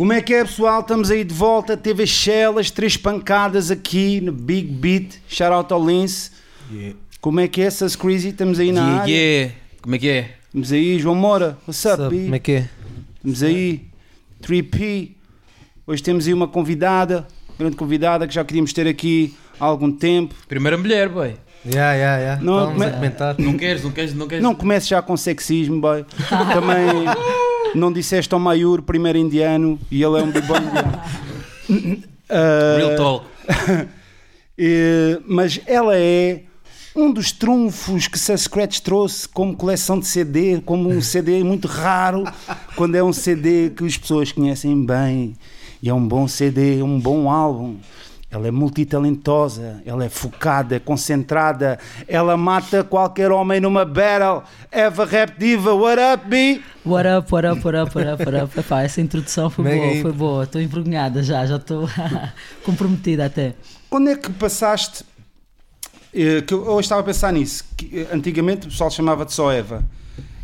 Como é que é, pessoal? Estamos aí de volta. Teve as chelas, três pancadas aqui no Big Beat. Shout out ao Lince. Como é que é, essas Crazy? Estamos aí na Yeah, área. yeah. Como é que é? Estamos aí, João Moura. What's up, B? como é que é? Estamos aí, 3P. Hoje temos aí uma convidada, grande convidada que já queríamos ter aqui há algum tempo. Primeira mulher, boy. Yeah, yeah, yeah. Não, comentar. Não queres, não queres, não queres. Não comece já com sexismo, boy. Também não disseste ao Mayur, primeiro indiano, e ele é um bom indiano. Ah, Real talk. Eh, mas ela é um dos trunfos que a Scratch trouxe como coleção de CD, como um CD muito raro, quando é um CD que as pessoas conhecem bem, e é um bom CD, um bom álbum. Ela é multitalentosa, ela é focada, é concentrada, ela mata qualquer homem numa battle. Eva Rap Diva, what up, B? What up, what up, what up, what up, what up. Epá, essa introdução foi Mega boa, foi boa. Estou envergonhada já, já estou comprometida até. Quando é que passaste? eh, que eu, eu estava a pensar nisso. que, eh, antigamente o pessoal chamava-te só Eva.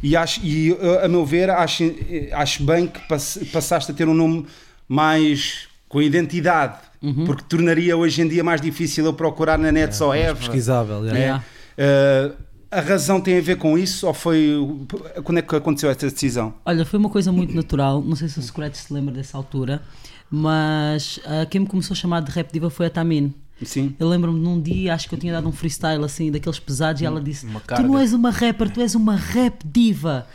E, acho, e eh, a meu ver, acho, acho bem que pass- passaste a ter um nome mais com identidade. Porque tornaria hoje em dia mais difícil eu procurar na net só Eva. Pesquisável, yeah. Yeah. Eh, a razão tem a ver com isso? Ou foi. Quando é que aconteceu essa decisão? Olha, foi uma coisa muito natural. Não sei se o Scratch se lembra dessa altura, mas ah, quem me começou a chamar de rap diva foi a Tamin. Sim. Eu lembro-me num dia, acho que eu tinha dado um freestyle assim, daqueles pesados, e ela disse: Tu carga." não és uma rapper, tu és uma rap diva.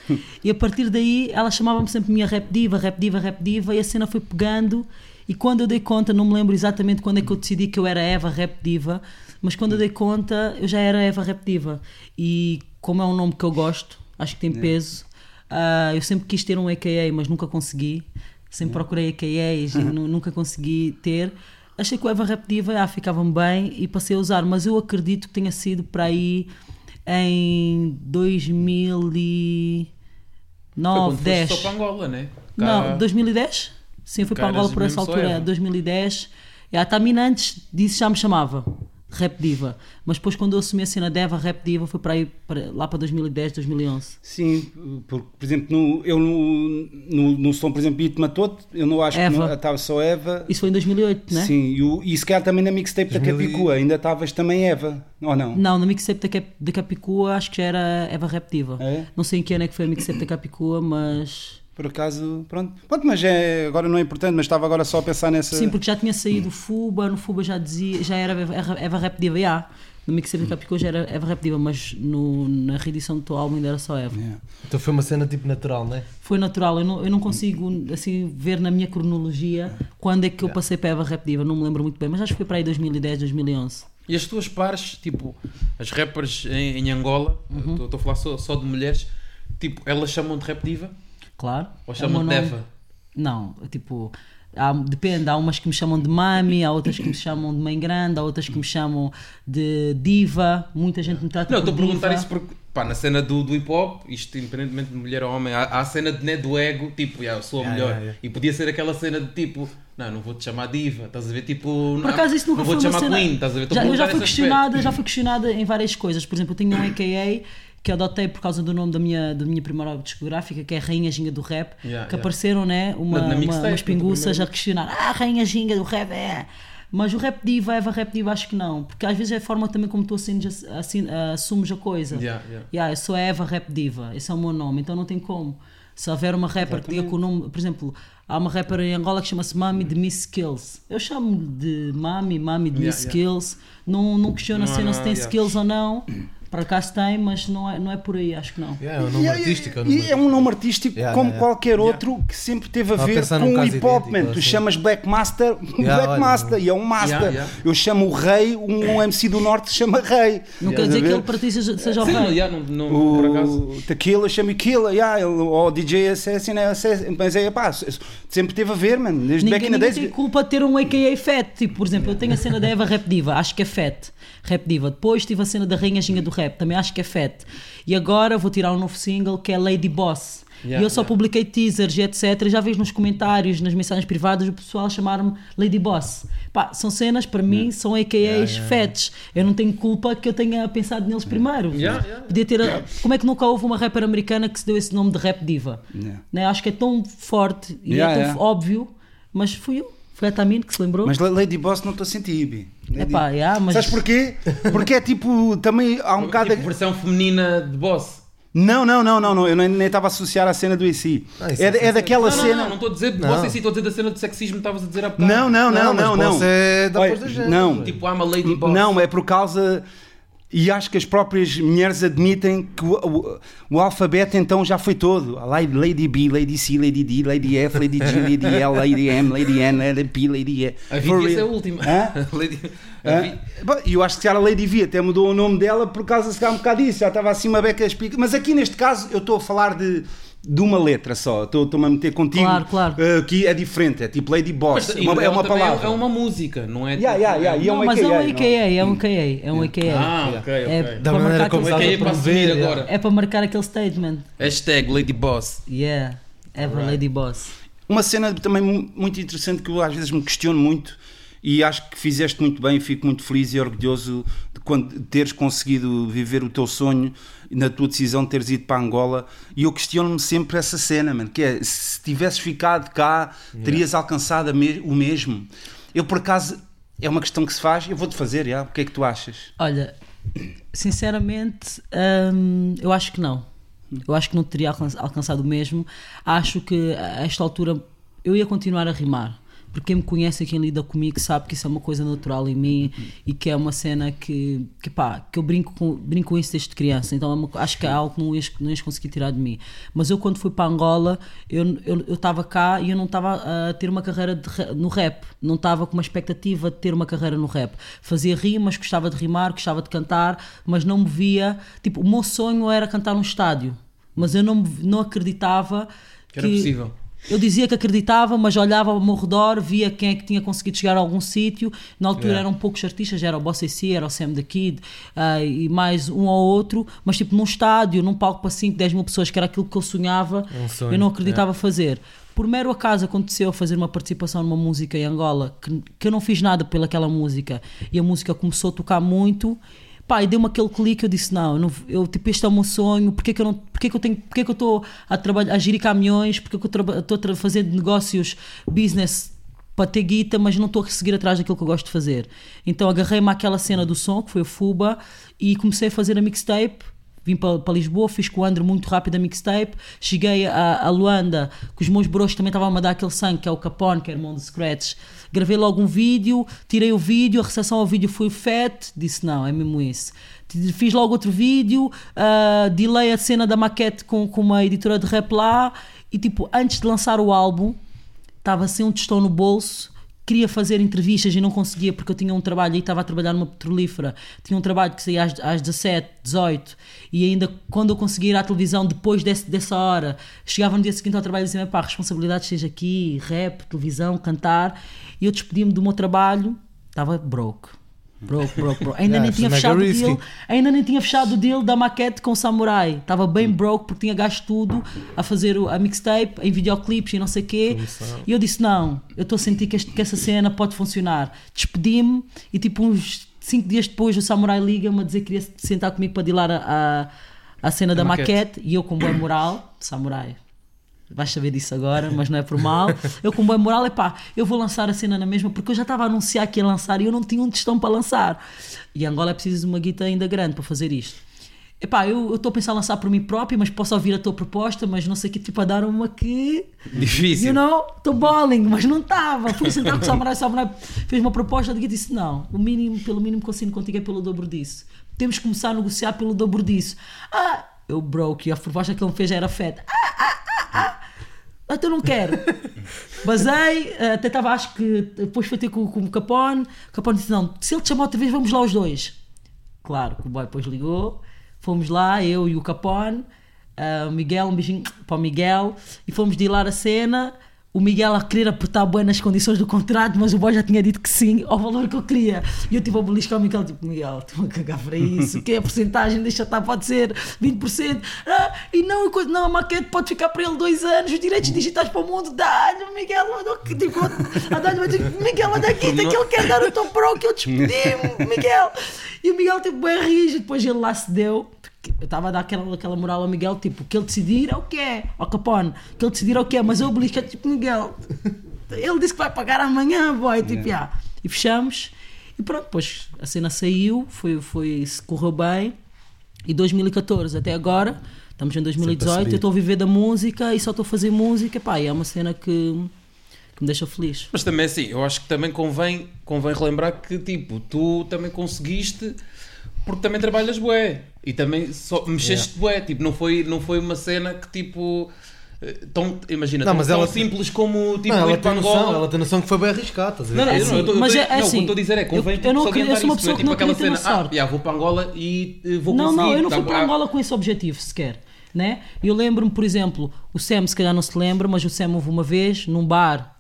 e a partir daí ela chamava-me sempre minha rap diva, rap diva, rap diva, e a cena foi pegando. E quando eu dei conta, não me lembro exatamente quando é que eu decidi que eu era Eva Rap Diva, mas quando eu dei conta, eu já era Eva Rap Diva. E como é um nome que eu gosto, acho que tem peso, ah, eu sempre quis ter um AKA, mas nunca consegui. Sempre procurei AKAs e nu- nunca consegui ter. Achei que o Eva Rap Diva ah, ficava-me bem e passei a usar, mas eu acredito que tenha sido para aí em 2009, Foi quando foste 10. só para Angola, né? Cá- Não, 2010? Sim, fui para Angola por essa altura, Eva. 2010. E a Tamina antes disso já me chamava Rap Diva. Mas depois quando eu assumi a cena de Eva Rap Diva foi para aí para- lá para 2010, 2011. Sim, porque, por exemplo, no, eu no, no, no som, por exemplo, Beat Matoto, eu não acho que Eva. não- estava só Eva. Isso foi em 2008, né? Sim, e, o, e se calhar também na mixtape da 2000 Capicua, ainda estavas também Eva, ou não? Não, na mixtape da, Cap, da Capicua acho que já era Eva Rap Diva. É? Não sei em que ano é que foi a mixtape da Capicua, mas... Por acaso, pronto. Pronto, mas é, agora não é importante, mas estava agora só a pensar nessa. Sim, porque já tinha saído o Fuba, no Fuba já dizia, já era Eva, Rap Diva, já. No mixtape da Capicua já era Eva Rap Diva, mas no, na reedição do teu álbum ainda era só Eva. Yeah. Então foi uma cena tipo natural, né? Foi natural, eu não, eu não consigo assim ver na minha cronologia quando é que eu passei para a Eva Rap Diva, não me lembro muito bem, mas acho que foi para aí 2010, 2011. E as tuas pares, tipo, as rappers em, em Angola, Uhum. estou estou a falar só, só de mulheres, tipo, elas chamam de rap diva? Claro. Ou É chamam de meu nome. Eva? Não, tipo, há- depende, há umas que me chamam de mami, há outras que me chamam de mãe grande, há outras que me chamam de diva, muita gente me trata Não, estou a perguntar isso porque, pá, na cena do, do hip hop, isto independentemente de mulher ou homem, há, há a cena de, né, do ego, tipo, yeah, eu sou a Yeah, melhor. yeah, yeah. E podia ser aquela cena de tipo, não, não vou te chamar diva, estás a ver? Tipo, Por acaso isso nunca não vou te chamar cena... queen, estás a ver? Estou a já, eu já fui questionada, já fui questionada em várias coisas. Por exemplo, eu tinha um AKA que adotei por causa do nome da minha, da minha primeira discográfica, que é Rainha Ginga do Rap, Yeah, que yeah. apareceram, né, uma, Na- na uma, mixtape, umas pinguças a questionar, ah, Rainha Ginga do Rap, é... Mas o rap diva, Eva rap diva, acho que não. Porque às vezes é a forma também como tu assumes, assim, assumes a coisa. Yeah, yeah. Yeah, eu sou a Eva Rap Diva, esse é o meu nome, então não tem como. Se houver uma rapper que diga com o nome, por exemplo, há uma rapper em Angola que chama-se Mami de Miss Skills. Eu chamo de Mami, Mami de Miss. Skills. Não, não questiono Não, cena não, se tem skills ou não. Por acaso tem, mas não é, não é por aí, acho que não. Yeah, é um nome E- artístico. é um E nome é um nome artístico Yeah, como yeah, yeah. qualquer outro que sempre teve a Estava a ver pensar com o hip hop, man. Tu assim. chamas Black Master, Black olha, Master, e é um Master. Yeah, yeah. Eu chamo o Rei, um, MC do Norte se chama Rei. Não quer a dizer que ele para ti seja, seja o rei. yeah, não, não, por acaso. O Tequila chama Killa, yeah, ele, ou DJ Assassin, é Assassin, mas é pá, sempre teve a ver, mano, desde back Ninguém, in the days. tem culpa de ter um AKA Fat. Tipo, por exemplo, eu tenho a cena da Eva Rap Diva, acho que é Fat. Rap Diva. Depois tive a cena da Rainha Ginga do Rap, também acho que é Fat. E agora vou tirar um novo single que é Lady Boss. Yeah, e eu só yeah. publiquei teasers e etc. E já vejo nos comentários, nas mensagens privadas, o pessoal chamar-me Lady Boss. Pá, são cenas, para mim, são AKAs fats. Eu não tenho culpa que eu tenha pensado neles primeiro. Yeah, yeah. Podia ter. Como é que nunca houve uma rapper americana que se deu esse nome de rap diva? Yeah. Né? Acho que é tão forte e Yeah, é tão yeah. óbvio Mas fui eu. Foi a Tamine que se lembrou. Mas Lady Boss não estou a sentir, Bi. Lady- Epá, yeah, mas... Sabes porquê? Porque é tipo, também há um bocado. Tipo, versão feminina de boss. Não, não, não, não, não, eu nem estava a associar à cena do AC. Ah, é, é é daquela Não, não, cena. não, não estou a dizer de Não. boss em si, estou a dizer da cena de sexismo que estavas a dizer há bocado. Não, não, não, mas não, não. boss é da Olha, gente, não. Tipo, I'm a lady boss. Não, é por causa. E acho que as próprias mulheres admitem que o, o- o alfabeto então já foi todo. A Lady, B, Lady C, Lady D, Lady F, Lady G, Lady L, Lady M, Lady N, Lady P, Lady E. A Vivi é a última. Lady- E eu acho que se a Lady V até mudou o nome dela por causa se calhar um bocado disso, já estava assim uma beca espica. Mas aqui neste caso eu estou a falar de, de uma letra só, estou- estou-me a meter contigo. Claro, claro. Uh, Aqui é diferente, é tipo Lady Boss, Mas é uma, é uma também palavra. É uma música, não é? Yeah, yeah, yeah, e é Não, um mas é um AKA, AKA, é um AKA, é um AKA. Ah, ok, ok. É Da para maneira marcar como AKA é para promover, agora. É para marcar aquele statement. Hashtag Lady Boss. Yeah, ever Lady Boss. Uma cena também mu- muito interessante que eu às vezes me questiono muito e acho que fizeste muito bem, fico muito feliz e orgulhoso de quando teres conseguido viver o teu sonho na tua decisão de teres ido para Angola e eu questiono-me sempre essa cena, mano, que é se tivesses ficado cá, terias alcançado me- o mesmo. Eu por acaso é uma questão que se faz, eu vou-te fazer, já. o que é que tu achas? Olha, sinceramente, hum, eu acho que não. Eu acho que não teria alcan- alcançado o mesmo. Acho que a esta altura eu ia continuar a rimar. Porque quem me conhece quem lida comigo sabe que isso é uma coisa natural em mim e que é uma cena que, que, pá, que eu brinco com, brinco com isso desde criança. Então é uma- acho que é algo que não ias, não ias conseguir tirar de mim. Mas eu, quando fui para Angola, eu estava cá e eu não estava a ter uma carreira de no rap. Não estava com uma expectativa de ter uma carreira no rap. Fazia rimas, gostava de rimar, gostava de cantar, mas não me via. Tipo, o meu sonho era cantar num estádio, mas eu não, não acreditava Que era possível. Eu dizia que acreditava, mas olhava ao meu redor, via quem é que tinha conseguido chegar a algum sítio. Na altura Yeah. eram poucos artistas, era o Boss AC, era o Sam the Kid ah, e mais um ou outro, mas tipo num estádio, num palco para 5, 10 mil pessoas, que era aquilo que eu sonhava, Um sonho, eu não acreditava fazer. Por mero acaso aconteceu fazer uma participação numa música em Angola que, que eu não fiz nada pelaquela música e a música começou a tocar muito. Pá, e deu-me aquele clique, eu disse, não, não- eu, tipo, este é o meu sonho, porque é que eu não, porque que eu tenho, porque que eu estou a trabalhar, a gerir caminhões, porque que eu estou a fazer negócios, business para ter guita, mas não estou a seguir atrás daquilo que eu gosto de fazer. Então agarrei-me àquela cena do som, que foi a Fuba, e comecei a fazer a mixtape. Vim para, para Lisboa, fiz com o André muito rápido a mixtape. Cheguei a, a Luanda, que os meus bros também estavam a mandar aquele sangue, que é o Capone, que é irmão de Scratch. Gravei logo um vídeo, tirei o vídeo, a recepção ao vídeo foi fat. Disse: Não, é mesmo isso. Fiz logo outro vídeo, uh, delay a cena da maquete com, com uma editora de rap lá. E tipo, antes de lançar o álbum, estava sem um tostão no bolso, queria fazer entrevistas e não conseguia porque eu tinha um trabalho e estava a trabalhar numa petrolífera, tinha um trabalho que saía às, às 17, 18 e ainda quando eu conseguia ir à televisão depois desse, dessa hora, chegava no dia seguinte ao trabalho e dizia, pá, a responsabilidade esteja aqui, rap, televisão, cantar e eu despedi-me do meu trabalho, estava broke. Broke. Ainda Yeah, nem tinha fechado o deal ainda nem tinha fechado o deal da maquete com o Samurai. Estava bem broke porque tinha gasto tudo a fazer a mixtape, em videoclipes e não sei o quê. E eu disse: Não, eu estou a sentir que, este- que essa cena pode funcionar. Despedi-me e, tipo, uns cinco dias depois, o Samurai liga-me a dizer que queria se sentar comigo para dilar a, a, a cena da maquete. maquete. E eu, com boa moral, Samurai. Vais saber disso agora, mas não é por mal. Eu, com boa moral, é pá, eu vou lançar a cena na mesma, porque eu já estava a anunciar que ia lançar e eu não tinha um testão para lançar. E Angola é preciso de uma guita ainda grande para fazer isto. Epá, eu estou a pensar em lançar por mim próprio, mas posso ouvir a tua proposta, mas não sei que, tipo, a dar uma que. Difícil. You know, estou balling, mas não estava. Fui sentar com o Samurai, o Samurai fez uma proposta de e disse: não, o mínimo, pelo mínimo que consigo contigo é pelo dobro disso. Temos que começar a negociar pelo dobro disso. Ah, eu broke, e a proposta que ele me fez era feta. Ah, ah, ah. Então não quero. Basei, eh, até estava, acho que depois foi ter com, com o Capone. O Capone disse: não, se ele te chamar outra vez, vamos lá os dois. Claro o boy depois ligou, fomos lá, eu e o Capone, o Miguel, um beijinho para o Miguel, e fomos dealar a cena. O Miguel a querer apertar bem nas condições do contrato, mas o boy já tinha dito que sim, ao valor que eu queria. E eu tive a beliscar o Miguel, tipo, Miguel, estou a cagar para isso, que é a porcentagem? Deixa estar, pode ser 20%. Ah, e não, não, a maquete pode ficar para ele dois anos, os direitos digitais para o mundo, dá-lhe, Miguel, tipo, a dar-lhe, Miguel, olha aqui, que ele quer dar o tom pro que eu despedi-me, Miguel. E o Miguel, tipo, bem rígido, depois ele lá cedeu. porque Eu estava a dar aquela, aquela moral ao Miguel, tipo, que ele decidir é o que é, ao Capone, que ele decidir é o que é, mas eu belisco, é tipo, Miguel, ele disse que vai pagar amanhã, boy. Tipo, yeah. E fechamos. E pronto, depois a cena saiu, foi, foi, se correu bem. E 2014 até agora, estamos em 2018, subir. eu estou a viver da música e só estou a fazer música. Pá, e é uma cena que, que me deixa feliz. Mas também assim, eu acho que também convém, convém relembrar que tipo, tu também conseguiste porque também trabalhas bué e também só mexeste bué, tipo, não foi, não foi uma cena que tipo eh, tão, imagina, Não, tão, mas tão ela- simples como tipo não, ela ir para tem, noção, Angola. ela tem noção que foi bem arriscado, estás a ver? Não, não, eu assim, não, eu tô- eu mas é- é não, o que assim, eu estou a dizer é convém eu- eu não tipo, queria- eu sou uma pessoa isso, que não tipo aquela acredita cena, na ah, já, vou para Angola e eh, vou Não, conseguir. não, eu não tá fui para Angola com esse objetivo sequer. Né? Eu lembro-me, por exemplo, o Sam, se calhar não se lembra, mas o Sam houve uma vez num bar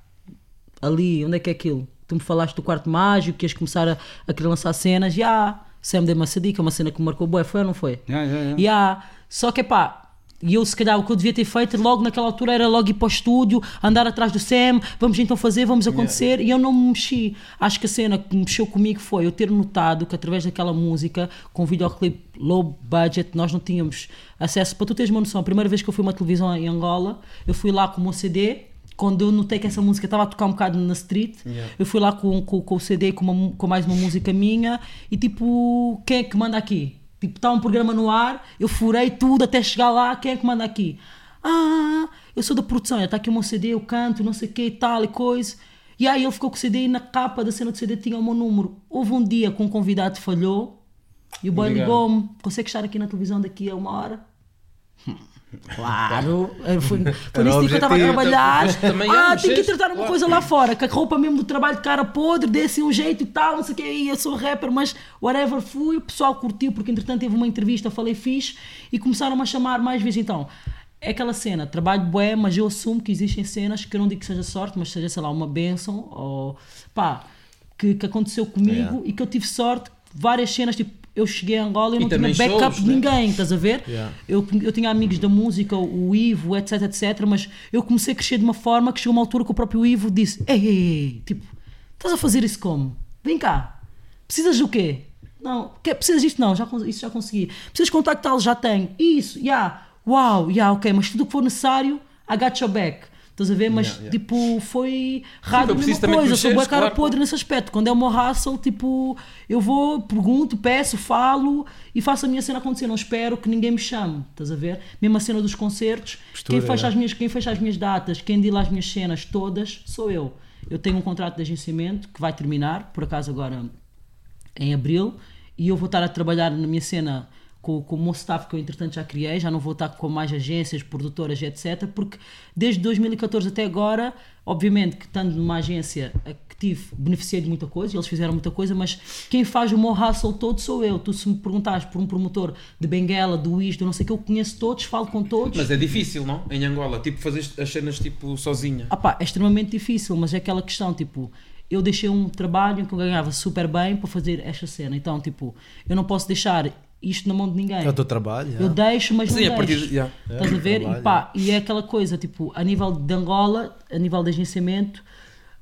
ali, onde é que é aquilo? Tu me falaste do quarto mágico, que ias começar a, a querer lançar cenas, e ah, Sam deu-me essa dica, uma cena que me marcou bué, foi ou não foi? Yeah, yeah, yeah. E ah, só que pá, e eu se calhar o que eu devia ter feito logo naquela altura era logo ir para o estúdio, andar atrás do Sam, vamos então fazer, vamos acontecer, e eu não me mexi. Acho que a cena que mexeu comigo foi eu ter notado que através daquela música, com um videoclipe low budget, nós não tínhamos acesso. Para tu teres uma noção, a primeira vez que eu fui a uma televisão em Angola, eu fui lá com o meu CD. Quando eu notei que essa música estava a tocar um bocado na street, eu fui lá com, com, com o CD com, uma com mais uma música minha e tipo, quem é que manda aqui? Tipo, está um programa no ar, eu furei tudo até chegar lá, quem é que manda aqui? Ah, eu sou da produção, está aqui o meu CD, eu canto, não sei o que e tal e coisa. E aí ele ficou com o CD e na capa da cena do CD tinha o meu número. Houve um dia que um convidado falhou e o boy ligou-me, consegue estar aqui na televisão daqui a uma hora? Claro, foi, foi nesse dia que eu estava a trabalhar. É, Ah, tenho que tratar uma coisa lá fora, que a roupa mesmo do trabalho de cara podre, assim um jeito e tal, não sei o que, e eu sou rapper, mas whatever fui, o pessoal curtiu, porque entretanto teve uma entrevista, falei fixe, e começaram-me a chamar mais vezes. Então, é aquela cena, trabalho bué, mas eu assumo que existem cenas que eu não digo que seja sorte, mas seja, sei lá, uma benção, ou pá, que, que aconteceu comigo Yeah. e que eu tive sorte, várias cenas, tipo, eu cheguei a Angola e, E não tinha backup shows, de né? ninguém, estás a ver? Yeah. Eu, eu tinha amigos da música, o Ivo, etc, etc, mas eu comecei a crescer de uma forma que chegou uma altura que o próprio Ivo disse: Ei, ei, ei, tipo, estás a fazer isso como? Vem cá, precisas do quê? Não, quer, precisas disto? Não, já, isso já consegui. Precisas contactá-lo? Já tenho. Isso, já, yeah. uau, já, yeah, ok, mas tudo o que for necessário, I got your back. Estás a ver? Mas, Yeah, yeah. tipo, foi raro a mesma coisa. Sou boa cara claro. podre nesse aspecto. Quando é o meu hustle, tipo, eu vou, pergunto, peço, falo e faço a minha cena acontecer. Não espero que ninguém me chame. Estás a ver? Mesmo a cena dos concertos, Postura, quem, fecha é. as minhas, quem fecha as minhas datas, quem dila as minhas cenas todas, sou eu. Eu tenho um contrato de agenciamento que vai terminar, por acaso agora em abril, e eu vou estar a trabalhar na minha cena com, com o meu staff que eu entretanto já criei, já não vou estar com mais agências, produtoras, etc. Porque desde 2014 até agora, obviamente que estando numa agência que tive, beneficiei de muita coisa, eles fizeram muita coisa, mas quem faz o meu hustle todo sou eu. Tu se me perguntares por um promotor de Benguela, do Isto, não sei o que, eu conheço todos, falo com todos. Mas é difícil, não? Em Angola, tipo, fazer as cenas tipo sozinha. Ah pá, é extremamente difícil, mas é aquela questão, tipo, eu deixei um trabalho em que eu ganhava super bem para fazer esta cena. Então, tipo, eu não posso deixar isto na mão de ninguém. É o teu trabalho. Eu deixo, mas Sim, não a partir deixo. de. yeah. Estás a ver? trabalho, E, pá, e é aquela coisa, tipo, a nível de Angola, a nível de agenciamento,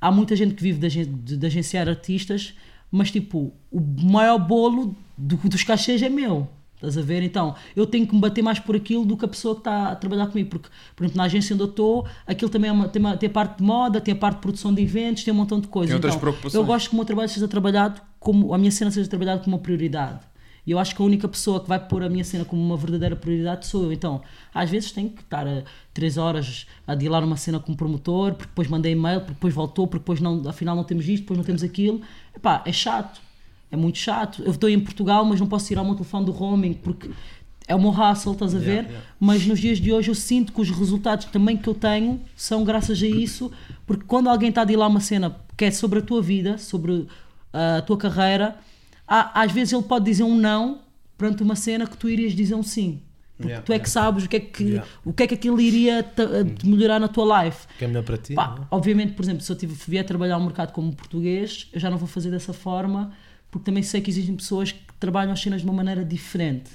há muita gente que vive de, agen- de- de agenciar artistas, mas tipo, o maior bolo do- dos cachês é meu. Estás a ver? Então, eu tenho que me bater mais por aquilo do que a pessoa que está a trabalhar comigo. Porque, por exemplo, na agência onde eu estou, aquilo também é uma- tem, uma- tem a parte de moda, tem a parte de produção de eventos, tem um montão de coisas. Tem outras então, preocupações. eu gosto que o meu trabalho seja trabalhado como a minha cena seja trabalhada como uma prioridade. E eu acho que a única pessoa que vai pôr a minha cena como uma verdadeira prioridade sou eu. Então, às vezes tenho que estar a três horas a dealar uma cena com um promotor, porque depois mandei e-mail, porque depois voltou, porque depois não, afinal não temos isto, depois não temos aquilo. Epá, é chato. É muito chato. Eu estou em Portugal, mas não posso tirar o meu telefone do roaming, porque é o meu hustle, estás a ver? Mas nos dias de hoje eu sinto que os resultados também que eu tenho são graças a isso, porque quando alguém está a dealar uma cena que é sobre a tua vida, sobre ah, a tua carreira, há- às vezes ele pode dizer um não perante uma cena que tu irias dizer um sim. Porque Yeah, tu é que sabes o que é que, Yeah. o que, é que aquilo iria te- te melhorar na tua life. Que é melhor para ti. Pá, é? obviamente, por exemplo, se eu tive, vier trabalhar um mercado como português, eu já não vou fazer dessa forma, porque também sei que existem pessoas que trabalham as cenas de uma maneira diferente.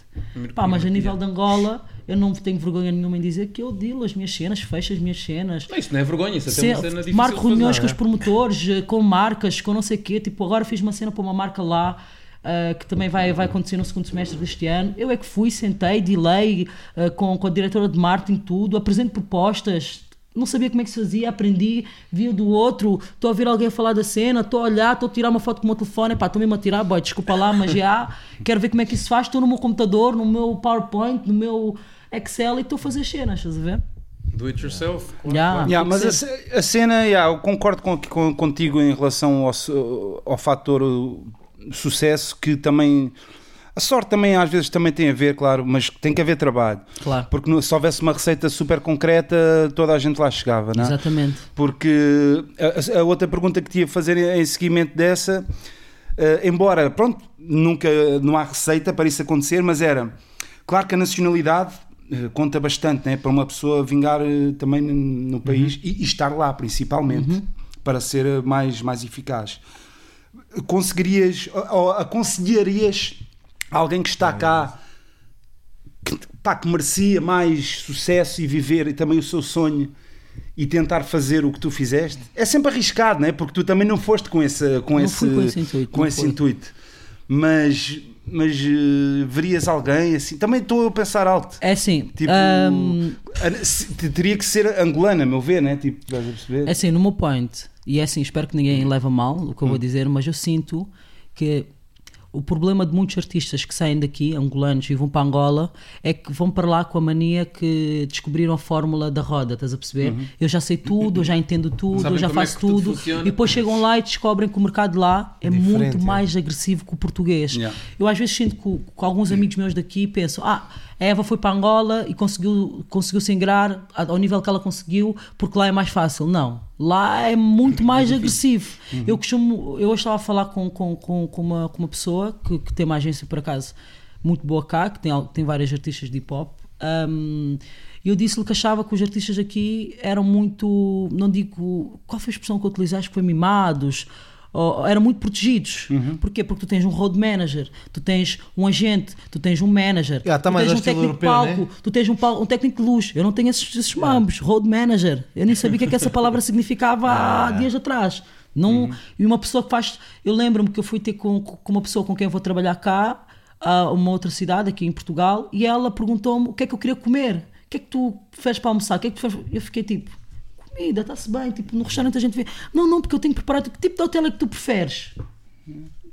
Pá, mas a nível de Angola, eu não tenho vergonha nenhuma em dizer que eu dealo as minhas cenas, fecho as minhas cenas. Não, Isso não é vergonha, isso até Se- é uma cena difícil. marco reuniões com é? os promotores, eh, com marcas, com não sei o quê. Tipo, agora fiz uma cena para uma marca lá. Eh, que também vai, vai acontecer no segundo semestre deste ano. Eu é que fui, sentei, delay com, com a diretora de marketing, tudo, apresento propostas. não sabia como é que se fazia, aprendi, vi o do outro, estou a ouvir alguém falar da cena, estou a olhar, estou a tirar uma foto com o meu telefone, pá, estou mesmo a tirar, boy, desculpa lá, mas já, quero ver como é que isso faz, estou no meu computador, no meu PowerPoint, no meu Excel e estou a fazer cenas, estás a ver? Do it yourself. claro, Já. claro. Yeah, mas a, a cena, yeah, eu concordo com, com- contigo em relação ao, ao fator uh, sucesso, que também. A sorte também às vezes também tem a ver, claro, mas tem que haver trabalho. Claro. Porque se houvesse uma receita super concreta, toda a gente lá chegava, não é? Exatamente. Porque a, a outra pergunta que te ia fazer em seguimento dessa, eh, embora, pronto, nunca não há receita para isso acontecer, mas era claro que a nacionalidade eh, conta bastante né, para uma pessoa vingar eh, também no, no país e, e estar lá principalmente para ser eh, mais, mais eficaz. Conseguirias, ou, aconselharias alguém que está cá que, pá, que merecia mais sucesso e viver e também o seu sonho e tentar fazer o que tu fizeste é sempre arriscado, não é? Porque tu também não foste com esse, com Não esse, com esse intuito, com esse intuito. Mas, mas eh, verias alguém assim? Também estou a pensar alto. É assim, Tipo, hum, se- teria que ser angolana, a meu ver, né? Tipo, estás a perceber? É assim, no meu point, e é assim, espero que ninguém leve mal o que eu vou dizer, mas eu sinto que o problema de muitos artistas que saem daqui, angolanos, e vão para Angola, é que vão para lá com a mania que descobriram a fórmula da roda, estás a perceber? Eu já sei tudo, eu já entendo tudo, Sabem eu já é faço que tudo tudo, e depois chegam lá e descobrem que o mercado lá é Diferente, muito é. mais agressivo que o português. Yeah. Eu às vezes sinto que, com alguns amigos meus daqui pensam, ah, a Eva foi para Angola e conseguiu, conseguiu se ingrar ao nível que ela conseguiu porque lá é mais fácil. Não, lá é muito mais agressivo. Eu costumo, eu hoje estava a falar com, com, com, com uma, com uma pessoa que, que tem uma agência por acaso muito boa cá, que tem, tem vários artistas de hip hop. um, e eu disse-lhe que achava que os artistas aqui eram muito, não digo, qual foi a expressão que utilizaste? Foi mimados, ou- eram muito protegidos. Porquê? Porque tu tens um road manager, tu tens um agente, tu tens um manager, Yeah, tá tu tens um técnico de europeu, palco, tu tens um, pal- um técnico de luz. Eu não tenho esses, esses mambos, road manager. Eu nem sabia o que, é que essa palavra significava há dias atrás. Não, E uma pessoa que faz. Eu lembro-me que eu fui ter com, com uma pessoa com quem eu vou trabalhar cá, a uma outra cidade, aqui em Portugal, e ela perguntou-me o que é que eu queria comer. O que é que tu fez para almoçar? O que é que tu fez? Eu fiquei tipo, comida, está-se bem. Tipo, no restaurante a gente vê. Não, não, porque eu tenho que preparar. Que tipo de hotel é que tu preferes?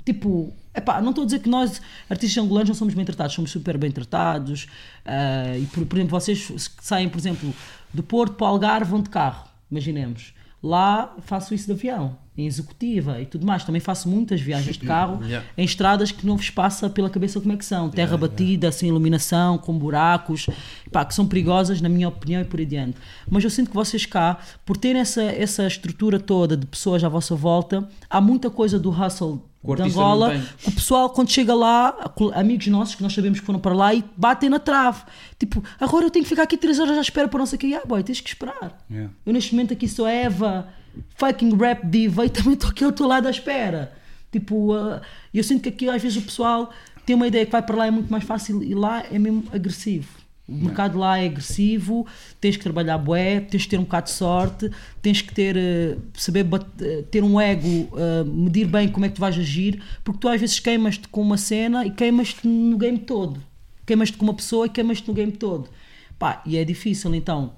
Tipo, epá, não estou a dizer que nós, artistas angolanos, não somos bem tratados, somos super bem tratados. ah, e, por, por exemplo, vocês que saem, por exemplo, do Porto para o Algarve vão de carro, imaginemos. Lá faço isso de avião, em executiva e tudo mais. Também faço muitas viagens de carro Yeah. em estradas que não vos passa pela cabeça como é que são. Terra batida, sem iluminação, com buracos, pá, que são perigosas, na minha opinião, e por aí adiante. Mas eu sinto que vocês cá, por terem essa, essa estrutura toda de pessoas à vossa volta, há muita coisa do hustle o de Angola, o pessoal, quando chega lá, amigos nossos que nós sabemos que foram para lá e batem na trave. Tipo, agora eu tenho que ficar aqui três horas à espera para não sei o que. Ah, boy, tens que esperar. Yeah. Eu neste momento aqui sou Eva, fucking rap diva e também estou aqui ao teu lado à espera. Tipo, uh, eu sinto que aqui às vezes o pessoal tem uma ideia que vai para lá é muito mais fácil e lá é mesmo agressivo. O mercado lá é agressivo, tens que trabalhar bué, tens que ter um bocado de sorte, tens que ter, eh, saber eh, ter um ego, eh, medir bem como é que tu vais agir, porque tu às vezes queimas-te com uma cena e queimas-te no game todo. Queimas-te com uma pessoa e queimas-te no game todo. Pá, e é difícil, então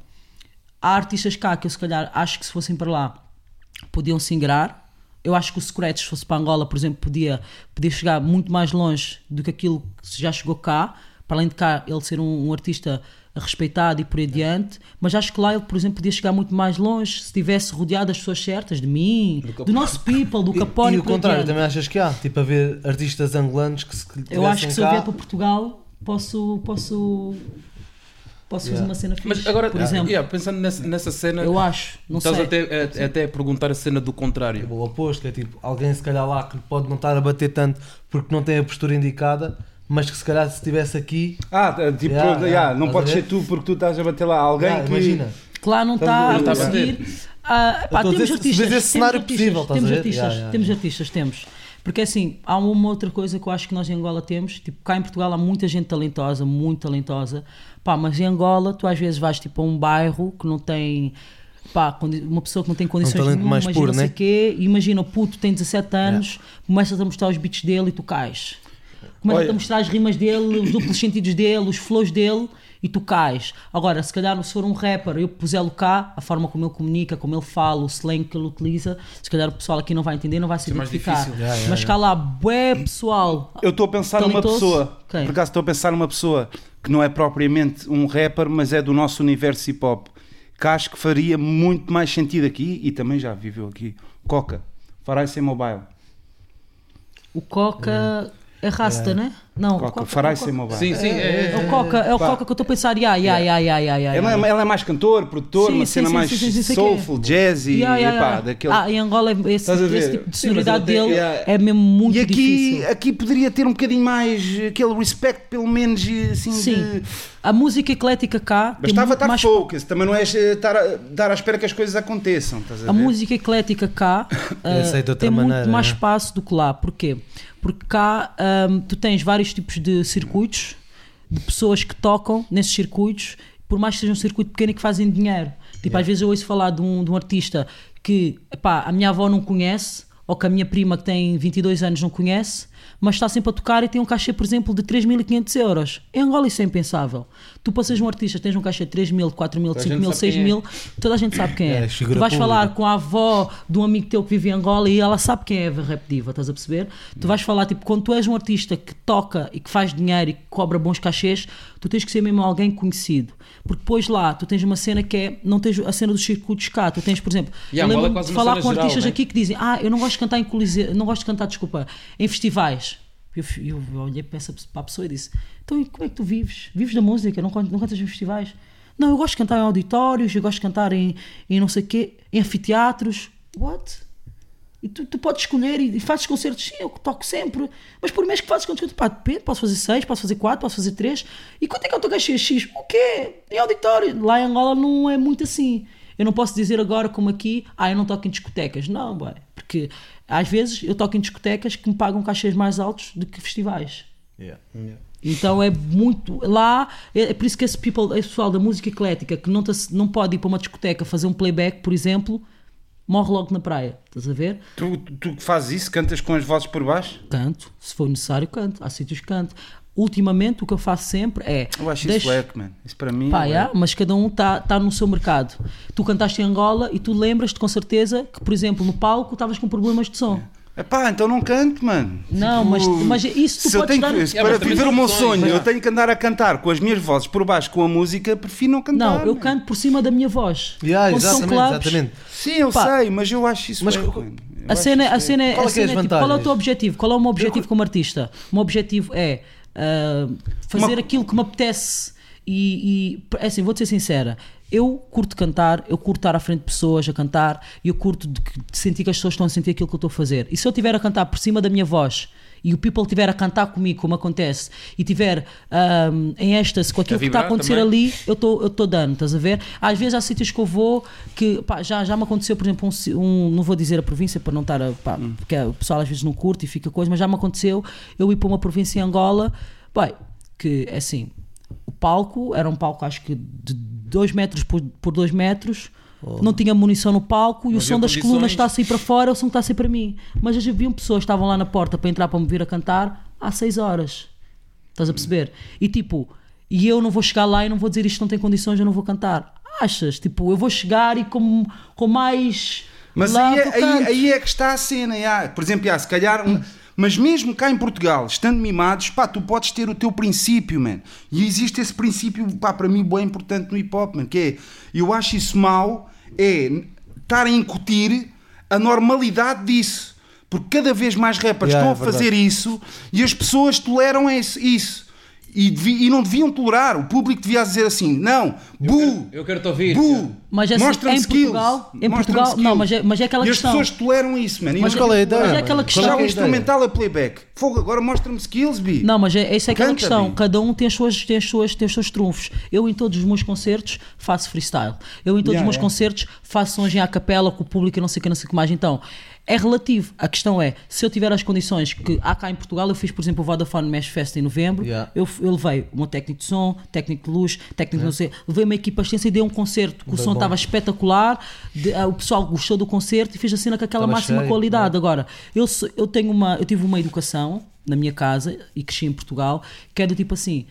há artistas cá que eu se calhar acho que se fossem para lá podiam se ingrar. Eu acho que o Secretos, se fosse para Angola, por exemplo, podia, podia chegar muito mais longe do que aquilo que já chegou cá. Para além de cá ele ser um, um artista respeitado e por aí adiante, mas acho que lá ele, por exemplo, podia chegar muito mais longe se estivesse rodeado das pessoas certas, de mim, do, nosso people, do E- Capone. e, o por aí contrário, adiante. também achas que há? Tipo, haver artistas angolanos que se que Eu acho que se eu vier para Portugal, posso, posso, posso fazer Yeah. uma cena fixe. Mas agora, por exemplo, yeah, pensando nessa, nessa cena, eu acho, não estás sei. até, a- até a perguntar a cena do é contrário. o oposto, que é tipo, alguém se calhar lá que pode não estar a bater tanto porque não tem a postura indicada, mas que se calhar se estivesse aqui, Ah, tipo, Yeah, yeah, yeah, não podes ser tu porque tu estás a bater lá alguém ah, que. imagina. que lá não está a conseguir. Ah, pá, a temos dizer, artistas, esse temos cenário possível, a temos ver? artistas, Yeah, yeah, temos yeah. artistas, temos. Porque assim, há uma outra coisa que eu acho que nós em Angola temos, tipo, cá em Portugal há muita gente talentosa, muito talentosa, pá, mas em Angola tu às vezes vais tipo a um bairro que não tem pá, uma pessoa que não tem condições talento nenhuma, mais imagina puro, não sei né? quê, imagina o puto tem 17 anos, começas a mostrar os beats dele e tu cais. Começas Olha. a mostrar as rimas dele, os duplos sentidos dele, os flows dele, e tu cais. Agora, se calhar se for um rapper, eu pusê-lo cá, a forma como ele comunica, como ele fala, o slang que ele utiliza, se calhar o pessoal aqui não vai entender, não vai se é mais identificar. difícil. Yeah, yeah, Mas cá lá, bué pessoal. Eu estou a pensar numa pessoa. Quem? Por acaso estou a pensar numa pessoa que não é propriamente um rapper, mas é do nosso universo hip hop. Que acho que faria muito mais sentido aqui e também já viveu aqui. Coca. Farai sem mobile. O Coca é rasta, né? Não, o Coca. Coca- Farai sem mobile. Sim, sim. É, É o Coca, é o Pá. Coca que eu estou a pensar, ya, ya, ya, ya, ya, ya, Ela, é, ela é mais cantor, produtor, Sim, uma sim, cena sim, mais sim, é. soulful, jazzy, Ya, ya, epá, ya. daquele... Ah, em Angola esse, esse tipo de sonoridade dele yeah. é mesmo muito e aqui, difícil. aqui poderia ter um bocadinho mais aquele respect, pelo menos assim Sim, de... a música eclética cá Bastava muito estar mais focus, também não é eh, estar a, dar à espera que as coisas aconteçam. Estás a, A música eclética cá Eu sei de outra tem muito maneira, mais né? espaço do que lá. Porquê? Porque cá tu tens vários tipos de circuitos, de pessoas que tocam nesses circuitos, por mais que seja um circuito pequeno que fazem dinheiro. Tipo, às vezes eu ouço falar de um, de um artista que epá, a minha avó não conhece, ou que a minha prima que tem 22 anos não conhece, mas está sempre a tocar e tem um cachê, por exemplo, de 3.500 euros. Em Angola isso é impensável. Tu seres um artista, tens um cachê de 3 mil, 4 mil, Toda a 5 gente mil, sabe 6 quem é. mil, toda a gente sabe quem é. É, tu vais pública. falar com a avó de um amigo teu que vive em Angola e ela sabe quem é a Rap Diva, estás a perceber? Tu vais falar, tipo, quando tu és um artista que toca e que faz dinheiro e que cobra bons cachês, tu tens que ser mesmo alguém conhecido. Porque depois lá, tu tens uma cena que é, não tens a cena dos circuitos cá, tu tens, por exemplo, E eu é lembro-me quase de falar com geral, artistas né? aqui que dizem, ah, eu não gosto de cantar em coliseu, não gosto de cantar, desculpa, em festivais. Eu, eu olhei para, essa, para a pessoa e disse, então e como é que tu vives? Vives da música, não, não cantas em festivais? Não, eu gosto de cantar em auditórios, eu gosto de cantar em, em não sei o quê, em anfiteatros. What? E tu, tu podes escolher e, e fazes concertos, sim, eu toco sempre. Mas por mês que fazes quantos concertos? Pá, depende, posso fazer seis, posso fazer quatro, posso fazer três. E quanto é que eu estou cachê X? O quê? Em auditório. Lá em Angola não é muito assim. Eu não posso dizer agora como aqui, ah, eu não toco em discotecas. Não, boy, porque às vezes eu toco em discotecas que me pagam cachês mais altos do que festivais. Então é muito. Lá, é, é por isso que esse, people, esse pessoal da música eclética que não, tá- não pode ir para uma discoteca fazer um playback, por exemplo, morre logo na praia. Estás a ver? Tu, tu fazes isso, cantas com as vozes por baixo? Canto, se for necessário, canto. Há sítios que canto. Ultimamente, o que eu faço sempre é. Eu acho deixo- isso wack, man. Isso para mim. Pá, é mas cada um está tá no seu mercado. Tu cantaste em Angola e tu lembras-te com certeza que, por exemplo, no palco estavas com problemas de som. Epá, então não canto, mano. Não, mas- mas isso tu se eu podes tenho dar- Yeah, para viver o meu sonho, já. eu tenho que andar a cantar com as minhas vozes por baixo com a música, prefiro não cantar. Não, eu man. canto por cima da minha voz. Yeah, exatamente, exatamente. Sim, eu Pá. sei, mas eu acho isso Mas. Eu A cena, a cena, é- Qual a é que é cena as é tipo, qual é o teu objetivo? Qual é o meu objetivo como artista? O meu objetivo é ah, fazer Uma- aquilo que me apetece e, e é assim, vou-te ser sincera, eu curto cantar, eu curto estar à frente de pessoas a cantar e eu curto de, de sentir que as pessoas estão a sentir aquilo que eu estou a fazer. E se eu estiver a cantar por cima da minha voz e o people estiver a cantar comigo, como acontece, e estiver em êxtase com aquilo que está a acontecer também. ali, eu estou dando, estás a ver? Às vezes há sítios que eu vou que pá, já, já me aconteceu, por exemplo, um, um- não vou dizer a província para não estar a. Pá, porque o pessoal às vezes não curte e fica coisa, mas já me aconteceu eu ir para uma província em Angola, bem, que é assim, palco era um palco acho que de 2 metros por 2 metros. Não tinha munição no palco e Não o som das condições. colunas está a sair para fora, o som está a sair para mim. Mas já haviam pessoas que estavam lá na porta para entrar para me vir a cantar há 6 horas. Estás a perceber? E tipo, e eu não vou chegar lá e não vou dizer isto não tem condições, eu não vou cantar. Achas? Tipo, eu vou chegar e com, com mais. Mas aí, é, aí, aí é que está a cena. já. Por exemplo, já, se calhar. um- mas mesmo cá em Portugal, estando mimados, pá, tu podes ter o teu princípio, man. E existe esse princípio, pá, para mim, bem importante no hip hop, man. Que é, eu acho isso mau, é estar a incutir a normalidade disso. Porque cada vez mais rappers Yeah, estão é a fazer isso e as pessoas toleram esse- isso. E, devi- e não deviam tolerar. O público devia dizer assim: não, bu, Eu quero te ouvir. bu, Mas assim, mostra-me em skills. Portugal- em Portugal- skills. não, mas é- mas é aquela e questão. as pessoas toleram isso, man. E Mas não- qual é a ideia? Mas é mano? aquela questão- é Já o é a instrumental é playback. Fogo, agora mostra-me skills, bi. Não, mas é, essa é aquela Canta, questão. Bi. Cada um tem, as suas, tem, as suas, tem os seus trunfos. Eu, em todos os meus concertos, faço freestyle. Eu, em todos Yeah, os meus yeah. concertos, faço em a capela com o público e não sei o que, não sei o que mais. Então, é relativo. A questão é, se eu tiver as condições que há cá em Portugal, eu fiz, por exemplo, o Vodafone Mesh Fest em novembro, Yeah. eu, eu levei um técnico de som, técnico de luz, técnico de não sei, levei uma equipa extensa e dei um concerto que o Bem som bom. estava espetacular, de- ah, o pessoal gostou do concerto e fez a cena com aquela Estava máxima cheio, qualidade. Agora, eu, eu tenho uma, eu tive uma educação na minha casa e cresci em Portugal, que é do tipo assim,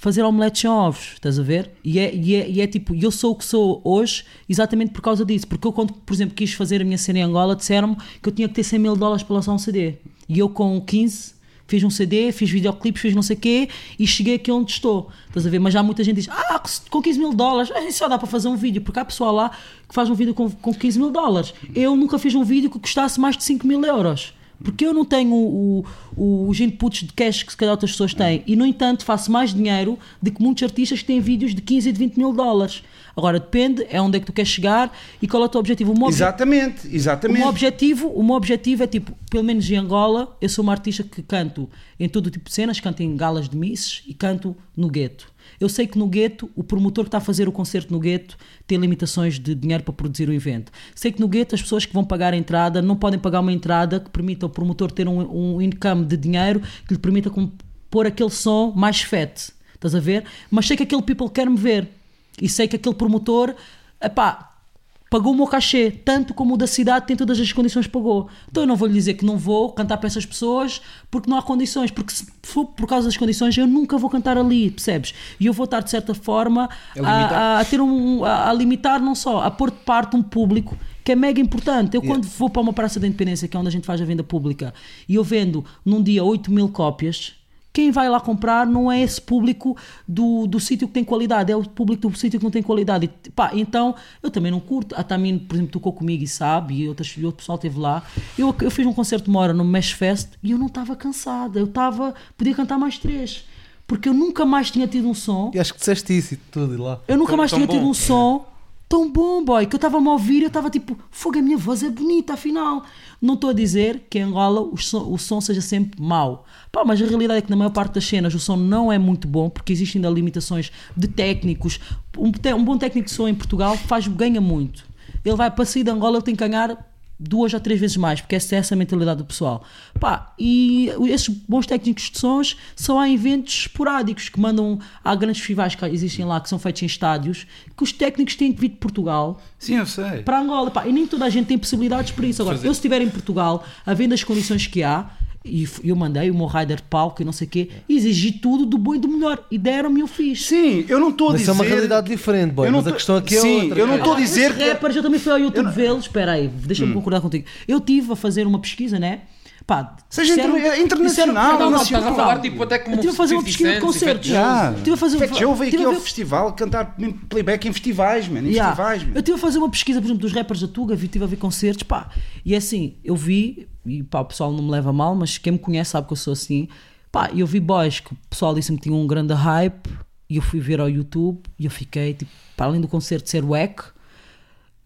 fazer omelete sem ovos, estás a ver? E é, e é, e é tipo, eu sou o que sou hoje exatamente por causa disso. Porque eu, quando, por exemplo, quis fazer a minha cena em Angola, disseram-me que eu tinha que ter 100 mil dólares para lançar um CD. E eu, com 15, fiz um CD, fiz videoclipes, fiz não sei o quê e cheguei aqui onde estou. Estás a ver? Mas já muita gente diz: Ah, com 15 mil dólares, só dá para fazer um vídeo. Porque há pessoal lá que faz um vídeo com, com 15 mil dólares. Eu nunca fiz um vídeo que custasse mais de 5 mil euros. Porque eu não tenho o, o, os inputs de cash que se calhar outras pessoas têm. E, no entanto, faço mais dinheiro do que muitos artistas que têm vídeos de 15 e de 20 mil dólares. Agora, depende, é onde é que tu queres chegar e qual é o teu objetivo. O meu, obje- Exatamente, o exatamente. objetivo, o meu objetivo é tipo, pelo menos em Angola, eu sou uma artista que canto em todo tipo de cenas, canto em galas de misses e canto no gueto. Eu sei que no gueto, o promotor que está a fazer o concerto no gueto tem limitações de dinheiro para produzir o evento. Sei que no gueto as pessoas que vão pagar a entrada não podem pagar uma entrada que permita ao promotor ter um, um income de dinheiro que lhe permita pôr aquele som mais fat. Estás a ver? Mas sei que aquele people quer me ver. E sei que aquele promotor, epá, pagou o meu cachê, tanto como o da cidade tem todas as condições que pagou. Então eu não vou lhe dizer que não vou cantar para essas pessoas porque não há condições, porque se for por causa das condições eu nunca vou cantar ali, percebes? E eu vou estar de certa forma A a, a ter um a, a limitar não só, a pôr de parte um público que é mega importante. Eu quando vou para uma praça da independência, que é onde a gente faz a venda pública, e eu vendo num dia 8 mil cópias, quem vai lá comprar não é esse público do, do sítio que tem qualidade, é o público do sítio que não tem qualidade. E, pá, então, eu também não curto. A Tamino, por exemplo, tocou comigo e sabe, e, outras, e outro pessoal esteve lá. Eu, eu fiz um concerto de uma hora no Mesh Fest e eu não estava cansada. Eu estava, podia cantar mais três. Porque eu nunca mais tinha tido um som. E acho que disseste isso e tudo e lá. Eu nunca Tão- mais tão tinha tido bom. um som tão bom, boy, que eu estava-me a ouvir eu estava tipo, fogo, a minha voz é bonita, afinal. Não estou a dizer que em Angola o som, o som seja sempre mau. Pá, mas a realidade é que na maior parte das cenas o som não é muito bom, porque existem ainda limitações de técnicos. Um, um bom técnico de som em Portugal faz, ganha muito. Ele vai para sair de Angola, ele tem que ganhar duas ou três vezes mais, porque essa é essa a mentalidade do pessoal. Pá, e esses bons técnicos de sons só há eventos esporádicos que mandam a grandes festivais que existem lá, que são feitos em estádios, que os técnicos têm que vir de Portugal Sim, eu sei. para Angola. Pá, e nem toda a gente tem possibilidades para isso. Agora, eu se estiver em Portugal, havendo as condições que há, e eu mandei o meu rider de palco e não sei o quê, exigi tudo do bom e do melhor. E deram-me, eu fiz. Sim, eu não estou a dizer. isso é uma realidade diferente, boy. Eu não Mas a tô- questão aqui é Sim, outra. eu não estou a dizer que. rappers, eu também fui ao YouTube vê-los. Espera aí, deixa-me concordar contigo. Eu estive a fazer uma pesquisa, né? Pá, Seja disseram- interna- internacional, disseram- Não, não, estás a falar tipo até como Eu estive a fazer uma 50 pesquisa de concertos. 50 Jones. Já. Estive a fazer- Fat Joe veio estive aqui a ao ver- festival cantar playback em festivais, man. Em Yeah. festivais, man. Eu estive a fazer uma pesquisa, por exemplo, dos rappers da Tuga, vi- estive a ver concertos, pá. E é assim, eu vi, e pá, o pessoal não me leva mal, mas quem me conhece sabe que eu sou assim. Pá, eu vi boys que o pessoal disse-me que tinham um grande hype, e eu fui ver ao YouTube, e eu fiquei, tipo, para além do concerto ser wack,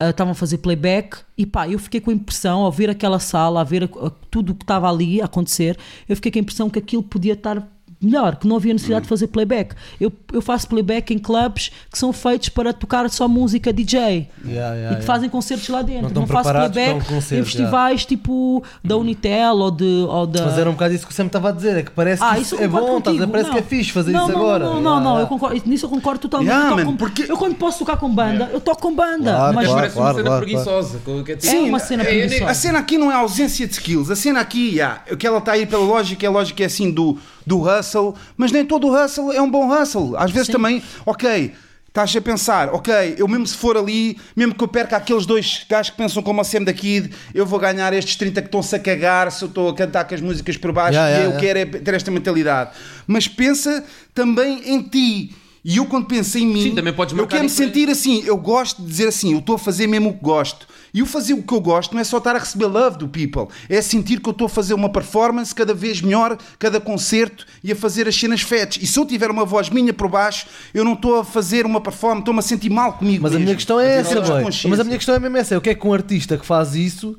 ah, estavam a fazer playback e pá, eu fiquei com a impressão, ao ver aquela sala, a ver a- a- tudo o que estava ali a acontecer, eu fiquei com a impressão que aquilo podia estar melhor, que não havia necessidade de fazer playback. Eu, eu faço playback em clubes que são feitos para tocar só música DJ Yeah, e yeah, que yeah. fazem concertos lá Não dentro. estão Não, faço playback em festivais tipo da Unitel ou, de, ou da. Mas era um bocado isso que o Sam estava a dizer, é que parece Ah, que eu é bom, contigo. parece Não. que é fixe fazer não, isso não, agora. Não, não, Yeah, não, eu concordo, nisso eu concordo totalmente. Yeah, eu, man, com- porque- eu quando posso tocar com banda, eu toco com banda. Claro, mas Mas claro. parece uma cena preguiçosa. que é É uma cena é- é- preguiçosa. A cena aqui não é ausência de skills, a cena aqui, yeah, o que ela está aí pela lógica, é a lógica é assim do, do hustle, mas nem todo o hustle é um bom hustle. Às vezes Sim. também, ok, estás a pensar, ok, eu mesmo se for ali, mesmo que eu perca aqueles dois gajos que pensam como a Sam da Kid, eu vou ganhar estes 30 que estão-se a cagar se eu estou a cantar com as músicas por baixo Yeah, e yeah, eu yeah. quero é ter esta mentalidade. Mas pensa também em ti. E eu quando penso em mim, Sim, também podes eu quero me sentir assim, eu gosto de dizer assim, eu estou a fazer mesmo o que gosto. E o fazer o que eu gosto não é só estar a receber love do people, é sentir que eu estou a fazer uma performance cada vez melhor, cada concerto e a fazer as cenas fetes. E se eu tiver uma voz minha por baixo, eu não estou a fazer uma performance, estou-me a sentir mal comigo. Mas a mesmo. minha questão é A essa, boy. Mas a minha questão é mesmo essa: é o que é que um artista que faz isso,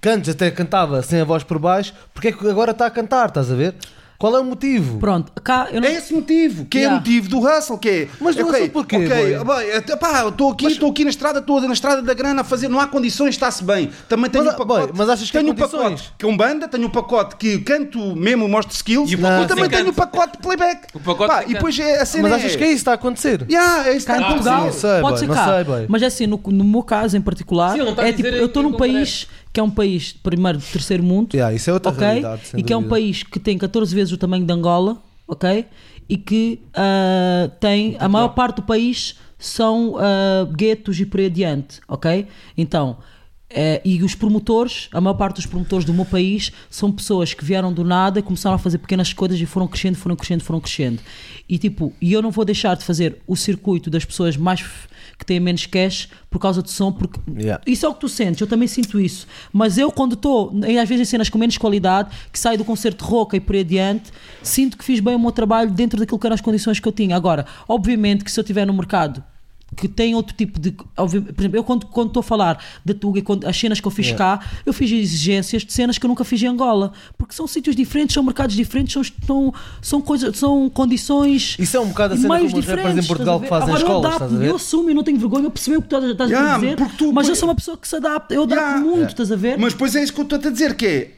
que antes até cantava sem a voz por baixo, porque é que agora está a cantar, estás a ver? Qual é o motivo? Pronto, cá eu não. É esse motivo, que é Yeah. o motivo do hustle, que é. Mas do hustle porquê, ok, boy? pá, eu estou aqui, estou aqui na estrada toda, na estrada da grana a fazer, não há condições, está-se bem. Também tenho Mas, um pacote. boy, mas achas que tenho um condições? pacote com banda, tenho um pacote que canto mesmo, mostro skills, E e, o pacote também tenho um pacote de playback. O pacote Pá, e depois é, a cena Mas é. achas que é isso que está a acontecer? Yeah, é isso que Cá está a não sei, pode boy, ser cá. sei, mas é assim, no, no meu caso em particular, Sim, é tipo, eu estou num país que é um país, primeiro, de terceiro mundo, Yeah, isso é outra ok? realidade. sem E que é um país que tem 14 vezes o tamanho de Angola, ok? E que ah, tem a maior parte do país são ah, guetos e por aí adiante, ok? Então, eh, e os promotores, a maior parte dos promotores do meu país são pessoas que vieram do nada, começaram a fazer pequenas coisas e foram crescendo, foram crescendo, foram crescendo. E tipo, e eu não vou deixar de fazer o circuito das pessoas mais que têm menos cash por causa de som, porque Yeah. isso é o que tu sentes, eu também sinto isso. Mas eu, quando estou, às vezes em cenas com menos qualidade, que saio do concerto de roca e por aí adiante, sinto que fiz bem o meu trabalho dentro daquilo que eram as condições que eu tinha. Agora, obviamente que se eu estiver no mercado que tem outro tipo de. Por exemplo, eu quando quando estou a falar da Tuga e quando- as cenas que eu fiz cá, eu fiz exigências de cenas que eu nunca fiz em Angola. Porque são sítios diferentes, são mercados diferentes, são, são, são, coisas, são condições. Isso é um bocado a cena como os rappers em Portugal estás que fazem Agora, escolas, eu estás a adapto-me, ver? eu assumo, eu não tenho vergonha, eu percebo o que tu estás Yeah, a dizer, tu- mas eu sou uma pessoa que se adapta, eu adapto Yeah. muito, Yeah. estás a ver? Mas depois é isso que eu estou a dizer, que é.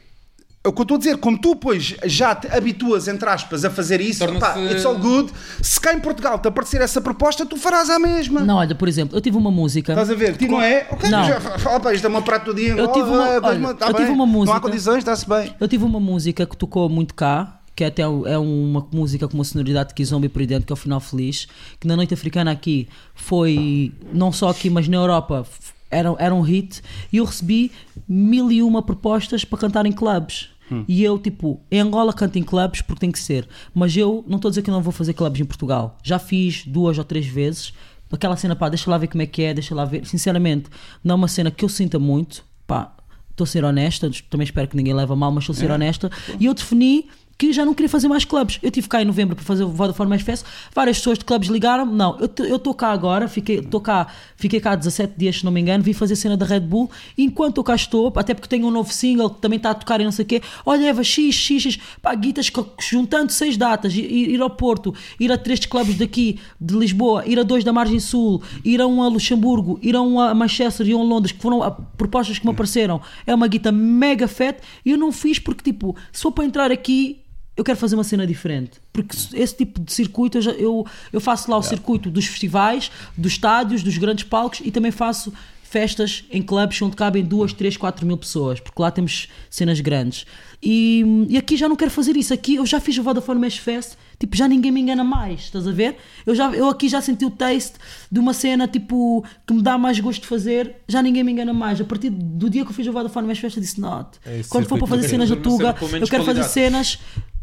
O que eu estou a dizer, como tu pois já te habituas, entre aspas, a fazer isso, pá, it's all good. Se cá em Portugal te aparecer essa proposta, tu farás a mesma. Não, olha, por exemplo, eu tive uma música. Estás a ver? Ti não é? Ok, Não. já para isto é uma prato do dia. Eu tive uma- ah, olha, tá eu tive uma Não música- há condições, está-se bem. Eu tive uma música que tocou muito cá, que até é uma música com uma sonoridade de Kizomba por dentro, que é o Final Feliz, que na noite africana aqui foi, não só aqui, mas na Europa, era, era um hit, e eu recebi mil e uma propostas para cantar em clubes. E eu, tipo, em Angola canto em clubes porque tem que ser, mas eu não estou a dizer que eu não vou fazer clubes em Portugal. Já fiz duas ou três vezes, aquela cena, pá, deixa lá ver como é que é, deixa lá ver. Sinceramente, não é uma cena que eu sinta muito, pá, estou a ser honesta, também espero que ninguém leve a mal, mas estou a ser honesta. E eu defini que já não queria fazer mais clubes. Eu tive cá em novembro para fazer o Vodafone Mais Fest, várias pessoas de clubes ligaram não, eu estou cá agora, fiquei, estou cá, fiquei cá 17 dias, se não me engano, vim fazer cena da Red Bull, enquanto eu cá estou, até porque tenho um novo single que também está a tocar e não sei o quê, olha Eva, X, X, X, pá, guitas juntando seis datas, ir, ir ao Porto, ir a três clubes daqui, de Lisboa, ir a dois da Margem Sul, ir a um a Luxemburgo, ir a um a Manchester e um a Londres, que foram ah, propostas que me apareceram, é uma guita mega fat, e eu não fiz porque, tipo, se for para entrar aqui, eu quero fazer uma cena diferente. Porque esse tipo de circuito, eu, já- eu, eu faço lá o circuito dos festivais, dos estádios, dos grandes palcos e também faço festas em clubes onde cabem duas, três, quatro mil pessoas, porque lá temos cenas grandes. E, e aqui já não quero fazer isso. Aqui eu já fiz o Vodafone Mesh Fest, tipo, já ninguém me engana mais, estás a ver? Eu, já, eu aqui já senti o taste de uma cena tipo que me dá mais gosto de fazer, já ninguém me engana mais. A partir do dia que eu fiz o Vodafone Mesh Fest, eu disse: not. É Quando for para fazer cenas da fazer Tuga, com eu quero fazer qualidade. cenas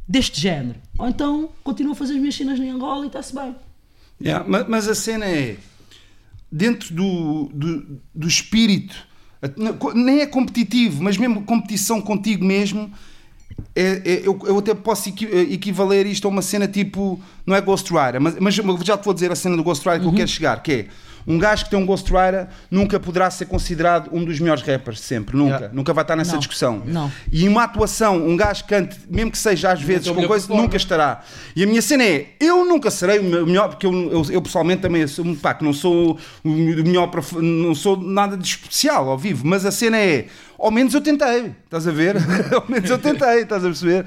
deste género. Ou então continuo a fazer as minhas cenas em Angola e está-se bem. Yeah, ma- mas, a cena é dentro do, do, do espírito, nem é competitivo, mas mesmo competição contigo mesmo. é- é- eu, eu até posso equi- equivaler isto a uma cena tipo, não é Ghost Rider, mas, mas já te vou dizer a cena do Ghost Rider que eu quero chegar, que é um gajo que tem um Ghost Rider nunca poderá ser considerado um dos melhores rappers, sempre, nunca, Yeah. nunca vai estar nessa Não, discussão. não. E uma atuação, um gajo que cante, mesmo que seja às vezes com coisa, nunca estará. E a minha cena é, eu nunca serei o me- melhor, porque eu, eu, eu pessoalmente também assumo, pá, que não sou o melhor, não sou nada de especial ao vivo, mas a cena é, ao menos eu tentei, estás a ver? ao menos eu tentei, estás a perceber?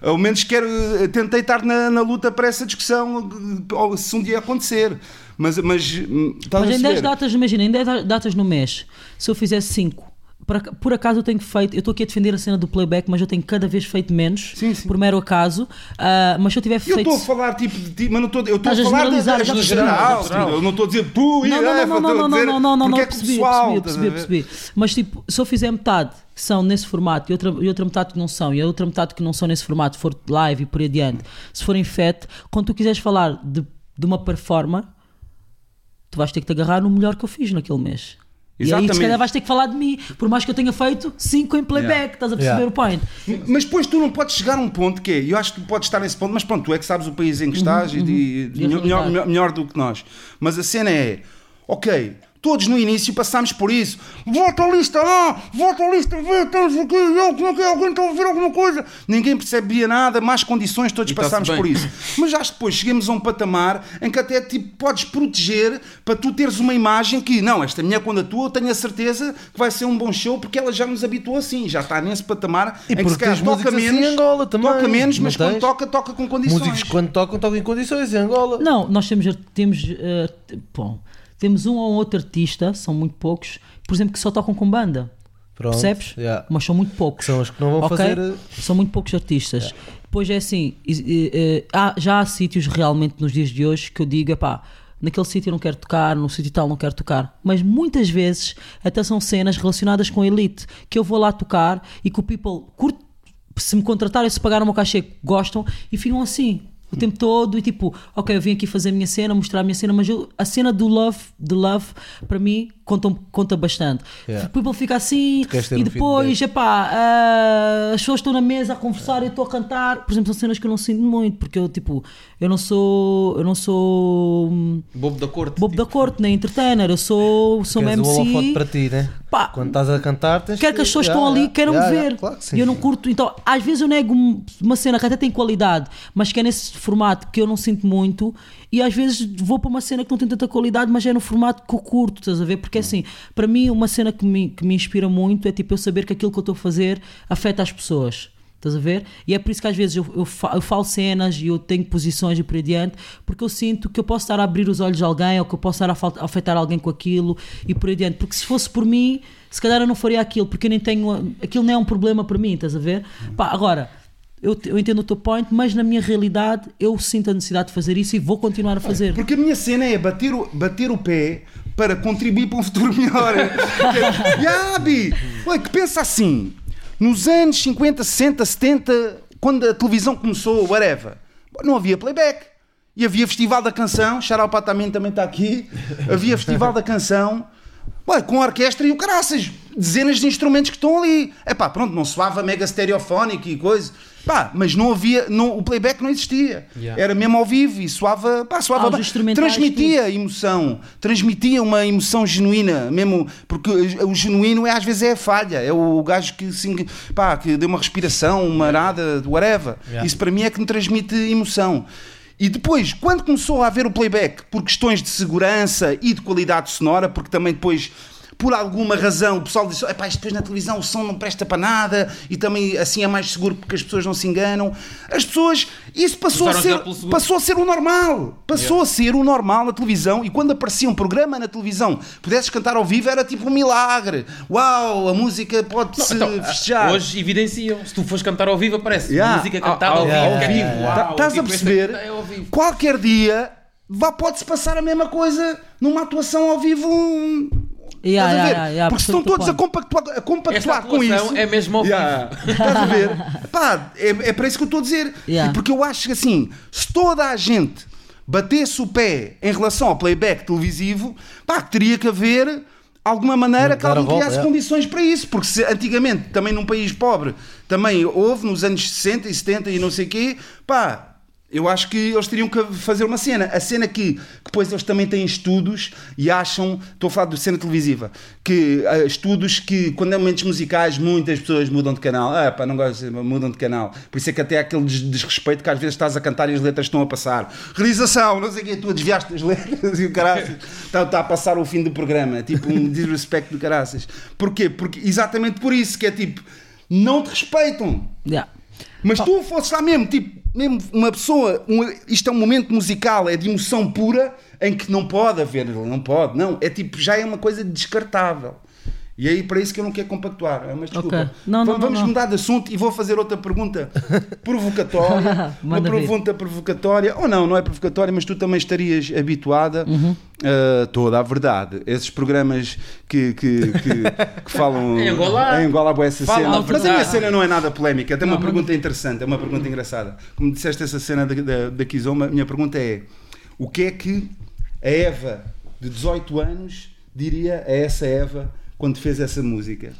Ao menos quero, tentei estar na, na luta para essa discussão, ou se um dia acontecer. Mas, mas, Mas em 10 perceber? datas, imagina, em 10 datas no mês, se eu fizesse 5, por, ac- por acaso eu tenho feito, eu estou aqui a defender a cena do playback, mas eu tenho cada vez feito menos, Sim, sim. por mero acaso. Ah, mas se eu tiver Eu feito. estou a falar tipo de ti, mas não estou, eu estou a falar já da percebi, geral. já percebi. Eu não estou a dizer tu e Não, não, não, não, a não, não, não, não, não, não, é que o percebi, pessoal, percebi, percebi, percebi. Mas tipo, se eu fizer metade que são nesse formato e outra, e outra metade que não são, e a outra metade que não são nesse formato, for live e por aí adiante, se for em fat, quando tu quiseres falar de, de uma performer, tu vais ter que te agarrar no melhor que eu fiz naquele mês. E aí, Exatamente. se calhar, vais ter que falar de mim, por mais que eu tenha feito 5 em playback, estás a perceber Yeah. o point? Mas depois tu não podes chegar a um ponto que é, eu acho que tu podes estar nesse ponto, mas pronto, tu é que sabes o país em que estás e, e- E a melhor, melhor- melhor do que nós. Mas a cena é, ok, todos no início passámos por isso. Volta a lista A, volta a lista B, estamos aqui, eu, como é que é? alguém está a ouvir alguma coisa? Ninguém percebia nada, más condições, todos passámos por isso. Mas já depois chegamos a um patamar em que até tipo, podes proteger para tu teres uma imagem que, não, esta mulher quando atua, eu tenho a certeza que vai ser um bom show porque ela já nos habituou assim, já está nesse patamar E em que porque se calhar toca assim menos, em Angola também, toca menos, mas quando toca, toca com condições. Músicos quando tocam, tocam em condições em Angola. Não, nós temos, temos, t- bom, temos um ou outro artista, são muito poucos, por exemplo, que só tocam com banda. Pronto, Percebes? yeah. Mas são muito poucos. São os que não vão Ok? fazer. eh, São muito poucos artistas. Depois é assim, eh, eh, já há sítios realmente nos dias de hoje que eu digo, epá, naquele sítio não quero tocar, no sítio tal não quero tocar. Mas muitas vezes até são cenas relacionadas com a elite, que eu vou lá tocar e que o people curte, se me contratarem, se pagaram o meu cachê, gostam e ficam assim. O tempo todo e tipo, ok, eu vim aqui fazer a minha cena, mostrar a minha cena, mas eu- a cena do love, do love, para mim, conta, conta bastante. Yeah. O people fica assim e um depois, epá, ah, as pessoas estão na mesa a conversar e eu estou a cantar. Por exemplo, são cenas que eu não sinto muito, porque eu, tipo, eu não sou, eu não sou hum, Bobo da corte. bobo da corte, nem entertainer, eu sou, sou uma MC. para ti, né? Pá, Quando estás a cantar, tens Quero que as pessoas Yeah, estão ali queiram yeah, me ver. claro que sim. Eu não curto. Então, às vezes eu nego um- uma cena que até tem qualidade, mas que é nesse formato que eu não sinto muito. E às vezes vou para uma cena que não tem tanta qualidade, mas é no formato que eu curto, estás a ver? Porque assim, para mim, uma cena que me, que me inspira muito é tipo eu saber que aquilo que eu estou a fazer afeta as pessoas. Estás a ver? E é por isso que às vezes eu, eu, eu falo cenas e eu tenho posições e por aí adiante, porque eu sinto que eu posso estar a abrir os olhos de alguém ou que eu posso estar a, afetar alguém com aquilo e por aí adiante. Porque se fosse por mim, se calhar eu não faria aquilo, porque eu nem tenho. Aquilo não é um problema para mim, estás a ver? Pá, agora, eu, eu entendo o teu point, mas na minha realidade eu sinto a necessidade de fazer isso e vou continuar a fazer. Porque a minha cena é bater o, bater o pé para contribuir para um futuro melhor. Yabi! Ué, que pensa assim, nos anos 50, 60, 70, quando a televisão começou, whatever, não havia playback. E havia Festival da Canção, Charal Patamento também está aqui, havia Festival da Canção, Ué, com a orquestra e o caraças, dezenas de instrumentos que estão ali. É pá, pronto, não soava mega stereofónico e coisa. Pá, mas não havia, não, o playback não existia. Yeah. Era mesmo ao vivo e soava, pá, soava Ah, Transmitia emoção, transmitia uma emoção genuína, mesmo, porque o genuíno é às vezes é a falha, é o gajo que, assim, pá, que deu uma respiração, uma arada, whatever. Yeah. Isso para mim é que me transmite emoção. E depois, quando começou a haver o playback, por questões de segurança e de qualidade sonora, porque também depois, por alguma razão, o pessoal disse: "Epá, isto depois na televisão o som não presta para nada e também assim é mais seguro porque as pessoas não se enganam. As pessoas, isso passou a, ser, passou a ser o normal. Passou a ser o normal na televisão e quando aparecia um programa na televisão, pudesses cantar ao vivo, era tipo um milagre. Uau, a música pode-se Então, festejar. Hoje evidenciam. Se tu fores cantar ao vivo, aparece. Yeah. Música cantada ao, Ao- vivo. ao que é vivo. tipo, Yeah. Estás a perceber? É ao. Qualquer dia vá, pode-se passar a mesma coisa numa atuação ao vivo. Yeah, estás a ver? yeah, yeah, Porque estão todos a compactuar, a compactuar com isso. é mesmo ao. Yeah. Estás a ver? Pá, é, é para isso que eu estou a dizer. Yeah. E porque eu acho que assim, se toda a gente batesse o pé em relação ao playback televisivo, pá, teria que haver alguma maneira que alguém volta, criasse é. condições para isso. Porque se antigamente, também num país pobre, também houve nos anos 60 e 70 e não sei o quê, pá. Eu acho que eles teriam que fazer uma cena. A cena que, que depois eles também têm estudos e acham, estou a falar de cena televisiva, que ah, estudos que quando é momentos musicais muitas pessoas mudam de canal. Ah, pá, não gosto, de- mudam de canal. Por isso é que até há aquele des- desrespeito que às vezes estás a cantar e as letras estão a passar. Realização, não sei o quê, tu desviaste as letras e o caraças está, está a passar o fim do programa. Tipo um disrespect do caraças. Porquê? Porque exatamente por isso que é tipo, não te respeitam. Yeah. Mas tu fosses lá mesmo, tipo, mesmo uma pessoa, um- isto é um momento musical, é de emoção pura, em que não pode haver, não pode, não, é tipo, já é uma coisa descartável. E aí para isso que eu não quero compactuar. Ah, Mas desculpa. Ok. Não, não, Va- Vamos não, não. mudar de assunto e vou fazer outra pergunta provocatória. uma pergunta provocatória. Ou não, não é provocatória, mas tu também estarias habituada Uhum. a toda a verdade. Esses programas que, que, que, que falam Em Angola. em Angola há essa cena. a Mas a minha cena não é nada polémica. Tem uma pergunta interessante, é uma pergunta engraçada. Como disseste essa cena da, da, da Kizomba, a minha pergunta é: o que é que a Eva de 18 anos diria a essa Eva quando fez essa música?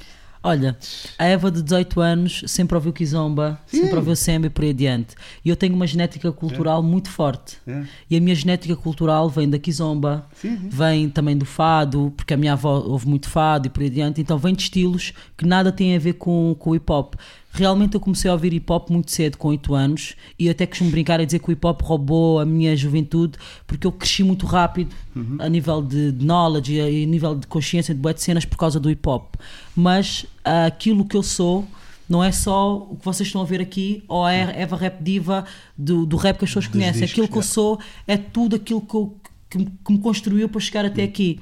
Olha, a Eva de 18 anos sempre ouviu Kizomba, sempre ouviu Semba e por aí adiante. E eu tenho uma genética cultural muito forte. É. E a minha genética cultural vem da Kizomba, vem também do fado, porque a minha avó ouve muito fado e por aí adiante. Então vem de estilos que nada têm a ver com, com o hip hop. Realmente eu comecei a ouvir hip hop muito cedo, com 8 anos, e até costumo brincar a dizer que o hip hop roubou a minha juventude, porque eu cresci muito rápido a nível de de knowledge e a a nível de consciência de boas cenas por causa do hip hop. Mas ah, aquilo que eu sou não é só o que vocês estão a ver aqui, ou a Eva Rap Diva do, do rap que as pessoas conhecem. discos, aquilo que eu yeah. sou é tudo aquilo que, eu- que, que me construiu para chegar até aqui.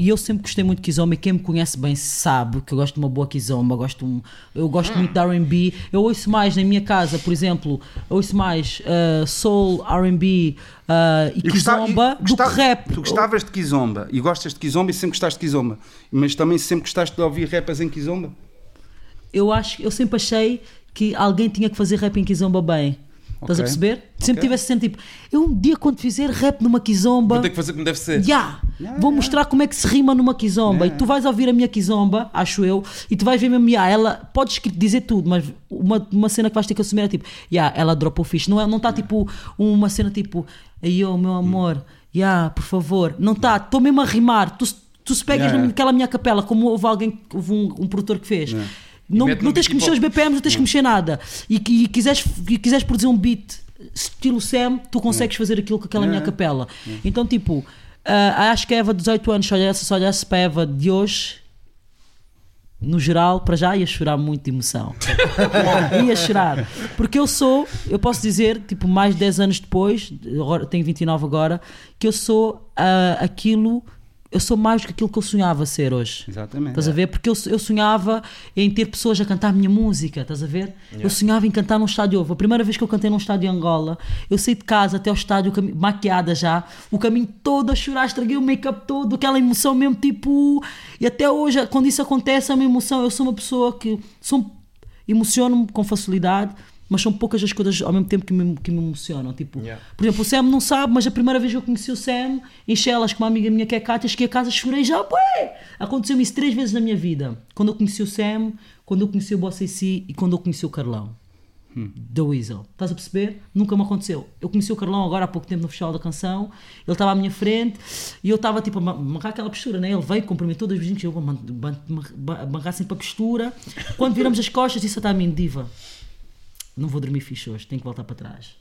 E eu sempre gostei muito de Kizomba e quem me conhece bem sabe que eu gosto de uma boa Kizomba, gosto um, eu gosto muito de R&B. Eu ouço mais na minha casa, por exemplo, eu ouço mais uh, soul, R&B uh, e, gostava- Kizomba e do que rap. Tu gostavas de Kizomba e gostas de Kizomba e sempre gostaste de Kizomba, mas também sempre gostaste de ouvir rappers em Kizomba? eu acho eu sempre achei que alguém tinha que fazer rap em Kizomba bem. Estás a perceber? Sempre Ok. tive esse sentido, tipo, eu um dia quando fizer rap numa Kizomba, Vou ter que fazer como deve ser. Ya, Yeah, vou yeah. mostrar como é que se rima numa kizomba e tu vais ouvir a minha kizomba, acho eu, e tu vais ver mesmo, yeah, ela podes dizer tudo, mas uma, uma cena que vais ter que assumir é tipo, yeah, ela dropou fixe, não é, não está tipo uma cena tipo, aí oh, meu amor, yeah, por favor, não está, estou mesmo a rimar, tu, tu se pegas Yeah, yeah. naquela minha capela, como houve alguém, houve um, um produtor que fez. Não, não tens que mexer os. BPMs, não tens que mexer nada. E, e quiseres, e quiseres produzir um beat estilo Sam, tu consegues fazer aquilo com aquela minha Yeah. capela. Então, tipo, ah, acho que a Eva de 18 anos, se olhasse, se olhasse para a Eva de hoje, no geral, para já ia chorar muito de emoção. ia chorar. Porque eu sou, eu posso dizer, tipo, mais de 10 anos depois, agora, tenho 29 agora, que eu sou ah, aquilo, eu sou mais do que aquilo que eu sonhava ser hoje. Exatamente. Estás a ver? Porque eu, eu sonhava em ter pessoas a cantar a minha música, estás a ver? Eu sonhava em cantar num estádio ovo. A primeira vez que eu cantei num estádio em Angola, eu saí de casa até ao estádio maquiada já, o caminho todo a chorar, estraguei o make-up todo, aquela emoção mesmo tipo. E até hoje, quando isso acontece, é uma emoção. Eu sou uma pessoa que sou, emociono-me com facilidade. Mas são poucas as coisas ao mesmo tempo que me, que me emocionam. Tipo, Yeah. por exemplo, o Sam não sabe, mas a primeira vez que eu conheci o Sam, em Chelas, com uma amiga minha que é Cátia, cheguei a casa, chorei já! Aconteceu-me isso três vezes na minha vida. Quando eu conheci o Sam, quando eu conheci o Boss AC e quando eu conheci o Carlão. Da Weasel. Estás a perceber? Nunca me aconteceu. Eu conheci o Carlão agora há pouco tempo no Festival da Canção. Ele estava à minha frente e eu estava tipo a marcar aquela postura, né? Ele veio, cumprimentou dois vizinhos, eu vou man- ban- ban- amarrar sempre a postura. Quando viramos as costas, disse a mim, Diva, não vou dormir fixe hoje, tenho que voltar para trás.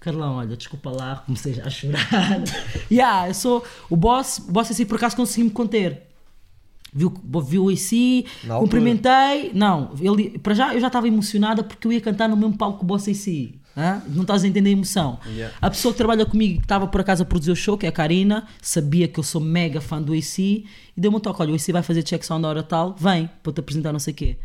Carlão, olha, desculpa lá, comecei já a chorar. yeah, eu sou o boss, o boss assim por acaso consegui-me conter. Viu, viu Na altura. cumprimentei. Não, ele, para já eu já estava emocionada porque eu ia cantar no mesmo palco que o Boss AC. hã? Não estás a entender a emoção. Yeah. A pessoa que trabalha comigo, que estava por acaso a produzir o show, que é a Karina, sabia que eu sou mega fã do AC e deu-me um toque: olha, o AC vai fazer check sound na hora tal, vem para te apresentar não sei o quê.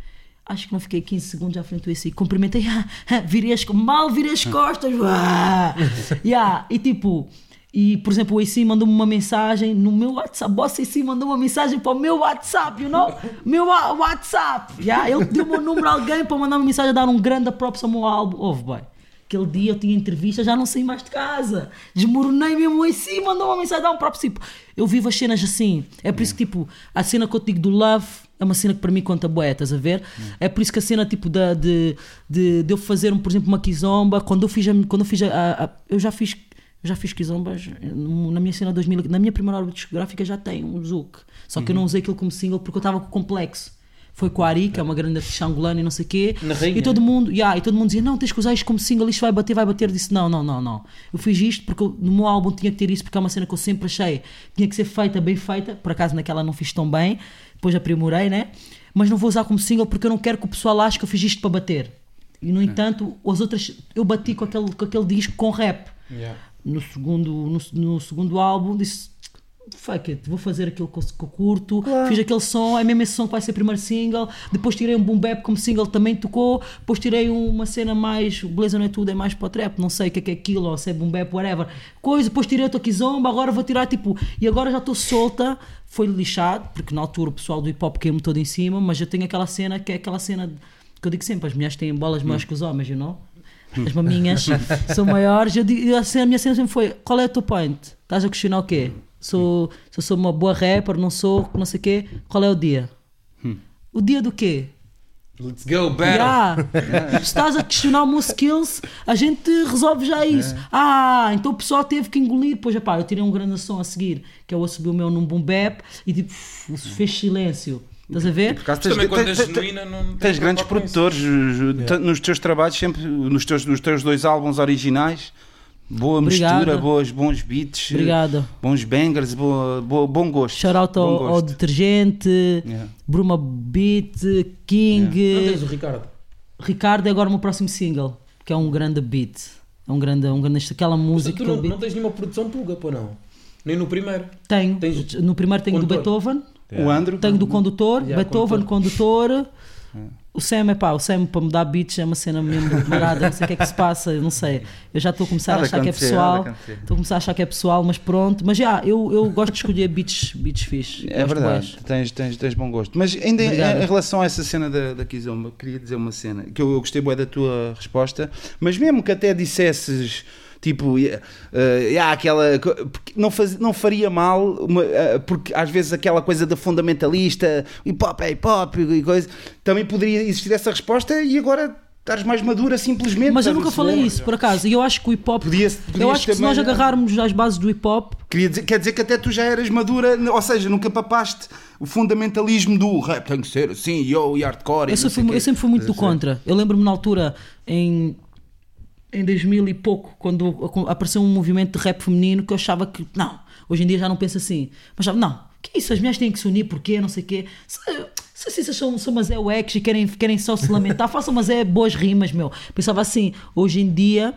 Acho que não fiquei 15 segundos à frente do AC. Cumprimentei, ah, virei as, mal virei as costas. ah. yeah, e tipo, e por exemplo, o AC mandou-me uma mensagem no meu WhatsApp. Boss AC mandou uma mensagem para o meu WhatsApp, you know? Meu WhatsApp. Yeah, ele deu o meu número a alguém para mandar uma mensagem a dar um grande props ao meu álbum. Ouve, boy. Aquele dia eu tinha entrevista, já não saí mais de casa. Desmoronei mesmo o AC, mandou uma mensagem, dá um próprio tipo. Eu vivo as cenas assim. É por isso que, tipo, a cena que eu te digo do Love é uma cena que para mim conta bué, estás a ver? É por isso que a cena, tipo, da, de, de, de eu fazer, por exemplo, uma kizomba, quando eu fiz a, quando eu fiz a, a- eu já fiz eu já fiz kizombas na minha cena 2000, na minha primeira órbita discográfica já tem um Zouk. Só que eu não usei aquilo como single porque eu estava com o complexo. Foi com a Ari, que é uma grande artista angolana e não sei o quê. E todo mundo, yeah, e todo mundo dizia: Não, tens que usar isto como single, isto vai bater, vai bater. Eu disse: Não, não, não, não. Eu fiz isto porque eu- no meu álbum tinha que ter isso, porque é uma cena que eu sempre achei tinha que ser feita, bem feita. Por acaso naquela não fiz tão bem, depois aprimorei, né? Mas não vou usar como single porque eu não quero que o pessoal ache que eu fiz isto para bater. E no entanto, as outras, eu bati com aquele, com aquele disco com rap Yeah. no segundo, no, no segundo álbum disse fuck it, vou fazer aquilo que eu, que eu curto fiz aquele som, é mesmo esse som que vai ser o primeiro single depois tirei um boom bap como single também tocou, depois tirei uma cena mais, beleza não é tudo, é mais para o trap não sei o que é que é aquilo, ou se é boom bap, whatever coisa, depois tirei outra kizomba agora vou tirar tipo, e agora já estou solta foi lixado, porque na altura o pessoal do hip hop caiu-me todo em cima, mas eu tenho aquela cena que é aquela cena que eu digo sempre, as mulheres têm bolas maiores que os homens, you know? As maminhas são maiores. Eu digo, a, cena- a minha cena sempre foi: qual é o teu point? Estás a questionar o quê? Sou, se eu sou uma boa rapper, não sou, não sei o quê. Qual é o dia? O dia do quê? Let's go, battle. Yeah. Se estás a questionar o meu skills, a gente resolve já isso. Ah, então o pessoal teve que engolir. Pois, pá, eu tirei um grande som a seguir, que eu subi o meu num boom bap e tipo, fez silêncio. Estás a ver? Por acaso Mas também quando tens- és tens- genuína não Tens tens grandes produtores Ju, nos teus trabalhos, sempre nos teus, nos teus dois álbuns originais. Boa Obrigada. mistura, boas, bons beats, Obrigada. bons bangers, boa, boa- bom gosto. Shout out ao, ao gosto. detergente, Yeah. Bruma Beat, King. Não tens o Ricardo. Ricardo é agora o meu próximo single, que é um grande beat. É um grande, um grande aquela Tu música. não, aquele beat. não tens nenhuma produção tuga, pô não? Nem no primeiro. Tenho. Tens- No primeiro tenho do Condutor. Beethoven, O Andro. tenho do condutor, Yeah, Beethoven, condutor. O Sam é pá, o Sam para mudar beats é uma cena mesmo marada, não sei o que é que se passa, eu não sei. Eu já estou a começar Nada a achar que é pessoal. Estou a começar a achar que é pessoal, mas pronto. Mas já, eu, eu gosto de escolher beats, beats fixe. É Gosto verdade, tens, tens, tens bom gosto. Mas ainda em, em relação a essa cena da, da Kizomba, queria dizer uma cena que eu, eu gostei bué da tua resposta, mas mesmo que até dissesses. Tipo, há aquela. Não, faz, não faria mal, uma, eh, porque às vezes aquela coisa da fundamentalista, hip hop é hip hop e coisa, também poderia existir essa resposta e agora estás mais madura simplesmente. Mas eu nunca falei isso, por acaso. E eu acho que o hip hop. Podia- Eu acho que se nós agarrarmos as bases do hip hop, dizer, quer dizer que até tu já eras madura, ou seja, nunca papaste o fundamentalismo do rap tem que ser assim, yo, e hardcore. e Eu não sempre, fui, eu sempre fui muito do contra. Eu lembro-me na altura, em, em 2000 e pouco, quando apareceu um movimento de rap feminino, que eu achava que, não, hoje em dia já não penso assim. Mas achava, não, que isso, as mulheres têm que se unir, porquê, não sei o quê. Se, se assim vocês são, são umas é wax e querem, querem só se lamentar, façam umas é boas rimas, meu. Pensava assim, hoje em dia...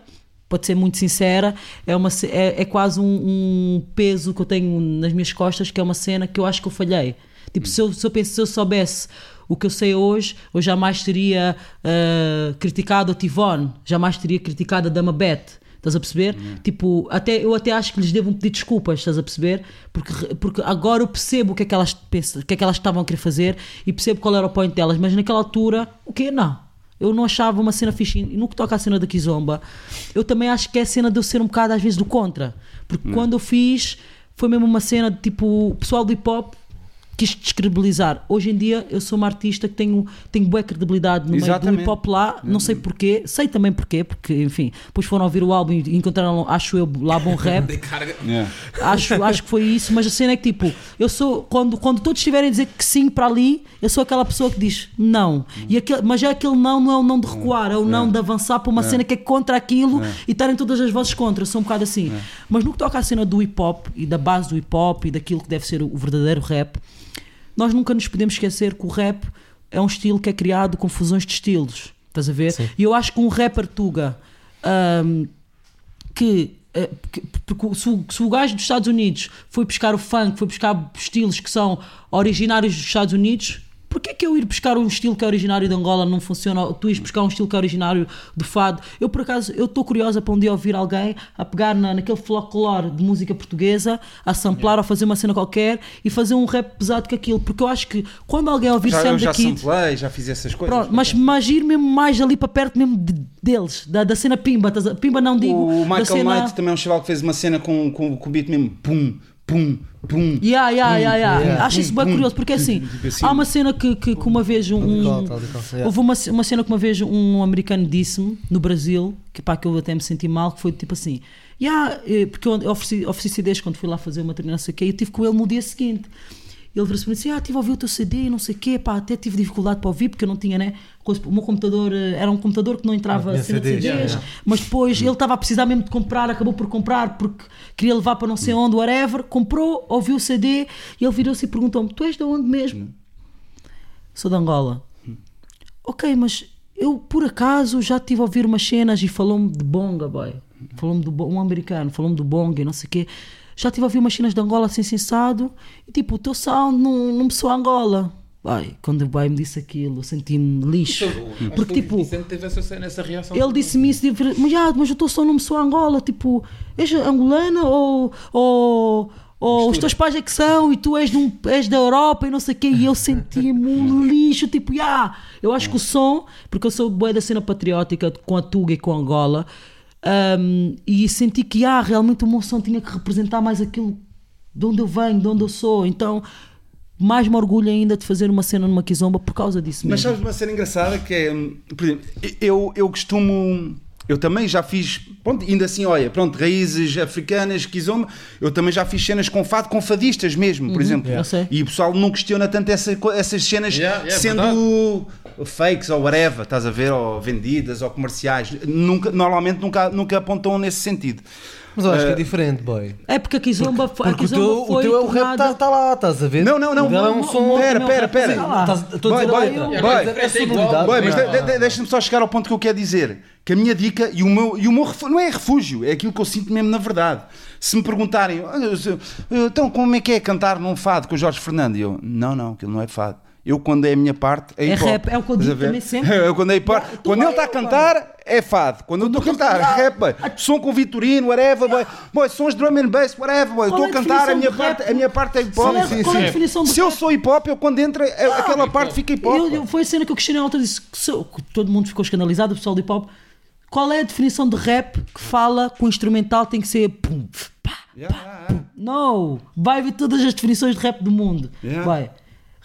Pode ser muito sincera, é, uma, é, é quase um, um peso que eu tenho nas minhas costas, que é uma cena que eu acho que eu falhei. Tipo, se eu, se eu, penso, se eu soubesse o que eu sei hoje, eu jamais teria ah, criticado a Tivone, jamais teria criticado a Dama Beth. Estás a perceber? Tipo, até, eu até acho que lhes devo pedir desculpas, estás a perceber? Porque, porque agora eu percebo o que é que elas pensam, o que é que elas estavam a querer fazer e percebo qual era o point delas, mas naquela altura, o quê? Não. Eu não achava uma cena fixe. E no que toca à cena da Kizomba, eu também acho que é a cena de eu ser um bocado às vezes do contra. Porque quando eu fiz, foi mesmo uma cena de tipo, o pessoal do hip hop quis descredibilizar. Hoje em dia eu sou uma artista que tenho, tenho boa credibilidade no meio do Exatamente. hip hop lá, não sei porquê, sei também porquê, porque enfim, depois foram ouvir o álbum e encontraram, acho eu, lá bom rap. Yeah. Acho, acho que foi isso, mas a cena é que tipo, eu sou, quando, quando todos estiverem a dizer que sim para ali, eu sou aquela pessoa que diz não. E aquele, mas é aquele não, não é o não de recuar, é o não de avançar para uma cena que é contra aquilo e estarem todas as vozes contra. Eu sou um bocado assim. Mas no que toca à cena do hip hop e da base do hip hop e daquilo que deve ser o verdadeiro rap, nós nunca nos podemos esquecer que o rap é um estilo que é criado com fusões de estilos. Estás a ver? E eu acho que um rapper tuga hum, que, eh, que- porque se o, se o gajo dos Estados Unidos foi buscar o funk, foi buscar estilos que são originários dos Estados Unidos, porquê que eu ir buscar um estilo que é originário de Angola não funciona? Tu ires buscar um estilo que é originário do fado? Eu, por acaso, eu estou curiosa para um dia ouvir alguém a pegar na, naquele folclore de música portuguesa, a samplar ou fazer uma cena qualquer e fazer um rap pesado que aquilo, porque eu acho que quando alguém ouvir Já, Sam já da Kid... samplei, já fiz essas coisas. Pronto, mas, mas ir mesmo mais ali para perto mesmo de- deles, da, da cena Pimba. Pimba não digo. o Michael cena... Knight também é um chaval que fez uma cena com, com, com o beat mesmo pum, pum, pum. Yeah, yeah, yeah, yeah. yeah. Acho isso bem pum. curioso, porque assim, Tipo assim. há uma cena que, que, que uma vez um. Um-. Houve uma, uma cena que uma vez um americano disse-me no Brasil, que pá, que eu até me senti mal, que foi tipo assim, yeah, eh, porque eu ofereci, ofereci CDs quando fui lá fazer uma trilha, não sei o quê, e eu estive com ele no dia seguinte. Ele virou-se para mim e disse: Ah, estive a ouvir o teu CD e não sei o quê, pá, até tive dificuldade para ouvir porque eu não tinha, né? O meu computador eh, era um computador que não entrava cena de CDs, yeah. mas depois ele estava a precisar mesmo de comprar, acabou por comprar porque queria levar para não sei onde, whatever, comprou, ouviu o CD e ele virou-se e perguntou-me: Tu és de onde mesmo? Sou de Angola. Ok, mas eu por acaso já estive a ouvir umas cenas e falou-me de bonga, boy. Falou-me do um americano, falou-me do bonga e não sei o quê. Já estive a ouvir umas cenas de Angola sem sensado e tipo, o teu sound não, não me soa Angola. Ai, quando o boy me disse aquilo, senti-me lixo. Porque tipo, Vicente teve essa, essa reação. ele disse-me isso, mas, mas o teu som não me soa Angola, tipo, és angolana ou, ou, ou os teus pais é que são e tu és, de um- és da Europa e não sei o quê, e eu sentia-me um lixo, tipo, já, eu acho que o som, porque eu sou boa da cena patriótica com a Tuga e com a Angola, hum, e senti que, já, realmente o meu som tinha que representar mais aquilo de onde eu venho, de onde eu sou, então... Mais me orgulho ainda de fazer uma cena numa Kizomba por causa disso Mas mesmo. sabes uma cena engraçada que é, hum, por exemplo, eu, eu costumo. Eu também já fiz, pronto, ainda assim, olha, pronto, raízes africanas, kizomba, eu também já fiz cenas com fado, com fadistas mesmo, por exemplo. eu sei. E o pessoal não questiona tanto essa essas cenas Yeah, yeah, sendo fakes ou whatever, estás a ver, ou vendidas ou comerciais. Nunca, normalmente nunca, nunca apontam nesse sentido. Mas eu acho que é Eh, diferente, boy. É porque a Kizomba foi. a Porque o teu, o teu é o rap tornada- tá, lá, estás a ver? Não, não, não. O dela é um não, som. Pera, não, pera, não, pera. não, estás- Estou a Boy, dizer, boy, olha, boy. é- é sonoridade. Boy, mas Não. de- de- deixa-me só chegar ao ponto que eu quero dizer. Que a minha dica e o meu, e o meu refúgio, não é refúgio, é aquilo que eu sinto mesmo na verdade. Se me perguntarem, "Olha, se- então como é que é cantar num fado com o Jorge Fernando? E eu, não, não, aquilo não é fado. Eu, quando é a minha parte, é É hip hop. rap, é o que eu digo também sempre. É, quando é hip hop. Tu Quando ele está a mano. cantar, é fado. Quando eu estou a cantar, rap, boy. som com Vitorino, whatever, boy. Boy, sons drum and bass, whatever, boy. Estou é a a cantar, a minha, parte, a minha parte é hip hop. Qual é, qual é a definição de Se eu sou hip hop, eu quando entra, é- aquela parte fica hip hop. Eu- boy. eu- foi a cena que eu questionei ontem, disse que que todo mundo ficou escandalizado, o pessoal do hip hop. Qual é a definição de rap que fala que o instrumental tem que ser. pum, pá, yeah, yeah. Não! Vai ver todas as definições de rap do mundo. Yeah. Vai.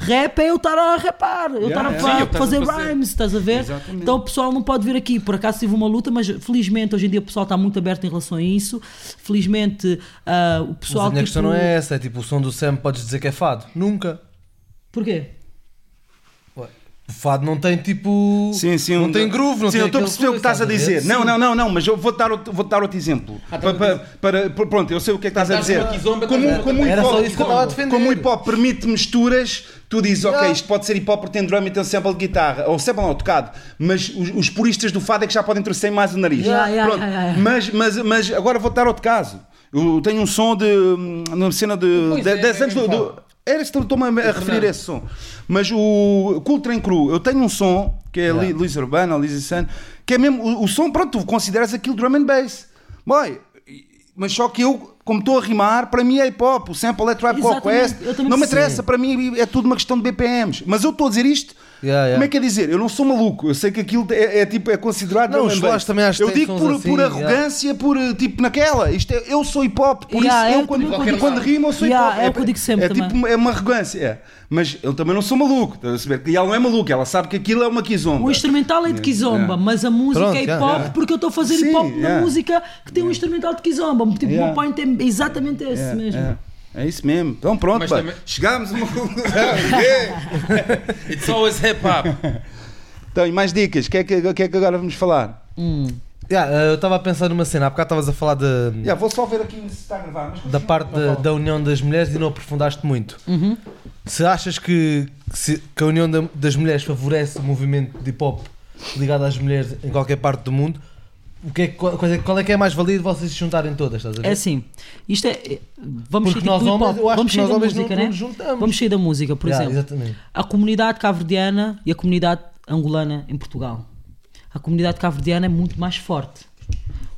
Rap é eu estar a rapar, eu estar Yeah, a yeah. Sim, fazer fazer. rhymes, estás a ver? Exatamente. Então o pessoal não pode vir aqui. Por acaso tive uma luta, mas felizmente hoje em dia o pessoal está muito aberto em relação a isso. Felizmente ah, o Mas pessoal. a minha tipo- questão não é essa, é tipo o som do Sam podes dizer que é fado. Nunca. Porquê? O fado não tem tipo. Sim, sim. Não um- tem groove, não sim, tem eu estou a perceber o que estás a dizer. Não, não, não, não, mas eu vou dar outro, vou dar outro exemplo. Ah, para, tá, para, para- para- pronto, eu sei o que é que estás a dizer. Como, a- como hip hop-. Como o hip hop permite misturas, tu dizes, ok, Yeah. isto pode ser hip hop porque tem drum e tem um sample de guitarra, ou sample não, tocado, mas os, os puristas do fado é que já podem torcer mais o nariz. Yeah, yeah, Pronto, yeah, yeah. Mas, mas, mas agora vou dar outro caso. Eu tenho um som de. hum, numa cena de. Pois de é, 10 é anos do. mesmo do era estou-me a, referir a esse som. Mas o Cool Train Crew, eu tenho um som que é Li- Luís Urbano, Luís Sun, que é mesmo. O, o som, pronto, tu consideras aquilo drum and bass. Boy, mas só que eu, como estou a rimar, para mim é hip hop. O sample é Tribe Called Exatamente, Quest. Não me interessa, para mim é tudo uma questão de BPMs. Mas eu estou a dizer isto. Yeah, yeah. Como é que é dizer? Eu não sou maluco. Eu sei que aquilo é, é tipo é considerado Não, os. Flash também acho Eu digo por, assim, por arrogância, por tipo naquela. Isto é- eu sou hip hop, por isso é eu quando, eu quando rimo eu sou hip hop. é o que eu digo sempre é tipo é uma arrogância. é. Mas eu também não sou maluco. E ela não é maluca, ela sabe que aquilo é uma kizomba. O instrumental é de kizomba, Yeah. mas a música Pronto, é hip hop porque eu estou a fazer hip hop na música que tem um instrumental de kizomba. Tipo, o meu point é exatamente esse É, mesmo. É. Isso mesmo. Então pronto, Mas pá. também- chegámos a uma conclusão. It's always hip hop. então, e mais dicas? O que, é que, que é que agora vamos falar? Hum. Yeah, eh, eu estava a pensar numa cena, há bocado estavas a falar de, Já, vou só ver aqui se está a gravar. Mas da parte da, da união das mulheres e não aprofundaste muito. Uhum. Se achas que, que se- que a união da- das mulheres favorece o movimento de hip hop ligado às mulheres em qualquer parte do mundo, o que é, qual, qual é, qual é que é mais válido vocês se juntarem todas? Estás a ver? É assim, isto é. é- Vamos Porque sair nós homens, eu acho Vamos que sair nós da homens música, não, né? juntamos. Vamos sair da música, por Yeah, exemplo. Exatamente. A comunidade cabo-verdiana e a comunidade angolana em Portugal. A comunidade cabo-verdiana é muito mais forte.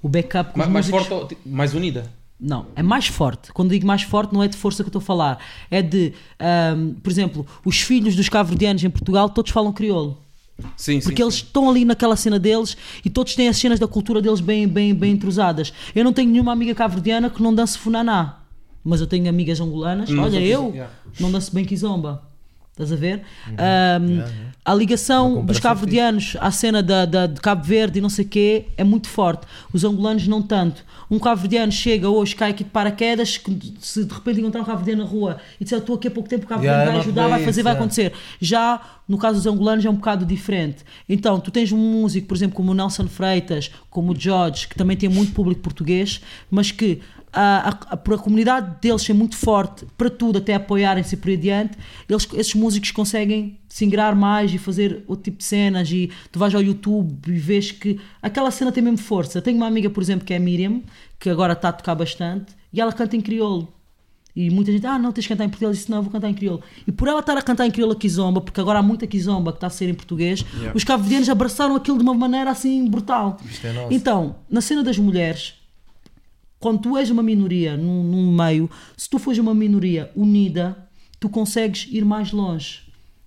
O backup com mais, mais músicos- forte, mais unida. Não, é mais forte. Quando digo mais forte, não é de força que eu estou a falar. É de, ahm, por exemplo, os filhos dos cabo-verdianos em Portugal todos falam crioulo. Sim, sim. Porque eles sim. estão ali naquela cena deles e todos têm as cenas da cultura deles bem, bem, bem entrosadas. Eu não tenho nenhuma amiga cabo-verdiana que não dance funaná. Mas eu tenho amigas angolanas. Hum, Olha, eu yeah. não danço bem kizomba. Estás a ver? Uhum. Ahm, A ligação dos cabo-verdianos à cena da, da- de Cabo Verde e não sei o quê é muito forte. Os angolanos não tanto. Um cabo-verdiano chega hoje, cai aqui de paraquedas, que se de repente encontrar um cabo-verdiano na rua e disser estou aqui há pouco tempo, o cabo-verdiano Yeah, vai não ajudar, vai fazer, isso, vai yeah. acontecer. Já no caso dos angolanos é um bocado diferente. Então, tu tens um músico, por exemplo, como o Nelson Freitas, como o George, que também tem muito público português, mas que a, a- por a comunidade deles ser muito forte para tudo, até apoiarem-se por aí adiante, eles, esses músicos conseguem se ingrar mais e fazer outro tipo de cenas. E tu vais ao YouTube e vês que aquela cena tem mesmo força. Tenho uma amiga, por exemplo, que é a Miriam, que agora está a tocar bastante, e ela canta em crioulo. E muita gente, ah, não, tens de cantar em português. Eu disse, não, eu vou cantar em crioulo. E por ela estar a cantar em crioulo a kizomba, porque agora há muita kizomba que está a ser em português, os cabo-verdianos abraçaram aquilo de uma maneira assim brutal. Isto é nosso. Então, na cena das mulheres, quando tu és uma minoria num, num meio, se tu fores uma minoria unida, tu consegues ir mais longe.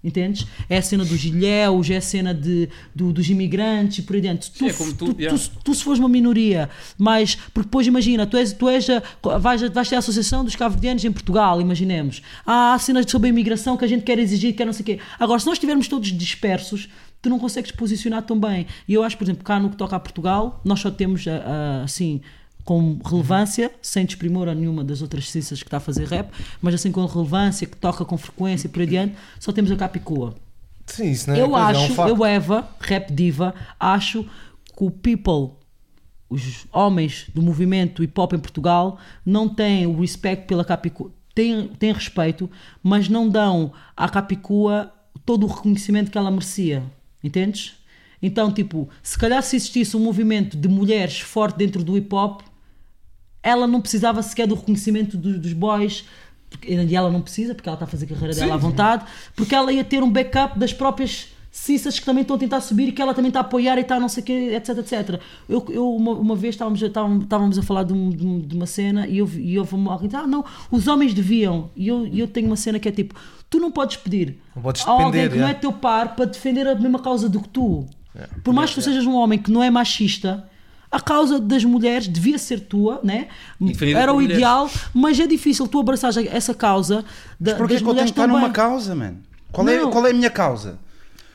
Entendes? É a cena dos ilhéus, é a cena de, do- dos imigrantes e por aí dentro. Tu, é como tu, tu, yeah. tu- tu se fores uma minoria, mas porque depois imagina, tu és, tu és a, vais, vais ter a Associação dos Cabo-Verdianos em Portugal, imaginemos. Há cenas sobre a imigração que a gente quer exigir, quer não sei o quê. Agora, se nós estivermos todos dispersos, tu não consegues posicionar tão bem. E eu acho, por exemplo, cá no que toca a Portugal, nós só temos a- a- assim com relevância, sem desprimor a nenhuma das outras ciências que está a fazer rap, mas assim com relevância, que toca com frequência e por aí adiante, só temos a Capicua. Sim, isso não é Eu coisa, é um acho, eu Eva, rap diva, acho que o people os homens do movimento hip hop em Portugal não têm o respeito pela Capicua. Têm, têm respeito, mas não dão à Capicua todo o reconhecimento que ela merecia. Entendes? Então, tipo, se calhar se existisse um movimento de mulheres forte dentro do hip hop, ela não precisava sequer do reconhecimento dos, dos boys, porque, e ela não precisa, porque ela está a fazer a carreira dela à vontade, porque ela ia ter um backup das próprias cissas que também estão a tentar subir e que ela também está a apoiar e está não sei o quê, etc, etc. Eu, eu uma, uma vez estávamos, a- estávamos, a falar de, um- de um- uma cena e eu, e houve alguém que ah não, os homens deviam. E eu, eu tenho uma cena que é tipo, tu não podes pedir Não podes a alguém depender, que não é. é teu par para defender a mesma causa do que tu. Por mais que tu sejas um homem que não é machista, a causa das mulheres devia ser tua, né? Era o mulheres. ideal, mas é difícil tu abraçares essa causa da, Porquê das que eu tenho que estar numa causa, mano? Qual é, qual é a minha causa?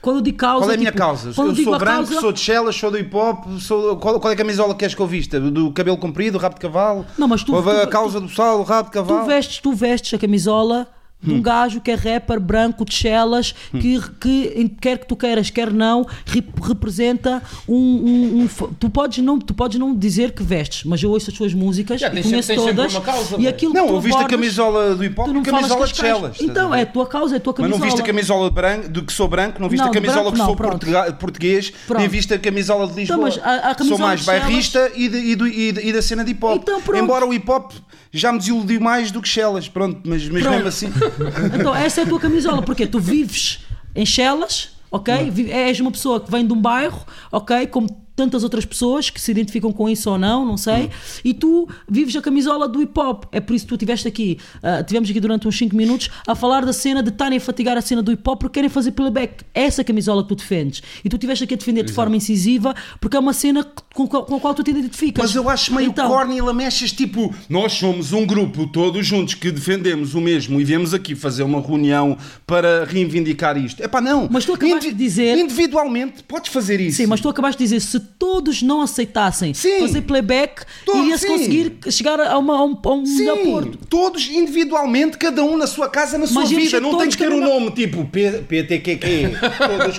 Quando eu digo causa, Qual é a minha tipo, causa? Eu sou branco, causa- sou de Chelas, sou do hip hop, sou... Qual, qual é a camisola que queres que eu vista? Do cabelo comprido, rabo de cavalo? Não, mas tu- Ou a tu- causa do sal, rabo de Tu cavalo? vestes, tu vestes a camisola de Hum. um gajo que é rapper branco de chelas que, que quer que tu queiras quer não rep- representa um, um- um tu podes não tu podes não dizer que vestes mas eu ouço as tuas músicas e tens conheço sempre todas uma causa, e velho. aquilo que Não, tu eu viste a camisola do hip hop tu e não a falas camisola de as Chelas. então é a tua causa é a tua Mas camisola não viste a camisola de branco, do que sou branco, não viste Não, a camisola branco que não, sou pronto. português, Pronto. nem viste a camisola de Lisboa. mas a- a sou camisola mais de Chelas- bairrista e, de- e do- e de- e da cena de hip hop. Então. Embora o hip hop já me desiludiu mais do que Chelas, pronto, mas, mas Pronto. mesmo assim. Então, essa é a tua camisola, porque tu vives em Chelas, ok? És uma pessoa que vem de um bairro, ok? Como tantas outras pessoas que se identificam com isso ou não, não sei, e tu vives a camisola do hip hop. É por isso que tu estiveste aqui, ah, tivemos aqui durante uns 5 minutos a falar da cena de estarem a fatigar a cena do hip hop porque querem fazer playback. É essa camisola que tu defendes. E tu estiveste aqui a defender de forma incisiva porque é uma cena com, com a qual tu te identificas. Mas eu acho meio Então, corny e lamechas, tipo, nós somos um grupo todos juntos que defendemos o mesmo e viemos aqui fazer uma reunião para reivindicar isto. É pá, não. Mas tu acabaste de dizer- Individualmente, podes fazer isso. Sim, mas tu acabaste de dizer se todos não aceitassem Sim. fazer playback, Todos, iria-se sim. conseguir chegar a, uma, a um, a um melhor Sim, porto. todos individualmente, cada um na sua casa, na sua íamos vida. Não tem que ter um nome tipo P- PTQQ.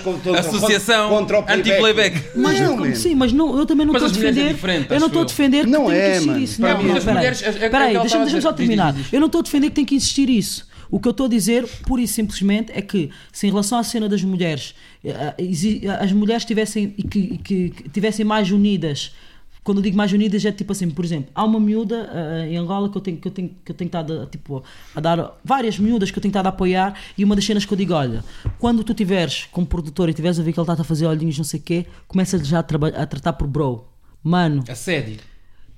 Todos todos Associação contra o playback. Anti-playback. Mas Não, não, man. sim, mas não, eu também não Mas estou a é defender. diferente, eu não estou a defender que Não tem que é, existir mano. isso. Para Não, mim, não, as peraí. mulheres- é- é- Peraí, deixa-me só terminar. Eu não estou a defender que tem que existir isso. O que eu estou a dizer, pura e simplesmente, é que se em relação à cena das mulheres, eh, exi- as mulheres tivessem, que, que- que tivessem mais unidas, quando eu digo mais unidas é tipo assim, por exemplo, há uma miúda eh, em Angola que eu tenho que eu tenho que eu tenho estado a, tipo, a dar várias miúdas que eu tenho estado a apoiar e uma das cenas que eu digo, olha, quando tu tiveres como produtor e tiveres a ver que ele está a fazer olhinhos não sei o quê, começa já a, a tratar por bro. Mano, Assédio.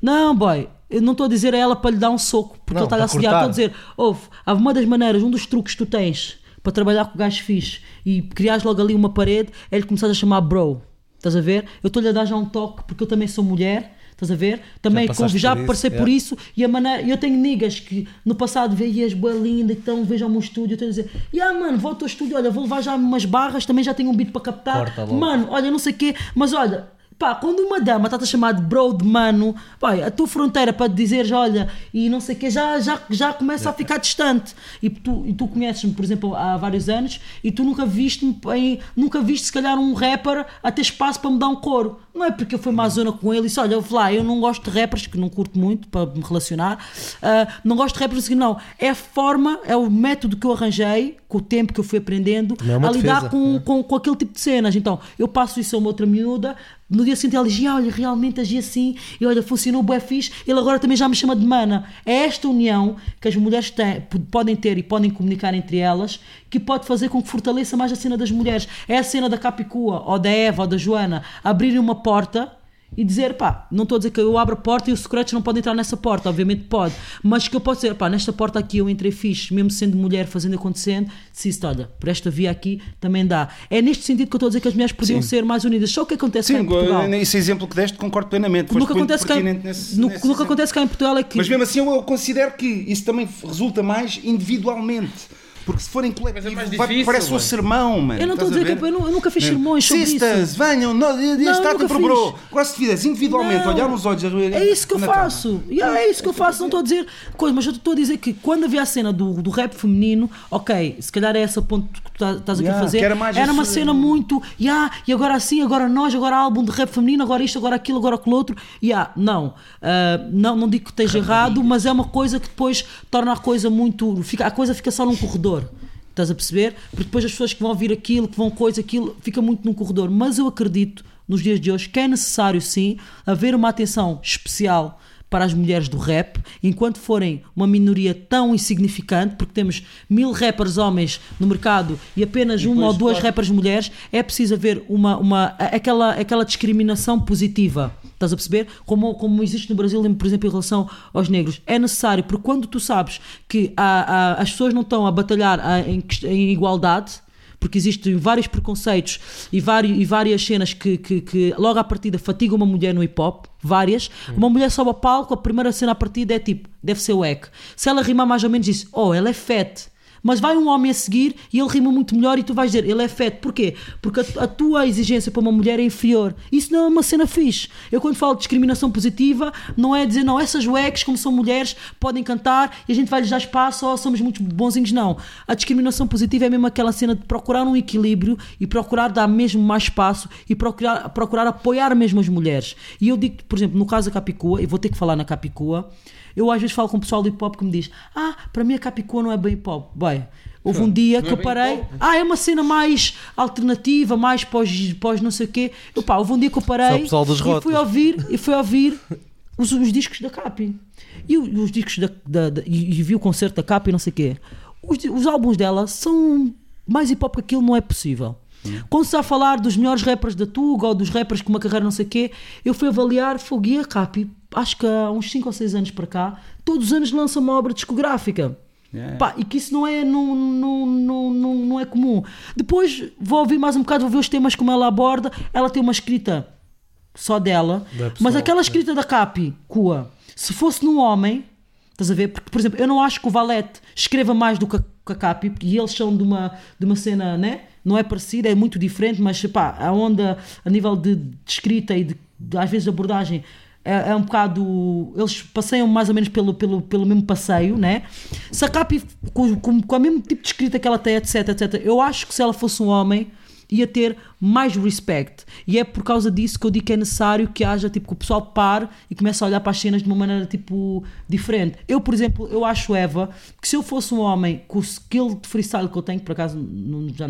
não, boy, eu não estou a dizer a ela para lhe dar um soco, porque ele está a assediar. Estou a dizer, ouve, há uma das maneiras, um dos truques que tu tens para trabalhar com o gajo fixe e criares logo ali uma parede é ele começar a chamar bro. Estás a ver? Eu estou-lhe a dar já um toque porque eu também sou mulher. Estás a ver? Também já por isso, passei por é. isso e a maneira. Eu tenho niggas que no passado veias boa linda, então vejam o meu estúdio. Tenho a dizer, yeah, mano, volta ao estúdio, olha, vou levar já umas barras, também já tenho um beat para captar. Corta. Mano, olha, não sei o quê, mas olha, pá, quando uma dama está-te a chamar de bro, de mano, pá, a tua fronteira para te dizeres, olha, e não sei o quê, já, já, já começa a ficar distante. E tu, e tu conheces-me, por exemplo, há vários anos, e tu nunca viste em, nunca viste, se calhar, um rapper a ter espaço para me dar um coro. Não é porque eu fui à zona com ele e disse, olha, lá, eu não gosto de rappers, que não curto muito para me relacionar, ah, não gosto de rappers, não. É a forma, é o método que eu arranjei, com o tempo que eu fui aprendendo, é uma a lidar defesa, com, é. com, com aquele tipo de cenas. Então, eu passo isso a uma outra miúda, no dia seguinte ela diz, "Ah, olha, realmente agi assim, e olha, funcionou bué fixe, ele agora também já me chama de mana. É esta união que as mulheres têm, podem ter e podem comunicar entre elas, que pode fazer com que fortaleça mais a cena das mulheres. É a cena da Capicua, ou da Eva, ou da Joana, abrirem uma porta e dizer, pá, não estou a dizer que eu abro a porta e os secretos não podem entrar nessa porta, obviamente pode, mas que eu posso dizer, pá, nesta porta aqui eu entrei fixe, mesmo sendo mulher, fazendo acontecendo, se isso, olha, por esta via aqui também dá. É neste sentido que eu estou a dizer que as mulheres podiam Sim. ser mais unidas. Só o que acontece cá Sim, em Portugal. esse exemplo que deste concordo plenamente. O que Foste muito acontece, cá, nesse- no- nesse no que acontece cá em Portugal é que. Mas mesmo assim eu, eu considero que isso também resulta mais individualmente. Porque se forem coletivo, é difícil, parece um sermão, mano. Eu não estou a dizer que eu, eu nunca fiz sermões sobre isso. Sisters, venham, não, Não, este nunca por bro. Agora se fizeres individualmente, Não. olhar nos olhos. É isso que eu faço. Yeah, é isso que eu faço. Não estou a dizer coisa, mas eu estou a dizer que quando havia a cena do, do rap feminino, ok, se calhar é essa ponto que tu tá- estás aqui Yeah, a fazer. era mais uma esse- cena muito, yeah, e agora assim, agora nós, agora álbum de rap feminino, agora isto, agora aquilo, agora aquilo outro. Yeah, não. Ah, não, não digo que esteja errado, mas é uma coisa que depois torna a coisa muito. Fica, a coisa fica só num corredor. Estás a perceber? Porque depois as pessoas que vão ouvir aquilo, que vão coisa, aquilo, fica muito num corredor. Mas eu acredito, nos dias de hoje, que é necessário sim haver uma atenção especial para as mulheres do rap, enquanto forem uma minoria tão insignificante, porque temos mil rappers homens no mercado e apenas uma ou duas claro. rappers mulheres, é preciso haver uma, uma, aquela, aquela discriminação positiva. Estás a perceber? Como, como existe no Brasil, por exemplo, em relação aos negros. É necessário, porque quando tu sabes que há- há- as pessoas não estão a batalhar em, em igualdade, porque existem vários preconceitos e, vários, e várias cenas que, que, que logo à partida fatigam uma mulher no hip hop, várias. Uma mulher sobe ao palco, a primeira cena à partida é tipo, deve ser wack. Se ela rimar mais ou menos diz, oh, ela é fat. Mas vai um homem a seguir e ele rima muito melhor e tu vais dizer, ele é fat. Porquê? Porque a, a tua exigência para uma mulher é inferior. Isso não é uma cena fixe. Eu quando falo de discriminação positiva, não é dizer, não, essas wacks, como são mulheres, podem cantar e a gente vai lhes dar espaço ou somos muito bonzinhos. Não. A discriminação positiva é mesmo aquela cena de procurar um equilíbrio e procurar dar mesmo mais espaço e procurar, procurar apoiar mesmo as mulheres. E eu digo, por exemplo, no caso da Capicua, e vou ter que falar na Capicua, eu às vezes falo com o pessoal do hip hop que me diz: Ah, para mim a Capicua não é bem hip hop. Bem, houve um dia Não que é eu parei. Ah, é uma cena mais alternativa, mais pós, pós não sei o quê. Eu, pá, houve um dia que eu parei e fui ouvir, e fui ouvir os, os discos da Capi. E os discos da, da- da- e, e vi o concerto da Capi e não sei o quê. Os, os álbuns dela são mais hip hop que aquilo, não é possível. Quando se está a falar dos melhores rappers da Tuga ou dos rappers com uma carreira não sei o quê, eu fui avaliar Foguia a Capi, acho que há uns 5 ou 6 anos para cá, todos os anos lança uma obra discográfica. Yeah. Pá, e que isso não é, não, não, não, não, é comum. Depois vou ouvir mais um bocado, vou ver os temas como ela aborda. Ela tem uma escrita só dela, Da mas pessoa, aquela escrita da Capi, Cua, se fosse num homem, estás a ver? Porque, por exemplo, eu não acho que o Valete escreva mais do que a, Capi, e eles são de uma, de uma cena, né? Não é parecida, é muito diferente, mas pá, a onda a nível de, de escrita e de, de, às vezes abordagem é, é um bocado. Eles passeiam mais ou menos pelo, pelo, pelo mesmo passeio, né? Se com, com, com o mesmo tipo de escrita que ela tem, etc, etc, eu acho que se ela fosse um homem ia ter mais respect. E é por causa disso que eu digo que é necessário que haja, tipo, que o pessoal pare e comece a olhar para as cenas de uma maneira, tipo, diferente. Eu, por exemplo, eu acho, Eva, que se eu fosse um homem com o skill de freestyle que eu tenho, que por acaso não- já,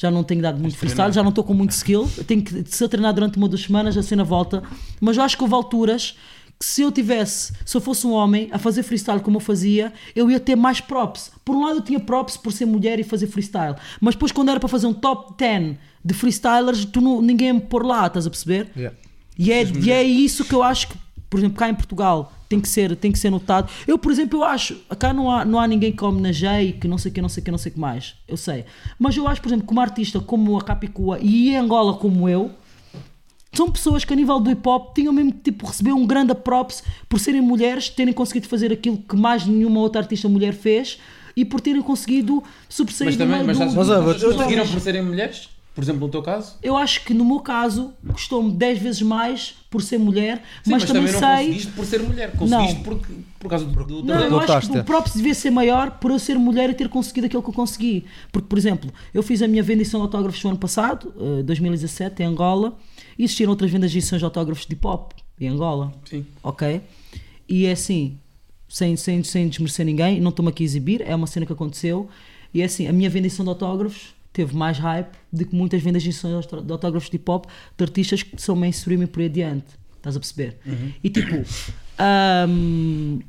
já não tenho dado muito freestyle, já não estou com muito skill, eu tenho que, se eu treinar durante uma ou duas semanas, a cena volta. Mas eu acho que houve alturas que se eu tivesse, se eu fosse um homem a fazer freestyle como eu fazia, eu ia ter mais props. Por um lado eu tinha props por ser mulher e fazer freestyle, mas depois quando era para fazer um top 10 de freestylers, tu não, ninguém ia me pôr lá, estás a perceber? Yeah. E é, e é isso que eu acho que, por exemplo, cá em Portugal tem que ser, tem que ser notado. Eu, por exemplo, eu acho, cá não há, não há ninguém que homenageie, que não sei o que, não sei o que, não sei o que mais. Eu sei. Mas eu acho, por exemplo, que uma artista como a Capicua e em Angola como eu, são pessoas que a nível do hip hop tinham mesmo tipo, receber um grande props por serem mulheres, terem conseguido fazer aquilo que mais nenhuma outra artista mulher fez e por terem conseguido sobressair Mas do também, meio mas do- Mas, que olha, vocês eu- conseguiram por serem mulheres? Por exemplo, no teu caso? Eu acho que no meu caso custou-me 10 vezes mais por ser mulher, Sim, mas, mas, também, não sei. conseguiste por ser mulher. Conseguiste Não. porque, por causa do, do Não, eu acho que o props devia ser maior por eu ser mulher e ter conseguido aquilo que eu consegui. Porque, por exemplo, eu fiz a minha vendição de autógrafos no ano passado, eh, 2017, em Angola, e existiram outras vendas de edições de autógrafos de hip hop em Angola. Sim. Ok? E é assim, sem, sem, sem desmerecer ninguém, não estou-me aqui a exibir, é uma cena que aconteceu. E é assim, a minha vendição de autógrafos teve mais hype do que muitas vendas de edições de autógrafos de hip hop de artistas que são mainstream e por aí adiante. Estás a perceber? E tipo, ahm,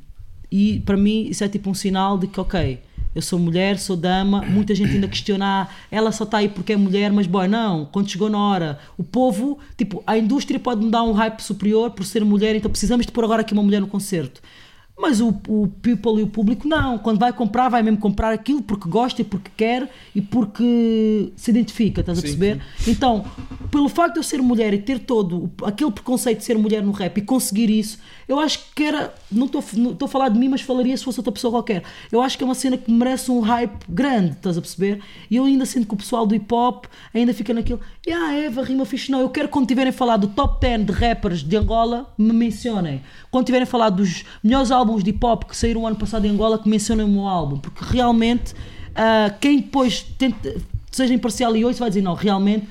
e para mim isso é tipo um sinal de que, ok, eu sou mulher, sou dama, muita gente ainda questiona, ah, ela só está aí porque é mulher, mas boy, não, quando chegou na hora, o povo, tipo, a indústria pode me dar um hype superior por ser mulher, então precisamos de pôr agora aqui uma mulher no concerto. Mas o, o people e o público não. Quando vai comprar, vai mesmo comprar aquilo porque gosta e porque quer e porque se identifica, estás a Sim, perceber? Então, pelo facto de eu ser mulher e ter todo aquele preconceito de ser mulher no rap e conseguir isso, eu acho que era. Não estou a falar de mim, mas falaria se fosse outra pessoa qualquer. Eu acho que é uma cena que merece um hype grande, estás a perceber? E eu ainda sinto que o pessoal do hip hop ainda fica naquilo. Ah, Eva, rima fixe. Não, eu quero que quando tiverem falado do top 10 de rappers de Angola, me mencionem. Quando tiverem falado dos melhores álbuns de hip hop que saíram ano passado em Angola, que mencionem o meu álbum. Porque realmente, ah, quem depois tenta, seja imparcial e ouça, vai dizer: não, realmente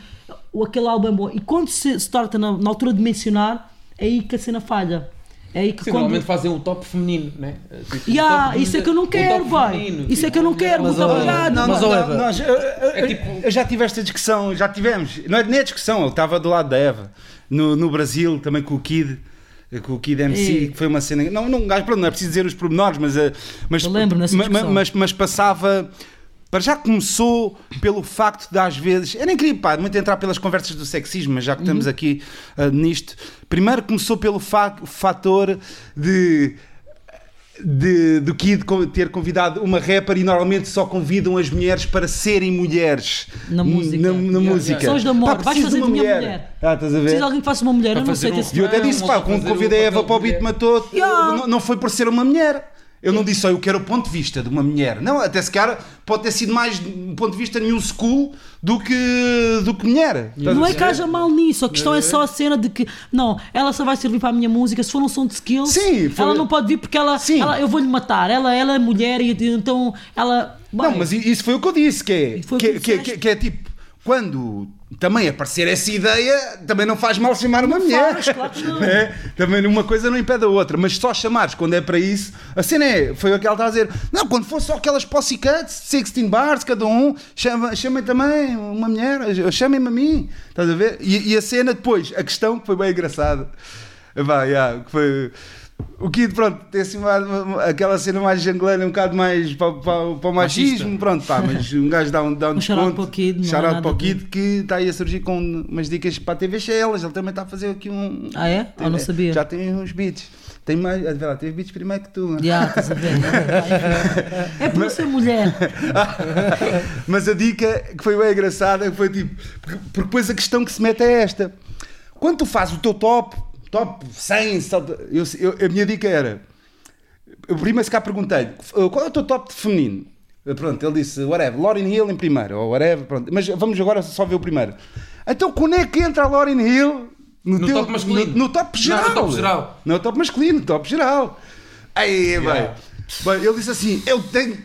aquele álbum é bom. E quando se, se torna na, na altura de mencionar, é aí que a cena falha. É aí que Sim, quando. normalmente fazem o top feminino, né? Tipo, o Ya, top isso é que eu não quero, boy. feminino, Isso é tipo, que eu não quero, Mas, muito obrigado. não, Mas, ó, Eva. nós, eu, eu- É tipo- eu já tive esta discussão, já tivemos. Não é nem a discussão, eu estava do lado da Eva. No, no Brasil, também com o Kid. Com o Kid MC, E- que foi uma cena. Não, não, pronto, não é preciso dizer os pormenores, mas. eh, mas Eu lembro nessa ma- ma- discussão. mas, mas passava. Para já começou pelo facto de às vezes. Eu nem queria pá, muito entrar pelas conversas do sexismo, mas já que Uhum. estamos aqui ah, nisto. Primeiro começou pelo fa fator de de, do Kid ter convidado uma rapper e normalmente só convidam as mulheres para serem mulheres Na música. Na, na Yeah, música. yeah. Sons de amor, vais preciso fazer de uma de minha mulher. Ah, estás a ver? Precisa de alguém que faça uma mulher, eu Para não sei um- E eu até disse, pá, quando convidei a Eva para o beat mulher. matou, Yeah. não, não foi por ser uma mulher. Eu não disse só eu quero o ponto de vista de uma mulher. Não, até se calhar pode ter sido mais um ponto de vista new school do que, do que mulher. Não é que haja mal nisso, a questão é só a cena de que, não, ela só vai servir para a minha música, se for um som de skills, Sim, foi- ela não pode vir porque ela, Sim. ela- eu vou-lhe matar, ela, ela é mulher e então ela. Não, Vai. mas i- isso foi o que eu disse, que é, que, que é- que, é- que é tipo, quando também aparecer essa ideia, também não faz mal chamar uma mulher. faz, claro que não. É? Também uma coisa não impede a outra, mas só chamares quando é para isso, a cena é, foi o que ela está a dizer, não, quando for só aquelas pussycats, 16 bars, cada um, chama, chamem também uma mulher, chamem-me a mim, estás a ver? E, e a cena depois, a questão que foi bem engraçada, vai, yeah, que foi... O Kid, pronto, tem assim uma, uma- aquela cena mais janglana, um bocado mais para, para, para o machismo, Machista. pronto, pá, mas um gajo dá um, dá um, Um shout-out desconto. para o Kid, para o de- Kid que está aí a surgir com umas dicas para a TV Shellas, ele também está a fazer aqui um... Ah, é? Ah, não sabia. Já tem uns beats. Tem mais, vê lá, teve beats primeiro que tu. Já, estás a ver? É por eu ser mulher. Mas a dica que foi bem engraçada foi tipo, porque, porque depois a questão que se mete é esta: quando tu fazes o teu top, top 100, só- eu, eu- a minha dica era: eu primeiro se cá perguntei qual é o teu top de feminino? Pronto, ele disse whatever, Lauryn Hill em primeiro, ou whatever, pronto. mas vamos agora só ver o primeiro. Então, quando é que entra a Lauryn Hill No teu- top masculino. No, no top Não, geral. no top geral. No top masculino, no top geral. Aí, Yeah. bem, bem, ele disse assim: eu tenho.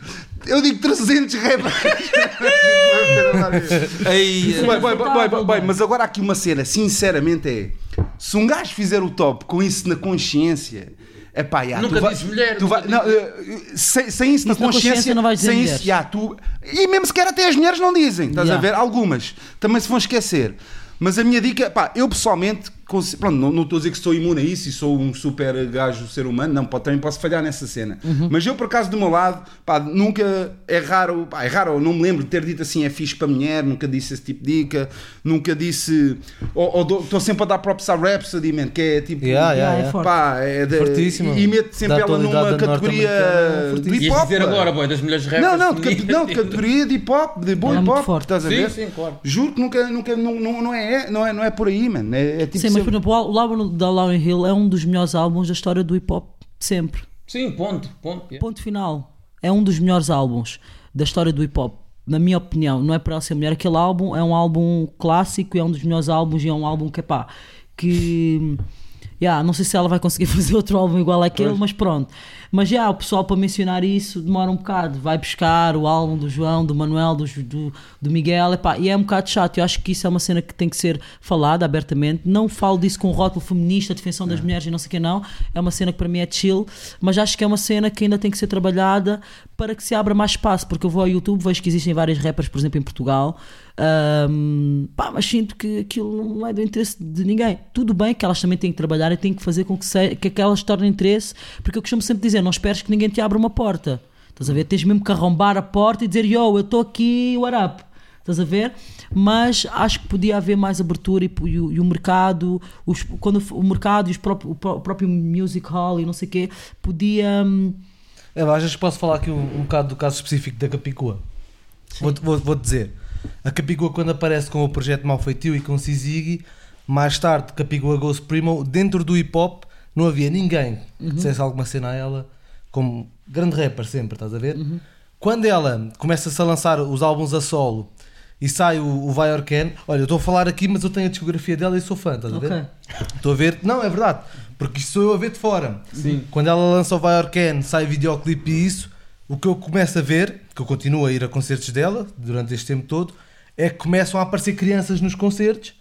Eu digo 300 rappers. Ei, Bem, bem, bem, bem. mas agora há aqui uma cena, sinceramente é. Se um gajo fizer o top com isso na consciência. É pá, já, Nunca tu vai, mulher, tu nunca vai, não, eh, sem, sem isso na Isso na consciência consciência, não vais dizer sem mulheres. isso, já, tu, e mesmo sequer até as mulheres não dizem, estás Já. a ver? Algumas também se vão esquecer. Mas a minha dica, pá, eu pessoalmente, pronto, não, não estou a dizer que sou imune a isso e sou um super gajo ser humano, não, pode, também posso falhar nessa cena. Uhum. Mas eu, por acaso, do meu lado, pá, nunca, é raro, pá, é raro, eu não me lembro de ter dito assim, é fixe para mulher, nunca disse esse tipo de dica, nunca disse, estou sempre a dar props à Rhapsody, man, que é tipo, Yeah, Yeah, yeah, é pá, é de, Fortíssimo. e, e meto sempre Da ela numa categoria de hip hop. dizer agora, boy, das mulheres rappers. Não, não, de, não, de categoria de hip hop, de bom é hip hop, forte. estás a Sim, ver? sim, claro. Juro que nunca, nunca não, não, não, é, não, é, não é por aí, mano. É, é tipo Sim, mas por exemplo, o álbum da Lauryn Hill é um dos melhores álbuns da história do hip hop de sempre. Sim, ponto, ponto. yeah. Ponto final. É um dos melhores álbuns da história do hip hop. Na minha opinião, não é para ela ser mulher. Aquele álbum é um álbum clássico e é um dos melhores álbuns e é um álbum que, pá, que. Yeah, não sei se ela vai conseguir fazer outro álbum igual àquele, mas pronto. Mas já, o pessoal para mencionar isso demora um bocado. Vai buscar o álbum do João, do Manuel, do, do, do Miguel, epá, e é um bocado chato. Eu acho que isso é uma cena que tem que ser falada abertamente. Não falo disso com rótulo feminista, defensão das mulheres e não sei o que não. É uma cena que para mim é chill, mas acho que é uma cena que ainda tem que ser trabalhada para que se abra mais espaço. Porque eu vou ao YouTube, vejo que existem várias rappers, por exemplo, em Portugal. Ahm, pá, mas sinto que aquilo não é do interesse de ninguém. Tudo bem que elas também têm que trabalhar e têm que fazer com que, se, que aquelas se tornem interesse, porque eu costumo sempre dizer: não esperes que ninguém te abra uma porta. Estás a ver? Tens mesmo que arrombar a porta e dizer: Yo, eu estou aqui, what up? estás a ver? Mas acho que podia haver mais abertura e, e o, e o mercado, os, quando o mercado e os próprio, o pró- o próprio music hall e não sei o quê, podia. hum, É, às vezes posso falar aqui um, um bocado do caso específico da Capicua. Vou, vou, vou dizer. A Capicua, quando aparece com o projeto Malfeitio e com Sizigi, mais tarde, Capicua Ghost Primo, dentro do hip hop, não havia ninguém que dissesse alguma cena a ela, como grande rapper sempre, estás a ver? Quando ela começa-se a lançar os álbuns a solo e sai o, o Vai Orcan, olha, eu estou a falar aqui, mas eu tenho a discografia dela e sou fã, estás a ver? Estou a ver, não, é verdade, porque isto sou eu a ver de fora. Sim. Quando ela lança o Vai Orcan, sai videoclipe e isso, o que eu começo a ver, que eu continuo a ir a concertos dela durante este tempo todo, é que começam a aparecer crianças nos concertos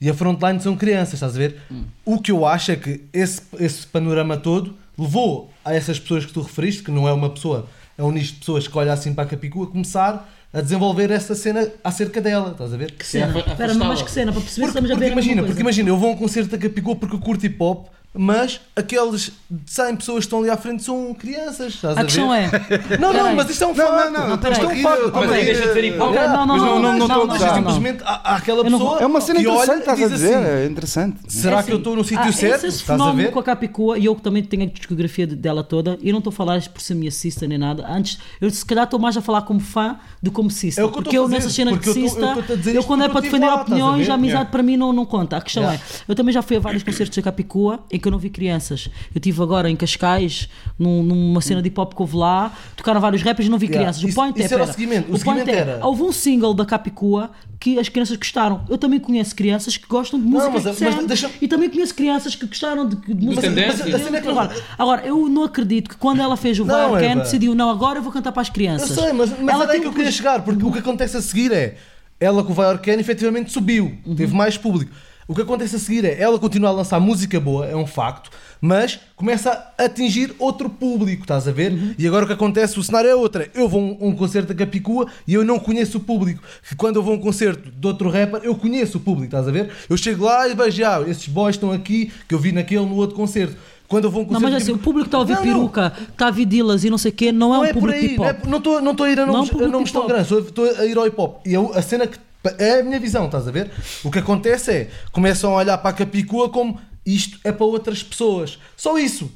e a frontline são crianças, estás a ver? O que eu acho é que esse, esse panorama todo levou a essas pessoas que tu referiste, que não é uma pessoa, é um nicho de pessoas que olha assim para a Capicua, a começar a desenvolver essa cena acerca dela, estás a ver? Que cena? Espera, mas que cena, para perceber se Porque, estamos a porque ver imagina, coisa. porque imagina, eu vou a um concerto da Capicua porque eu curto hip hop, mas aqueles 100 pessoas que estão ali à frente são crianças, estás a, A questão ver? é. Não, não, mas isto é um Não, facto. não, não, peraí. isto é um Mas facto. aí deixa de ser não, não, Mas não- não- não Mas gozar. simplesmente aquela não pessoa É uma cena interessante, estás a diz dizer. assim, É interessante. Será É que eu estou no sítio ah, certo? Esse, Estás a fenómeno ver? com a Capicua, e eu que também tenho a discografia de- dela toda, e eu não estou a falar por ser minha sister nem nada. Antes, eu se calhar estou mais a falar como fã do que como sister. É porque eu a fazer, nessas cenas porque eu de sister, eu quando é para defender opiniões, a amizade para mim não, não conta. A questão é, eu também já fui a vários concertos da Capicua em que eu não vi crianças. Eu estive agora em Cascais, num- numa cena de hip hop que houve lá, tocaram vários rappers e não vi Yeah. crianças. O Isso- point é, isso era o pera, seguimento. O point seguimento é, era- houve um single da Capicua que as crianças gostaram. Eu também conheço crianças que gostam de música mas- de mas Sam, deixa- e também conheço crianças que gostaram de, de música Mas a cena é que agora, agora, eu não acredito que quando ela fez o Não, Eva. decidiu, não, agora eu vou cantar para as Eu crianças. sei, mas, mas ela era aí tem que eu queria chegar, porque o que acontece a seguir é ela com o Vai Orcan efetivamente subiu, Uhum. teve mais público. O que acontece a seguir é ela continua a lançar música boa, é um facto, mas começa a atingir outro público, estás a ver? Uhum. E agora o que acontece, o cenário é outra. Eu vou a um, um concerto da Capicua e eu não conheço o público. Que quando eu vou a um concerto de outro rapper, eu conheço o público, estás a ver? Eu chego lá e vejo, ah, esses boys estão aqui, que eu vi naquele no outro concerto. Quando eu vou a um Não, concerto. mas assim, o público está a ouvir Não, não. peruca, está a ouvir Dillas e não sei o quê, não é Não um é por público aí, hip não hop. é- não estou não estou a ir a Não é um nomes, a nomes tão grandes, estou estou a ir ao hip hop. E eu- a cena que é a minha visão, estás a ver? O que acontece é começam a olhar para a Capicua como isto é para outras pessoas. Só isso.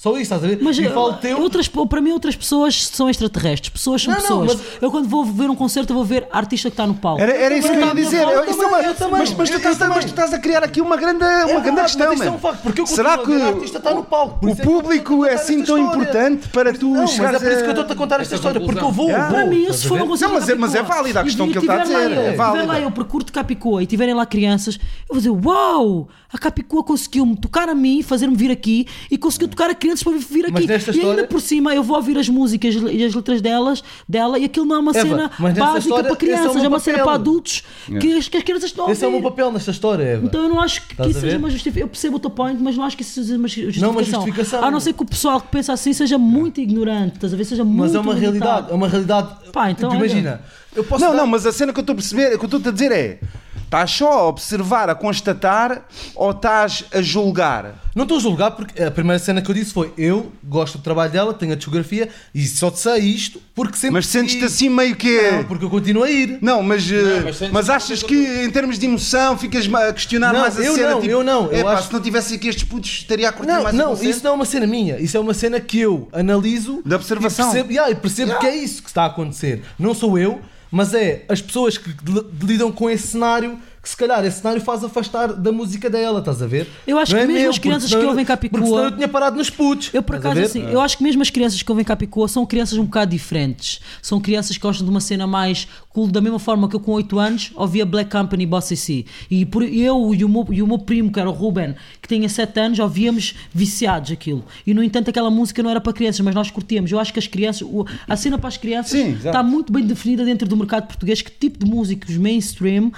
Só isso, estás a ver? Mas e eh, falo teu. outras, para mim, outras pessoas são extraterrestres. Pessoas são Não, não, pessoas. mas- Eu, quando vou ver um concerto, eu vou ver a artista que está no palco. Era, era isso que eu ia também, dizer. eu Eu- isso é uma- também, mas, mas tu estás a, também. mas tu estás a criar aqui uma grande, uma grande verdade, questão. mas isso é um facto, porque eu Será que ver a artista está no palco, o é público é assim tão importante para tu Não, mas chegares é por isso que eu estou-te a contar esta Essa história, porque eu vou. Para mim, isso foi uma coisa Não, mas é- mas é válida a questão que ele está a tiver lá dizer, é tiver válida. lá eu percurto Capicua e tiverem lá crianças, eu vou dizer: Uau! A Capicua conseguiu-me tocar a mim, fazer-me vir aqui e conseguiu tocar a crianças para vir aqui. E ainda história- por cima eu vou ouvir as músicas e as letras delas, dela e aquilo não é uma Eva, cena básica história, para é crianças, meu é uma cena para adultos que, as, que as crianças estão a Esse é o meu ouvir. papel nesta história, Eva. Então eu não acho que, Estás isso seja uma justificação. Eu percebo o teu point, mas não acho que isso seja uma justificação. Não uma justificação. A não ser que o pessoal que pensa assim seja muito ignorante, estás a ver? Seja muito Mas é uma limitado. realidade, é uma realidade. Pá, então imagina, eu posso Não, dar- não, mas a cena que eu estou a perceber, o que eu estou a dizer é: estás só a observar, a constatar ou estás a julgar? Não estou a julgar porque a primeira cena que eu disse foi eu gosto do trabalho dela, tenho a discografia e só te sei isto porque sempre. Mas sentes-te assim meio que. Não, porque eu continuo a ir. Não, mas, eh, mas sentes- mas achas que em termos de emoção ficas a questionar Não, mais a eu cena? não, tipo, eu não, eu "Epá, acho- se não tivesse aqui estes putos estaria a curtir Não, mais não, concerto." isso não é uma cena minha, isso é uma cena que eu analiso De observação. e percebo, yeah, e percebo Yeah. que é isso que está a acontecer. Não sou eu, mas é as pessoas que li- lidam com esse cenário que se calhar esse cenário faz afastar da música dela, estás a ver? Eu acho Não que é mesmo meu, as crianças senão que ouvem Capicua- Porque senão eu tinha parado nos putos. Eu, por acaso, assim, eu acho que mesmo as crianças que ouvem Capicua são crianças um bocado diferentes. São crianças que gostam de uma cena mais cool, da mesma forma que eu, com 8 anos, ouvia Black Company e Bossy C. E por, eu e o, meu, e o meu primo, que era o Ruben, que tinha 7 anos, ouvíamos viciados aquilo. E, no entanto, aquela música não era para crianças, mas nós curtíamos. Eu acho que as crianças, a cena para as crianças Sim, está muito bem definida dentro do mercado português, que tipo de músicos mainstream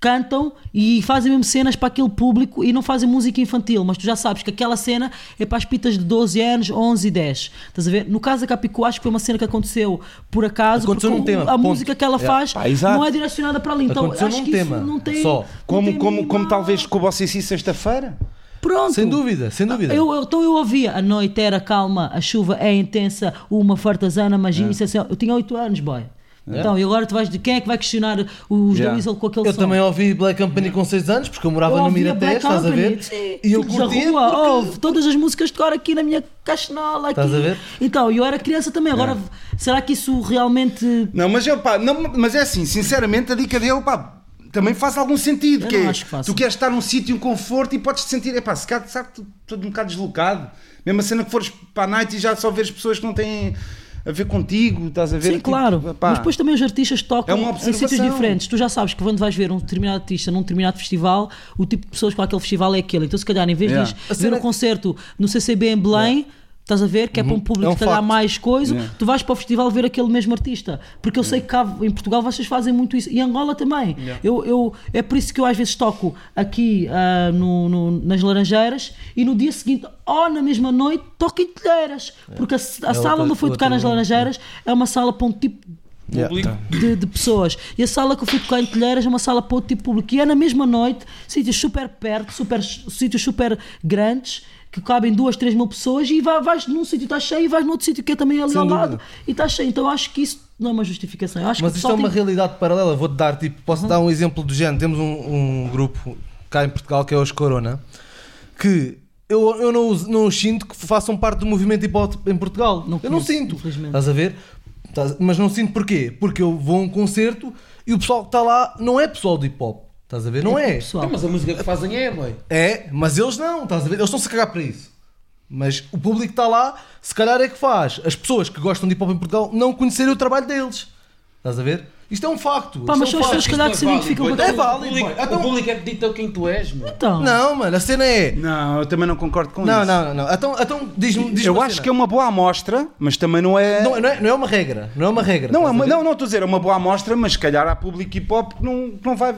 cantam e fazem mesmo cenas para aquele público e não fazem música infantil, mas tu já sabes que aquela cena é para as pitas de 12 anos, 11 e 10. Estás a ver? No caso da Capicu, acho que foi uma cena que aconteceu por acaso, Aconteceu porque num tema, a ponto. música que ela Yeah. faz Pá, exato. não é direcionada para ali. Então Aconteceu acho num que isso tema, não tem. só. não Como, tem como, como talvez com o Bossy sexta-feira? Pronto. Sem dúvida, sem dúvida. Eu, eu- então eu ouvia a noite era calma, a chuva é intensa, uma fartazana, magia, isso é assim, eu tinha 8 anos, boy. Então, e agora tu vais de quem é que vai questionar os Yeah. Weasel com aquele Eu som? também ouvi Black Company com 6 anos, porque eu morava Eu no Black estás a ver? E eu curtia rua, porque- ouve todas as músicas de agora aqui na minha aqui. Estás a ver? Então, eu era criança também, agora será que isso realmente Não, mas, eu, pá, não, mas é assim, sinceramente, a dica dele, pá, também faz algum sentido. Eu que não é, acho que tu queres estar num sítio em conforto e podes te sentir, epá, se calhar sabe, todo um bocado deslocado. Mesmo a cena que fores para a night e já só vês pessoas que não têm a ver contigo, estás a ver? Sim, Tipo, claro. pá, Mas depois também os artistas tocam É em sítios diferentes. Tu já sabes que quando vais ver um determinado artista num determinado festival, o tipo de pessoas com aquele festival é aquele. Então, se calhar, em vez Yeah. de ver um é- concerto no CCB em Belém. Estás a ver? Que é para um público É um que mais coisa, Yeah. tu vais para o festival ver aquele mesmo artista. Porque eu sei que cá em Portugal vocês fazem muito isso. E em Angola também. Eu, eu, é por isso que eu às vezes toco aqui ah, no- no- nas Laranjeiras e no dia seguinte, ou na mesma noite, toco em Telheiras. Porque a, a sala outra- onde eu fui tocar nas Laranjeiras é uma sala para um tipo Público. de, de pessoas. E a sala que eu fui tocar em Telheiras é uma sala para outro tipo de público. E é na mesma noite, sítios super perto, super, sítios super grandes, que cabem duas, três mil pessoas, e vai- vais num sítio está cheio e vais noutro sítio que é também ali Sem ao dúvida. lado e está cheio. Então acho que isso não é uma justificação. Eu acho Mas que isto é uma tem- realidade paralela. Vou-te dar, tipo, posso dar um exemplo do género. Temos um, um grupo cá em Portugal que é os Corona, que eu, eu não, não os sinto que façam parte do movimento hip hop em Portugal. Não eu não sinto. Estás a ver? Estás- Mas não sinto porquê? Porque eu vou a um concerto e o pessoal que está lá não é pessoal do hip hop. Estás a ver? Não é. Pessoal. Então, mas a música que fazem é, boy. É, mas eles não, estás a ver? Eles estão-se a cagar para isso. Mas o público que está lá, se calhar é que faz as pessoas que gostam de hip hop em Portugal não conhecerem o trabalho deles. Estás a ver? Isto é um facto. Pá, mas é um são as pessoas que calhar que se não é identificam com É válido, O público-. Então- O público é que dita quem tu és, meu. Então, Não, mano, a cena é. Não, eu também não concordo com Não, isso. não, não. não. Então, então diz-me. diz eu acho que é uma boa amostra, mas também não é. Não, não, é, não é uma regra. Não é uma regra. Não, é uma- não, não estou a dizer, é uma boa amostra, mas se calhar há público hip hop que não, que não vai.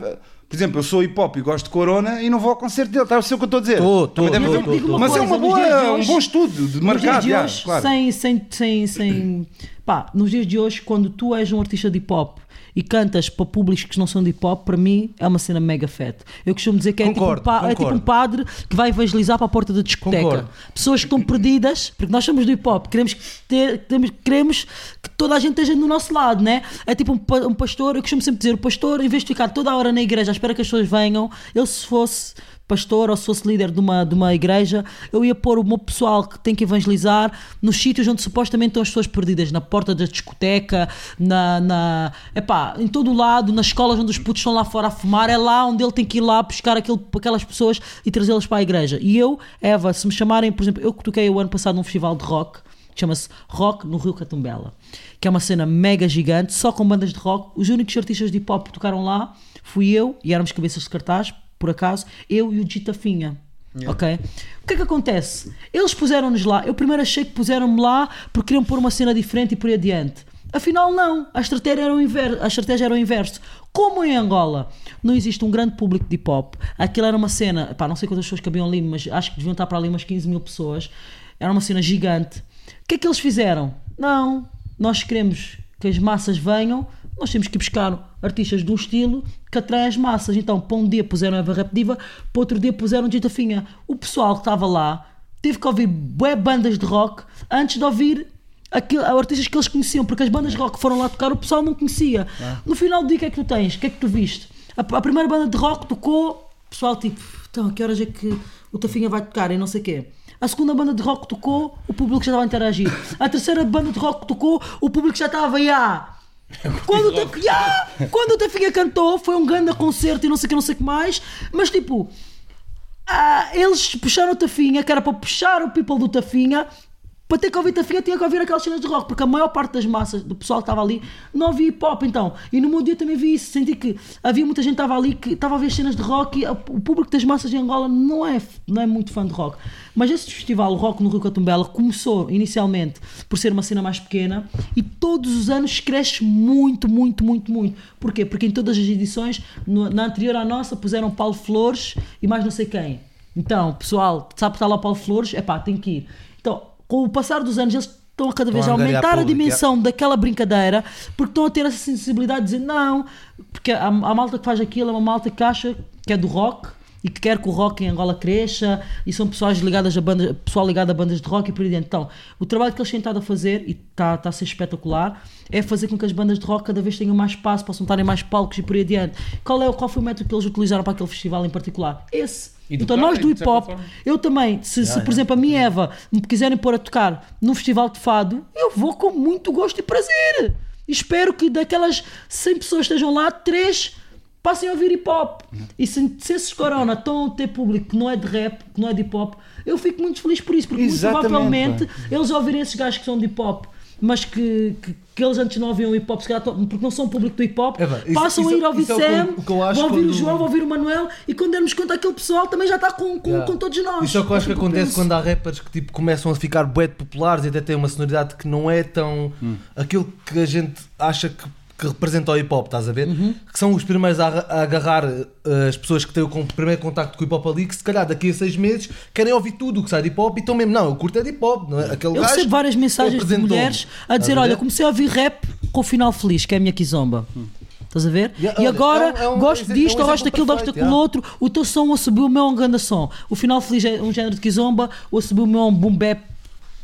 Por exemplo, eu sou hip hop e gosto de Corona e não vou ao concerto dele, está a ser o que eu estou a dizer? Tô, tô, Também deve tô, tô, Mas é uma boa, um hoje- bom estudo de mercado, de já, hoje, claro. sem, sem, sem, sem. Pá, nos dias de hoje, quando tu és um artista de hip hop e cantas para públicos que não são de hip hop, para mim é uma cena mega fat. Eu costumo dizer que é, tipo, um é tipo um padre que vai evangelizar para a porta da discoteca. Concordo. Pessoas que estão perdidas, porque nós somos do hip hop, queremos, ter, queremos, queremos que toda a gente esteja do nosso lado, né? É tipo um, um pastor, eu costumo sempre dizer, o pastor, em vez de ficar toda a hora na igreja à espera que as pessoas venham, ele se fosse pastor ou se fosse líder de uma, de uma igreja, eu ia pôr o meu pessoal que tem que evangelizar nos sítios onde supostamente estão as pessoas perdidas, na porta da discoteca, na, na epá, em todo o lado, nas escolas onde os putos estão lá fora a fumar, é lá onde ele tem que ir lá buscar aquele, aquelas pessoas e trazê-las para a igreja. E eu, Eva, se me chamarem, por exemplo, eu que toquei o ano passado num festival de rock, chama-se Rock no Rio Catumbela, que é uma cena mega gigante, só com bandas de rock. Os únicos artistas de hip hop que tocaram lá fui eu, e éramos cabeças de cartaz, por acaso, eu e o Gita Finha. Ok? O que é que acontece? Eles puseram-nos lá. Eu primeiro achei que puseram-me lá porque queriam pôr uma cena diferente e por aí adiante. Afinal, não. A estratégia era o inverso. A estratégia era o inverso. Como em Angola não existe um grande público de hip hop, aquilo era uma cena. Pá, não sei quantas pessoas cabiam ali, mas acho que deviam estar para ali umas 15 mil pessoas. Era uma cena gigante. O que é que eles fizeram? Não. Nós queremos que as massas venham, nós temos que buscar artistas de um estilo que atrai as massas. Então, para um dia puseram a Eva Rap Diva, para outro dia puseram Dita Finha. O pessoal que estava lá teve que ouvir bué bandas de rock antes de ouvir aquilo, artistas que eles conheciam, porque as bandas de rock que foram lá tocar, o pessoal não conhecia. No final do dia, o que é que tu tens? O que é que tu viste? A, a primeira banda de rock tocou, o pessoal tipo, então, a que horas é que o Tafinha vai tocar e não sei o quê. A segunda banda de rock tocou, o público já estava a interagir. A terceira banda de rock tocou, o público já estava, ya. Quando o ya! quando o Tafinha cantou, foi um grande concerto e não sei o que, não sei que mais, mas tipo, ah, eles puxaram o Tafinha, que era para puxar o people do Tafinha. Para ter que ouvir Tafinha, tinha que ouvir aquelas cenas de rock, porque a maior parte das massas, do pessoal que estava ali, não ouvia hip hop. Então, e no meu dia também vi isso. Senti que havia muita gente que estava ali que estava a ver cenas de rock e o público das massas em Angola não é, não é muito fã de rock. Mas esse festival, o Rock no Rio Catumbela, começou inicialmente por ser uma cena mais pequena e todos os anos cresce muito, muito, muito, muito. Porquê? Porque em todas as edições, no- na anterior à nossa, puseram Paulo Flores e mais não sei quem. Então, pessoal, sabe que está lá Paulo Flores? É pá, tem que ir. Com o passar dos anos, eles estão a cada vez a a aumentar a público, dimensão daquela brincadeira porque estão a ter essa sensibilidade de dizer não, porque a, a malta que faz aquilo é uma malta que acha que é do rock e que quer que o rock em Angola cresça e são pessoas ligadas a bandas, pessoal ligado a bandas de rock e por aí dentro. Então, o trabalho que eles têm estado a fazer, e está tá a ser espetacular, é fazer com que as bandas de rock cada vez tenham mais espaço, possam estar em mais palcos e por aí adiante. Qual, é, o- qual foi o método que eles utilizaram para aquele festival em particular? Esse. Então nós do hip hop, eu também, se, se, por exemplo a minha Eva me quiserem pôr a tocar num festival de fado, eu vou com muito gosto e prazer. Espero que daquelas 100 pessoas que estejam lá, 3 passem a ouvir hip hop. E se, se esses corona estão a ter público que não é de rap, que não é de hip hop, eu fico muito feliz por isso, porque muito Exatamente, provavelmente pá. eles ouvirem esses gajos que são de hip hop. Mas que, que, que eles antes não ouviam hip hop, se calhar, tão- porque não são público do hip hop, Eva, isso- passam a isso- ir ouvir isso é eu acho vão ouvir o João, vão ouvir o Manuel, e quando dermos conta, aquele pessoal também já está com, com, Yeah. com todos nós. Isso é o que eu acho que É acontece penso. quando há rappers que tipo, começam a ficar bué populares e até têm uma sonoridade que não é tão aquilo que a gente acha que, que representa o hip hop, estás a ver? Uhum. Que são os primeiros a, a agarrar eh, as pessoas que têm o com- primeiro contacto com o hip hop ali, que se calhar daqui a seis meses querem ouvir tudo o que sai de hip hop e estão mesmo, não, eu curto é de hip hop, não é? Aquele Eu recebo várias mensagens de mulheres a dizer: a Olha, comecei a ouvir rap com o final feliz, que é a minha kizomba. Estás a ver? Yeah, e agora é é um gosto exe- disto, é um ou gosto daquilo, gosto daquilo yeah. outro. O teu som a subir o meu é um grande som. O final feliz é um género de kizomba, ou a subir o meu é um boom bap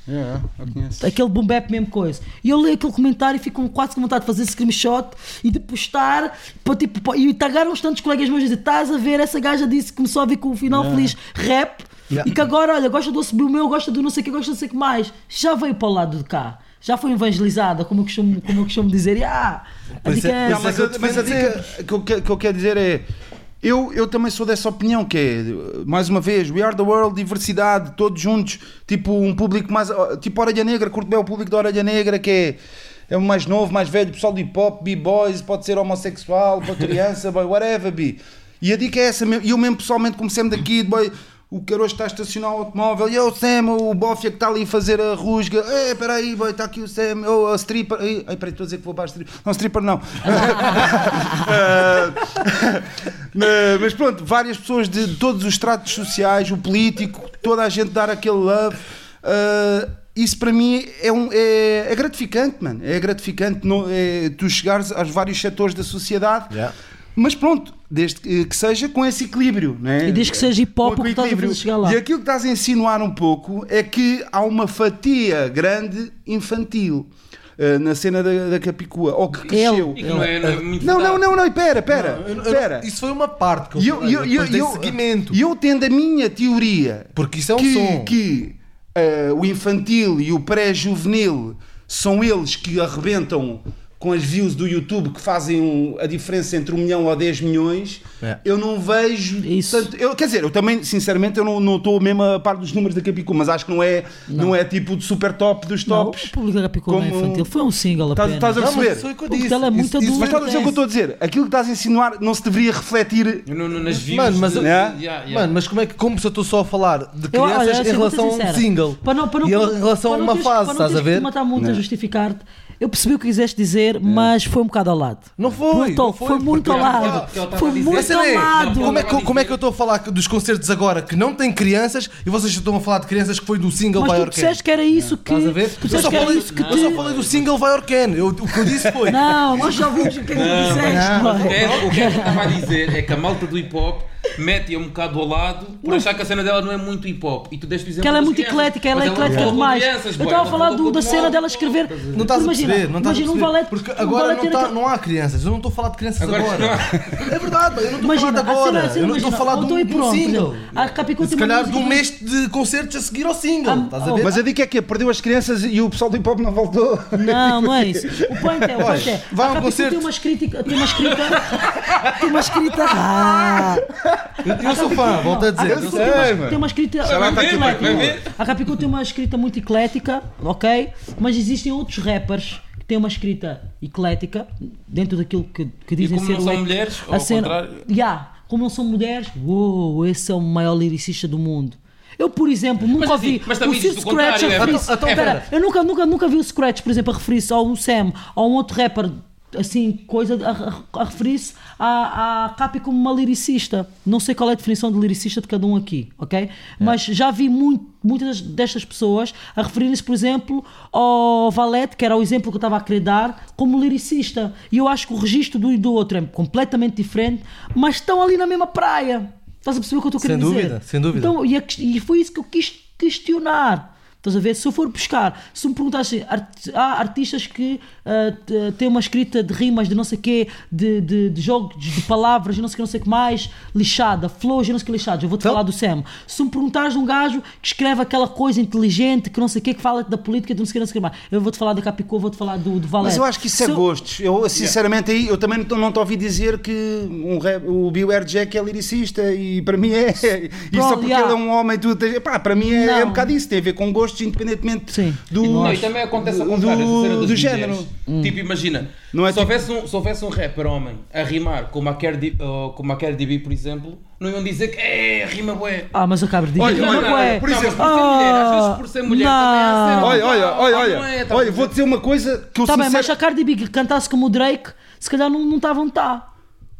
Yeah, eu conheço. aquele boom bap mesmo coisa. E eu leio aquele comentário e fico quase com vontade de fazer screenshot e de postar para, tipo, para- e tagar uns tantos colegas meus e dizer: estás a ver, essa gaja disse que começou a vir com o final feliz rap Yeah. e que agora, olha, gosta do subir o meu, gosta do não sei o que, gosta do não sei o que mais. Já veio para o lado de cá. Já foi evangelizada, como eu costumo, como eu costumo dizer. E, ah, a dica é, é mas, a- mas a dica que eu, que eu quero dizer é. Eu, eu também sou dessa opinião, que é, mais uma vez, we are the world, diversidade, todos juntos, tipo um público mais, tipo Orelha Negra, curto bem o público da Orelha Negra, que é, é o mais novo, mais velho, pessoal do hip hop, b-boys, pode ser homossexual, para criança, boy, whatever, bi. E a dica é essa, e eu mesmo pessoalmente comecei daqui, boy, o caroço está a estacionar o automóvel, e o Sam, o Bófia que está ali a fazer a rusga, ei, peraí, boy, está aqui o Sam, oh, a stripper, ei, ei, peraí, estou a dizer que vou para a stripper, não, stripper não. Ah, mas- pronto, várias pessoas de todos os tratos sociais, o político, toda a gente dar aquele love. ah, isso para mim é, um, é, é gratificante, mano. É gratificante não, é, tu chegares aos vários setores da sociedade. Yeah. Mas pronto, desde que, que seja com esse equilíbrio, né? E desde que seja hip hop Com o que estás a chegar lá. E aquilo que estás a insinuar um pouco é que há uma fatia grande infantil ah, na cena da, da Capicua, ou que cresceu. E que não é, não é muito Não, não, não, espera, Eu- eu- espera. Isso foi uma parte que eu, eu, falei, eu, eu, seguimento. e eu tendo a minha teoria Porque isso é um que, som. que eh, o infantil e o pré-juvenil são eles que arrebentam com as views do YouTube que fazem um- a diferença entre um milhão ou 10 milhões, É. eu não vejo. Isso. tanto- eu, quer dizer, eu também, sinceramente, eu não não estou mesmo a par dos números da Capicu, mas acho que não é, não. é tipo de super top dos Não, tops. o público da Capicua não é Como- infantil. Foi um single Estás- apenas. estás a Não, mas perceber? isso foi o que eu Porque disse. ela é muito Isso- isso adulta. Mas estás a dizer o que eu estou a dizer? Aquilo que estás a insinuar não se deveria refletir. No- no- nas views Mano, mas, de- eu- Yeah. Yeah, mano, mas como é que como se eu estou só a falar de Eu, crianças olha, em relação a um single Para não, para não, e em relação a para não uma fase, para não estás a ver? te matar muito a justificar-te. Eu percebi o que quiseste dizer, mas foi um bocado ao lado. Não foi, Brutal, não foi, foi, muito ao lado. Foi muito Essa ao é, lado. como, é que, eu- como é que eu estou a falar dos concertos agora que não têm crianças e vocês estão a falar de crianças que foi do single Mas Vai tu Orquen? disseste que era isso que. Estás a ver? Tu Eu disseste só, que era falei, isso que eu só falei do single Vai Orquen. Eu, o que eu disse foi. Não, nós já ouvimos o que é que tu disseste. O que é- o que é que eu estava a dizer é que a malta do hip hop mete-a um bocado ao lado por achar que a cena dela não é muito hip hop. E tu deste exemplo Que ela é muito crianças. eclética, ela é eclética falou com demais. crianças, Eu estava a ela falar do- da cena mal. dela escrever. Não estás a perceber, não estás a imagina um perceber. valete. Porque um agora valete não, tá- não há crianças. Eu não estou a falar de crianças Agora agora. É verdade, eu não estou a Imagina, falar de agora. cena- a cena, eu não estou a falar de um, um pronto, single. a Se calhar de um mês de concertos a seguir ao single. Ah, Estás a oh, ver? Mas a dica é que perdeu as crianças e o pessoal do hip hop não voltou. Não, não é isso. O point é, o point é. vai a um concerto. tem uma escrita, tem uma escrita, tem uma escrita. Eu, eu sou fã, volto a a dizer. Capicua eu tem uma- fã. tem uma escrita muito ver. eclética. A Capicua tem uma escrita muito eclética, ok? Mas existem outros rappers que têm uma escrita eclética dentro daquilo que, que dizem como ser não são o- mulheres, a ao cena- contrário. Yeah, como não são mulheres, uou, esse é o maior lyricista do mundo. Eu, por exemplo, nunca Mas assim, mas o também Sir diz do Scratch a contrário, é- referir-se. Então, então, pera. eu nunca, nunca, nunca vi o Scratch, por exemplo, a referir-se a um Sam ou a um outro rapper, assim, coisa a, a- a referir-se à, à Capi como uma lyricista. Não sei qual é a definição de lyricista de cada um aqui, ok? Mas já vi muito, muitas destas pessoas a referirem-se, por exemplo, ao Valete, que era o exemplo que eu estava a querer dar, como lyricista. E eu acho que o registro do e do outro é completamente diferente, mas estão ali na mesma praia. Estás a perceber o que eu estou Sem querendo dizer? dúvida, sem dúvida. Então, e, a e foi isso que eu quis questionar. Estás a ver? Se eu for buscar, se me perguntassem, art- há artistas que t- têm uma escrita de rimas, de não sei o quê, de, de, de jogos de palavras, de não sei o que, não sei o que mais, lixada, flows, e não sei o que lixados. Eu vou-te Então- falar do Sam. Se me perguntares de um gajo que escreve aquela coisa inteligente, que não sei o quê, que fala da política, de não sei o que, não sei o que mais, eu vou-te falar da Capicô, vou-te falar do, do Valete. Mas eu acho que isso é Se eu- gostos. Eu, sinceramente, aí eu também não te ouvi dizer que um rap- o Beware Jack é liricista e para mim é. E só Pronto, porque yeah. ele é um homem, tu tens- pá, para mim é, é um bocado isso. Tem a ver com gostos, independentemente Sim. do, Não, e também acontece ao do- contrário, essa cena das do género. Tipo, imagina, Não é se, tipo- houvesse um, se houvesse um rapper homem a rimar como a Cardi, ou como a Cardi B, por exemplo, não iam dizer que é, rima bué. Ah, mas eu acabo de dizer. Olha, não, olha, não por Não, exemplo- por ser mulher, às Ah, vezes por ser mulher não. também. Olha, olha, Ah, olha, ah, olha. é, tá olha, vou dizer uma coisa que eu Tá bem, mas se a Cardi B cantasse como o Drake, se calhar não não estavam tá.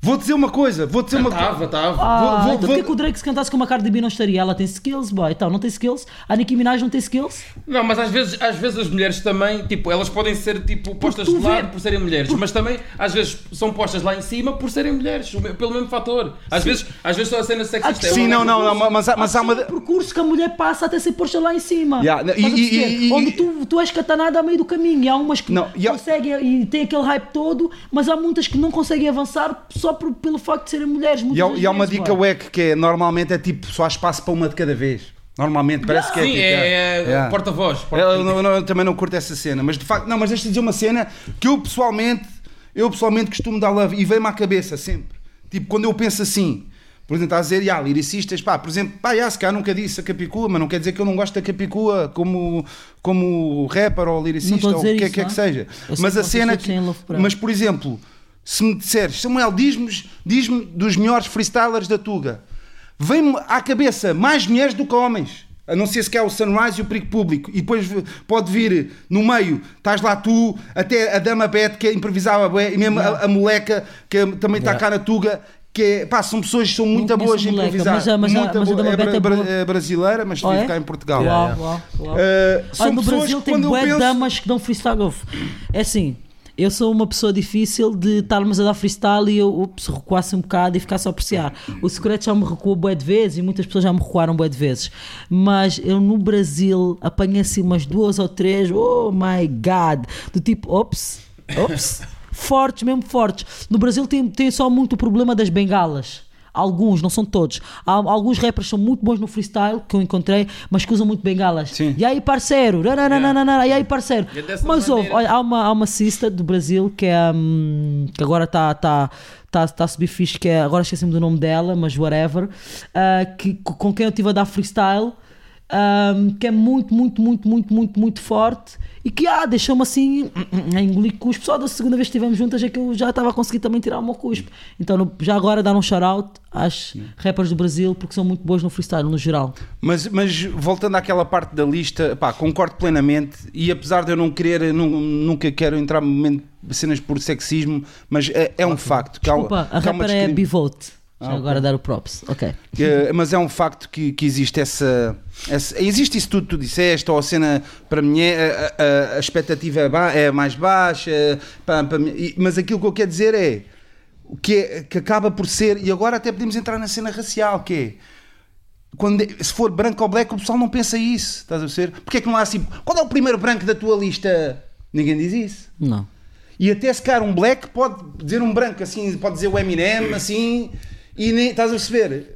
Vou dizer uma coisa, vou dizer uma coisa. Tava, tava. Ah, Vou- vou- então vou- porquê que o Drake se cantasse como a Cardi B não estaria? Ela tem skills, boy. Então, não tem skills? A Nicki Minaj não tem skills? Não, mas às vezes, às vezes as mulheres também, tipo, elas podem ser tipo postas de lado vê- por serem mulheres, mas também às vezes são postas lá em cima por serem mulheres, o pelo mesmo fator. Às vezes, às vezes só a cena sexista. Sim, uma- não, não, não, mas, há- mas há uma. um percurso que a mulher passa até ser posta lá em cima. Yeah, e- e- e- Onde tu, tu és catanada a meio do caminho. E há umas que Não, e há- conseguem e têm aquele hype todo, mas há muitas que não conseguem avançar só por- pelo facto de serem mulheres. E há, e há uma vezes, dica boy. wack que é normalmente é tipo só há espaço para uma de cada vez. Normalmente, parece que é. Sim, tipo, é, é Yeah. porta-voz. porta- Eu não- não- também não curto essa cena, mas de facto, não, mas deixa-te dizer uma cena que eu pessoalmente, eu pessoalmente costumo dar love e vem-me à cabeça sempre. Tipo, quando eu penso assim, por exemplo, estás a dizer, yeah, lyricistas, pá, por exemplo, pá, yeah, se calhar nunca disse a Capicua, mas não quer dizer que eu não gosto da Capicua como, como rapper ou lyricista ou o que é isso, que, é que é? seja. Eu Mas a cena que, mas por exemplo, se me disseres, Samuel, diz-me diz dos melhores freestylers da Tuga, vem-me à cabeça mais mulheres do que homens. A não ser se quer o Sunrise e o Perigo Público. E depois pode vir no meio, estás lá tu, até a Dama Beth, que improvisava bué, e mesmo a, a moleca, que também está Yeah. cá na Tuga. Que é, pá, são pessoas que são muito conheço boas a improvisar. mas mas Muito mas a boa- Dama é, Beth é bra- é brasileira, mas Oh, vive é? cá em Portugal. Uau, uau, uau. Uh, Olha, são no pessoas Brasil que tem quando eu bué penso... damas que dão freestyle. É assim, eu sou uma pessoa difícil de estarmos a dar freestyle e eu ups, recuasse um bocado e ficar só a apreciar. O secreto já me recuou bué de vezes e muitas pessoas já me recuaram bué de vezes. Mas eu no Brasil apanhei assim umas duas ou três, oh my god, do tipo, ops, ops, fortes, mesmo fortes. No Brasil tem, tem só muito o problema das bengalas. Alguns, não são todos. Há, alguns rappers são muito bons no freestyle que eu encontrei, mas que usam muito bengalas. Sim. E aí, parceiro? Rananana, E aí, parceiro? Mas houve, olha, há uma, há uma cista do Brasil que é hum, que agora está tá, tá, tá a subir fixe, que é, agora esqueci-me do nome dela, mas whatever, ah, que, com quem eu estive a dar freestyle. Hum, que é muito, muito, muito, muito, muito, muito forte e que ah, deixou-me assim a engolir cuspo. Só da segunda vez que estivemos juntas é que eu já estava a conseguir também tirar o meu cuspo. Então, já agora dar um shout-out às rappers do Brasil porque são muito boas no freestyle, no geral. Mas, mas voltando àquela parte da lista, pá, concordo plenamente. E apesar de eu não querer, nu- nunca quero entrar em momento- cenas por sexismo, mas é, é um facto. Que há- Desculpa, a há rapper é Bivote. Ah, ok. agora dar o props. Ok. mas é um facto que, que existe essa, essa- Existe isso tudo que tu disseste, ou a cena para mim é a, a- a expectativa é, ba- é mais baixa, para mas aquilo que eu quero dizer é que, é- que acaba por ser, e agora até podemos entrar na cena racial, que é quando, se for branco ou black, o pessoal não pensa isso, estás a perceber? Porque é que não há assim, qual é o primeiro branco da tua lista? Ninguém diz isso. Não. E até se calhar um black pode dizer um branco assim, pode dizer o Eminem assim, e nem estás a perceber.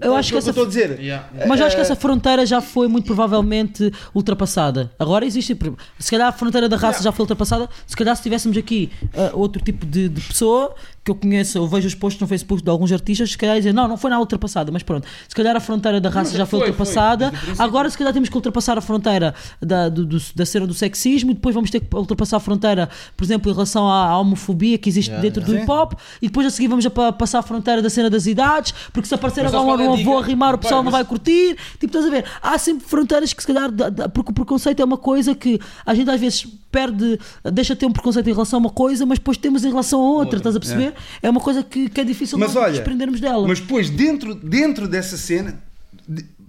Eu acho que É o essa- estou a dizer. Yeah. Mas eu acho que essa fronteira já foi muito provavelmente ultrapassada. Agora existe. Se calhar a fronteira da raça já foi ultrapassada. Se calhar se tivéssemos aqui ah, outro tipo de, de pessoa que eu conheço, eu vejo os posts no Facebook de alguns artistas, se calhar dizer não, não foi nada ultrapassada, mas pronto. Se calhar a fronteira da raça Não, já foi, foi, foi, ultrapassada. princípio. Agora se calhar temos que ultrapassar a fronteira da, do, do- da cena do sexismo e depois vamos ter que ultrapassar a fronteira, por exemplo, em relação à, à homofobia que existe Yeah, dentro do yeah. hip hop e depois a seguir vamos a pa- passar a fronteira da cena das idades, porque se aparecer agora é um a avô a dica? rimar, o pessoal Pá, não mas- vai curtir. Tipo, estás a ver? Há sempre fronteiras que se calhar. Porque o preconceito é uma coisa que a gente às vezes perde, deixa de ter um preconceito em relação a uma coisa, mas depois temos em relação a outra, Outra, estás a perceber? É uma coisa que, que é difícil Mas nós olha, desprendermos dela. mas depois dentro, dentro dessa cena,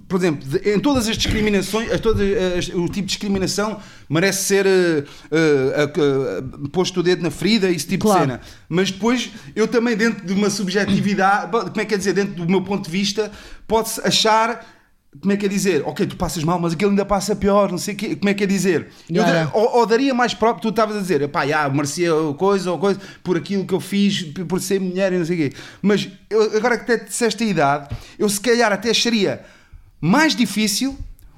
por exemplo, em todas as discriminações, a todas as- o tipo de discriminação merece ser eh, eh, eh, posto o dedo na ferida, esse tipo Claro. de cena. Mas depois, eu também, dentro de uma subjetividade, como é que é dizer, dentro do meu ponto de vista, pode-se achar. Como é que é dizer? Ok, tu passas mal, mas aquele ainda passa pior, não sei o quê. Como é que é dizer? Eu Yeah. ou, ou daria mais próprio, tu estavas a dizer, pá, já, merecia coisa ou coisa por aquilo que eu fiz, por ser mulher e não sei o quê. Mas eu, agora que até disseste a idade, eu se calhar até acharia mais difícil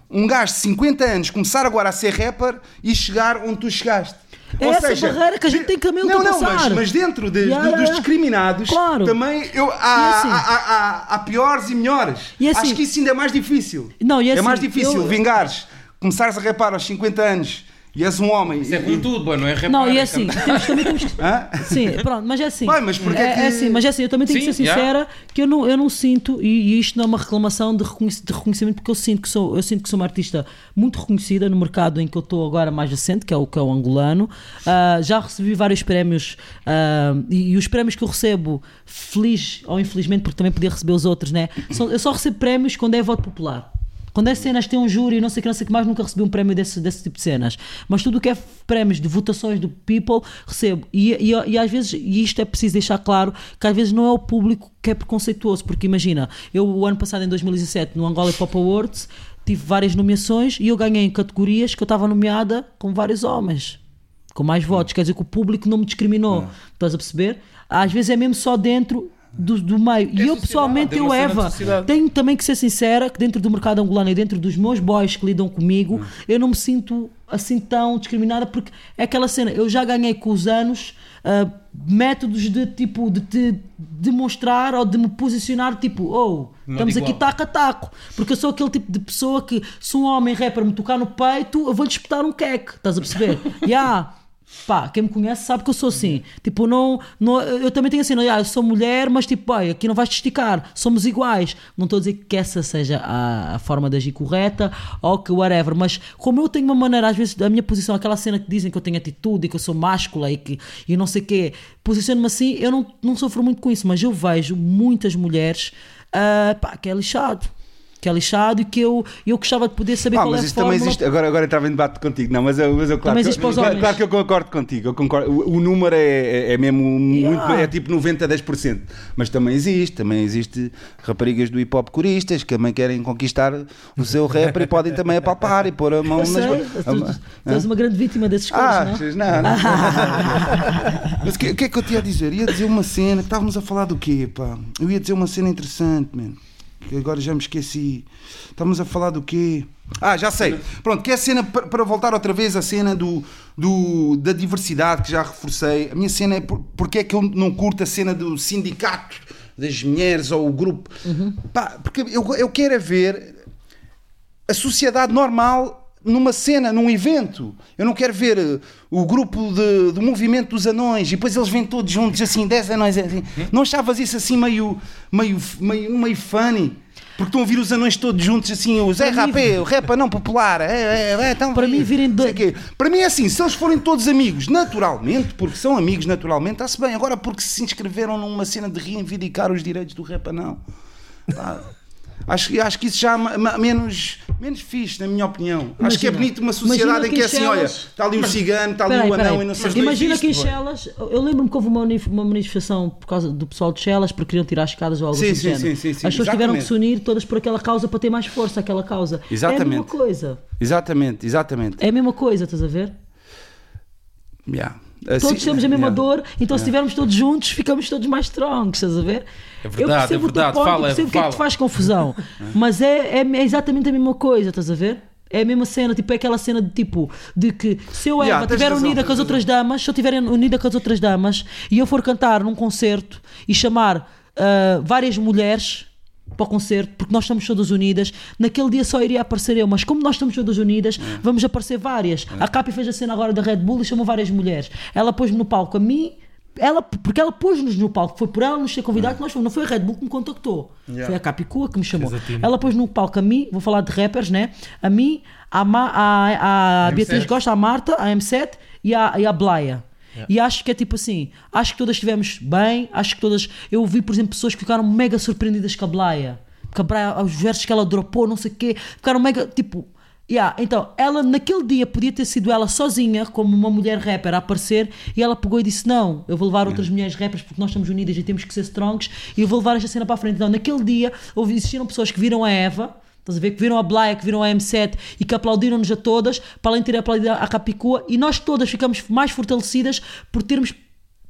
um gajo de 50 anos começar agora a ser rapper e chegar onde tu chegaste. É essa barreira que a gente tem que também Não, não, mas, mas dentro de- Yeah, do- dos discriminados Claro. também eu, há, assim- há, há- há- piores e melhores. E assim- Acho que isso ainda é mais difícil. Não, e é assim, mais difícil eu- vingares, começares a rapar aos 50 anos e és um homem. Isso é com tudo, boy, não é rapar, Não, e é assim, temos, também temos que. Hã? Sim, pronto, mas é assim. Vai, mas porque é é, que- é assim, mas é assim, eu também tenho que Sim, ser sincera que eu não, eu não sinto, e, e isto não é uma reclamação de, reconhec- de reconhecimento, porque eu sinto que sou, eu sinto que sou uma artista muito reconhecida no mercado em que eu estou agora mais recente, que é o, que é o angolano. Ah, já recebi vários prémios ah, e, e os prémios que eu recebo, feliz ou infelizmente, porque também podia receber os outros, né? São- eu só recebo prémios quando é voto popular. Quando é cenas tem um júri e não sei o que, não sei o que mais, nunca recebi um prémio desse, desse tipo de cenas. Mas tudo o que é prémios de votações do people, recebo. E, e, e às vezes, e isto é preciso deixar claro, que às vezes não é o público que é preconceituoso. Porque imagina, eu o ano passado, em 2017, no Angola Pop Awards, tive várias nomeações e eu ganhei em categorias que eu estava nomeada com vários homens. Com mais votos. Quer dizer que o público não me discriminou. Estás a perceber? Às vezes é mesmo só dentro do, do meio. E eu pessoalmente, é eu Eva, tenho também que ser sincera que dentro do mercado angolano e dentro dos meus boys que lidam comigo, eu não me sinto assim tão discriminada porque é aquela cena, eu já ganhei com os anos ah, métodos de tipo de te demonstrar ou de me posicionar tipo, oh, Não estamos aqui taco a taco, porque eu sou aquele tipo de pessoa que se um homem rapper me tocar no peito, eu vou-lhe espetar um queque, estás a perceber? Yeah. Pá, quem me conhece sabe que eu sou assim. Tipo, não, não, eu também tenho assim, não, eu sou mulher, mas tipo, pai, aqui não vais te esticar, somos iguais. Não estou a dizer que essa seja a, a forma de agir correta ou que whatever, mas como eu tenho uma maneira, às vezes, da minha posição, aquela cena que dizem que eu tenho atitude e que eu sou máscula e que e não sei o quê, posiciono-me assim, eu não, não sofro muito com isso, mas eu vejo muitas mulheres ah, pá, que é lixado. Que é lixado e que eu, eu gostava de poder saber Ah, qual mas é a também existe. Agora, agora entrava em debate contigo. Não, mas eu, mas eu claro, Também que, existe para os claro, que eu concordo contigo. Eu concordo. O, o número é, é, é mesmo muito. Yeah. É tipo 90 a 10%. Mas também existe. Também existe raparigas do hip hop coristas que também querem conquistar o seu rapper e podem também apalpar e pôr a mão Eu nas. tu, tu és uma grande vítima desses coisas, Ah, não? vocês- não, não. Mas o que, que é que eu te ia dizer? Ia dizer uma cena, estávamos a falar do quê, pá? Eu ia dizer uma cena interessante, mano. Que agora já me esqueci. Estávamos a falar do quê? Ah, já sei. Pronto, que é a cena, para voltar outra vez à cena do, do, da diversidade que já reforcei. A minha cena é por, porque é que eu não curto a cena do sindicato das mulheres ou o grupo. Pá, porque eu, eu quero é ver a sociedade normal numa cena, num evento. Eu não quero ver eh, o grupo de, do movimento dos anões e depois eles vêm todos juntos, assim, 10 anões. Assim. Não achavas isso assim meio, meio, meio, meio funny? Porque estão a vir os anões todos juntos, assim, os Para mim- RAP, o rapa não popular. É, é, é, então Para vem. mim virem dois-. Para mim é assim, se eles forem todos amigos, naturalmente, porque são amigos naturalmente, está-se bem. Agora porque se inscreveram numa cena de reivindicar os direitos do rapa, não. Acho, acho que isso já é menos, menos fixe, na minha opinião. acho que é Imagina- bonito uma sociedade imagina em que é assim: olha, está ali o cigano, está ali Peraí, o anão peraí. e não sei quê. Imagina que em. Chelas, eu lembro-me que houve uma, uma manifestação por causa do pessoal de Chelas porque queriam tirar as escadas ou algo Sim, assim sim, sim, sim, sim, As pessoas tiveram que exatamente. se unir todas por aquela causa para ter mais força aquela causa. É a mesma Exatamente. coisa. Exatamente, exatamente. É a mesma coisa, estás a ver? Yeah. Todos Assim- temos a mesma yeah. dor, então se estivermos todos juntos, ficamos todos mais strong, estás a ver? É verdade, eu percebo é verdade. ponto, Fala, eu percebo o que é que te faz confusão, mas é, é, é exatamente a mesma coisa, estás a ver? É a mesma cena, tipo, é aquela cena de tipo, de que se eu Yeah, Eva estiver unida com as outras damas, se eu estiver unida com as outras damas e eu for cantar num concerto e chamar ah, várias mulheres para o concerto, porque nós estamos todas unidas, naquele dia só iria aparecer eu, mas como nós estamos todas unidas, vamos aparecer várias. A Capi fez a cena agora da Red Bull e chamou várias mulheres. Ela pôs-me no palco a mim, ela, porque ela pôs-nos no palco, foi por ela nos ter convidado que nós fomos, não foi a Red Bull que me contactou, foi a Capicua que me chamou. A. Ela pôs no palco a mim, vou falar de rappers, né? A mim, a, Ma, a, a M7. Beatriz Costa, a Marta, a M7 e a, e a Blaia. E acho que é tipo assim, acho que todas estivemos bem, acho que todas. Eu vi, por exemplo, pessoas que ficaram mega surpreendidas com a Blaia. quebrar os versos que ela dropou, não sei o quê, ficaram mega, tipo... Yeah, então, ela naquele dia podia ter sido ela sozinha, como uma mulher rapper a aparecer, e ela pegou e disse: Não, eu vou levar outras mulheres rappers porque nós estamos unidas e temos que ser strongs, e eu vou levar esta cena para a frente. Então, naquele dia, houve, existiram pessoas que viram a Eva, estás a ver, que viram a Blaia, que viram a M7 e que aplaudiram-nos a todas, para além de ter aplaudido a Capicua, e nós todas ficamos mais fortalecidas por termos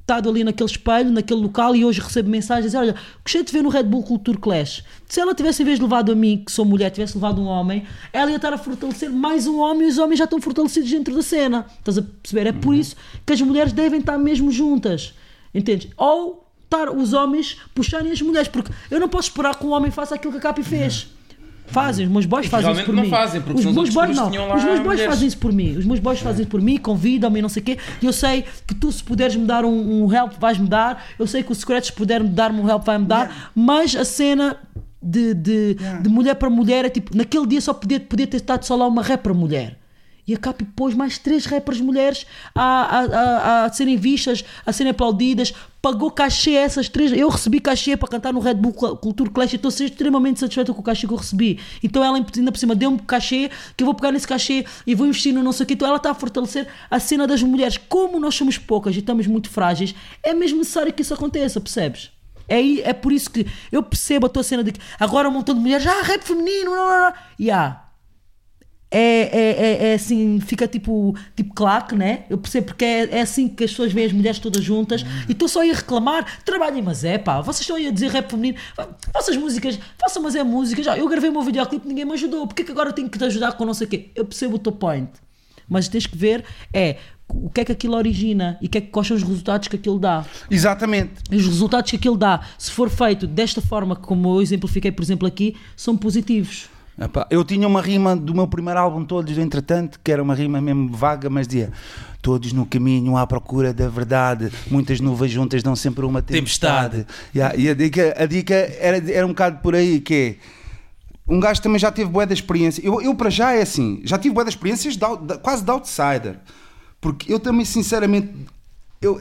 estado ali naquele espelho, naquele local e hoje recebo mensagens, olha, gostei de ver no Red Bull Culture Clash. Se ela tivesse em vez de levado a mim, que sou mulher, tivesse levado um homem, ela ia estar a fortalecer mais um homem e os homens já estão fortalecidos dentro da cena. Estás a perceber? É por isso que as mulheres devem estar mesmo juntas. Entendes? Ou estar os homens puxarem as mulheres, porque eu não posso esperar que um homem faça aquilo que a Capi fez. Fazem, os meus boys fazem isso realmente por não mim. fazem, porque os meus boys não. tinham lá Os meus boys fazem isso por mim. Os meus boys fazem isso por mim, convidam-me e não sei o quê. E eu sei que tu, se puderes me dar um, um help, vais-me dar. Eu sei que o Secrets, se puder me dar-me um help, vai-me dar. Mas a cena de, de, de mulher para mulher é tipo, naquele dia só podia, podia ter estado só lá uma rapper mulher. E a Capi pôs mais três rappers mulheres a, a, a, a serem vistas, a serem aplaudidas, pagou cachê essas três. Eu recebi cachê para cantar no Red Bull Culture Clash e estou extremamente satisfeita com o cachê que eu recebi. Então ela ainda por cima deu-me cachê, que eu vou pegar nesse cachê e vou investir no não sei o. Então ela está a fortalecer a cena das mulheres. Como nós somos poucas e estamos muito frágeis, é mesmo necessário que isso aconteça, percebes? É, é por isso que eu percebo a tua cena de que agora um montão de mulheres, ah, rap feminino, não, não, não. É, é, é, é assim, fica tipo, tipo claque, né? Eu percebo porque é, é assim que as pessoas veem as mulheres todas juntas e estou só aí a reclamar, trabalhem, mas é pá, vocês estão aí a dizer rap feminino, façam as músicas, façam, mas é música. Já, eu gravei o meu videoclipe, ninguém me ajudou, porque é que agora tenho que te ajudar com não sei o quê? Eu percebo o teu point, mas tens que ver é o que é que aquilo origina e que é que quais são os resultados que aquilo dá. Exatamente. Os resultados que aquilo dá, se for feito desta forma, como eu exemplifiquei, por exemplo, aqui, são positivos. Epá, eu tinha uma rima do meu primeiro álbum, Todos, entretanto, que era uma rima mesmo vaga, mas dizia: Todos no caminho à procura da verdade, muitas nuvens juntas dão sempre uma tempestade. Yeah, e a dica, a dica era, era um bocado por aí: que é, um gajo também já teve boa da experiência. Eu, eu, para já, é assim: já tive boa das experiências de de- quase de outsider, porque eu também, sinceramente, eu,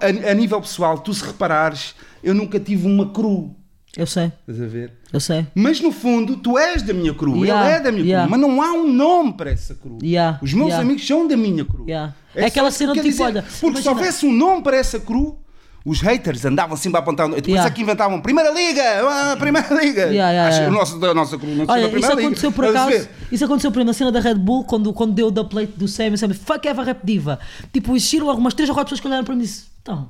a, a nível pessoal, tu se reparares, eu nunca tive uma cru. Eu sei, Estás a ver? eu sei. Mas no fundo, tu és da minha cru, Yeah, ele é da minha yeah. cru, mas não há um nome para essa cru. Yeah, Os meus amigos são da minha cru. Yeah. É É aquela cena que tipo, quer olha, dizer. Porque se imagina- houvesse um nome para essa cru, os haters andavam sempre a apontar. Depois Yeah. é que inventavam Primeira Liga, ah, Primeira Liga. Yeah, yeah, Acho- yeah. o nosso, a nossa se chama Olha, isso Liga. aconteceu por acaso. Isso aconteceu por exemplo na cena da Red Bull, quando, quando deu o plate do Sam, Sam fuck Eva Rap Diva. Tipo, existiram algumas três ou quatro pessoas que olharam para mim e disse: Então,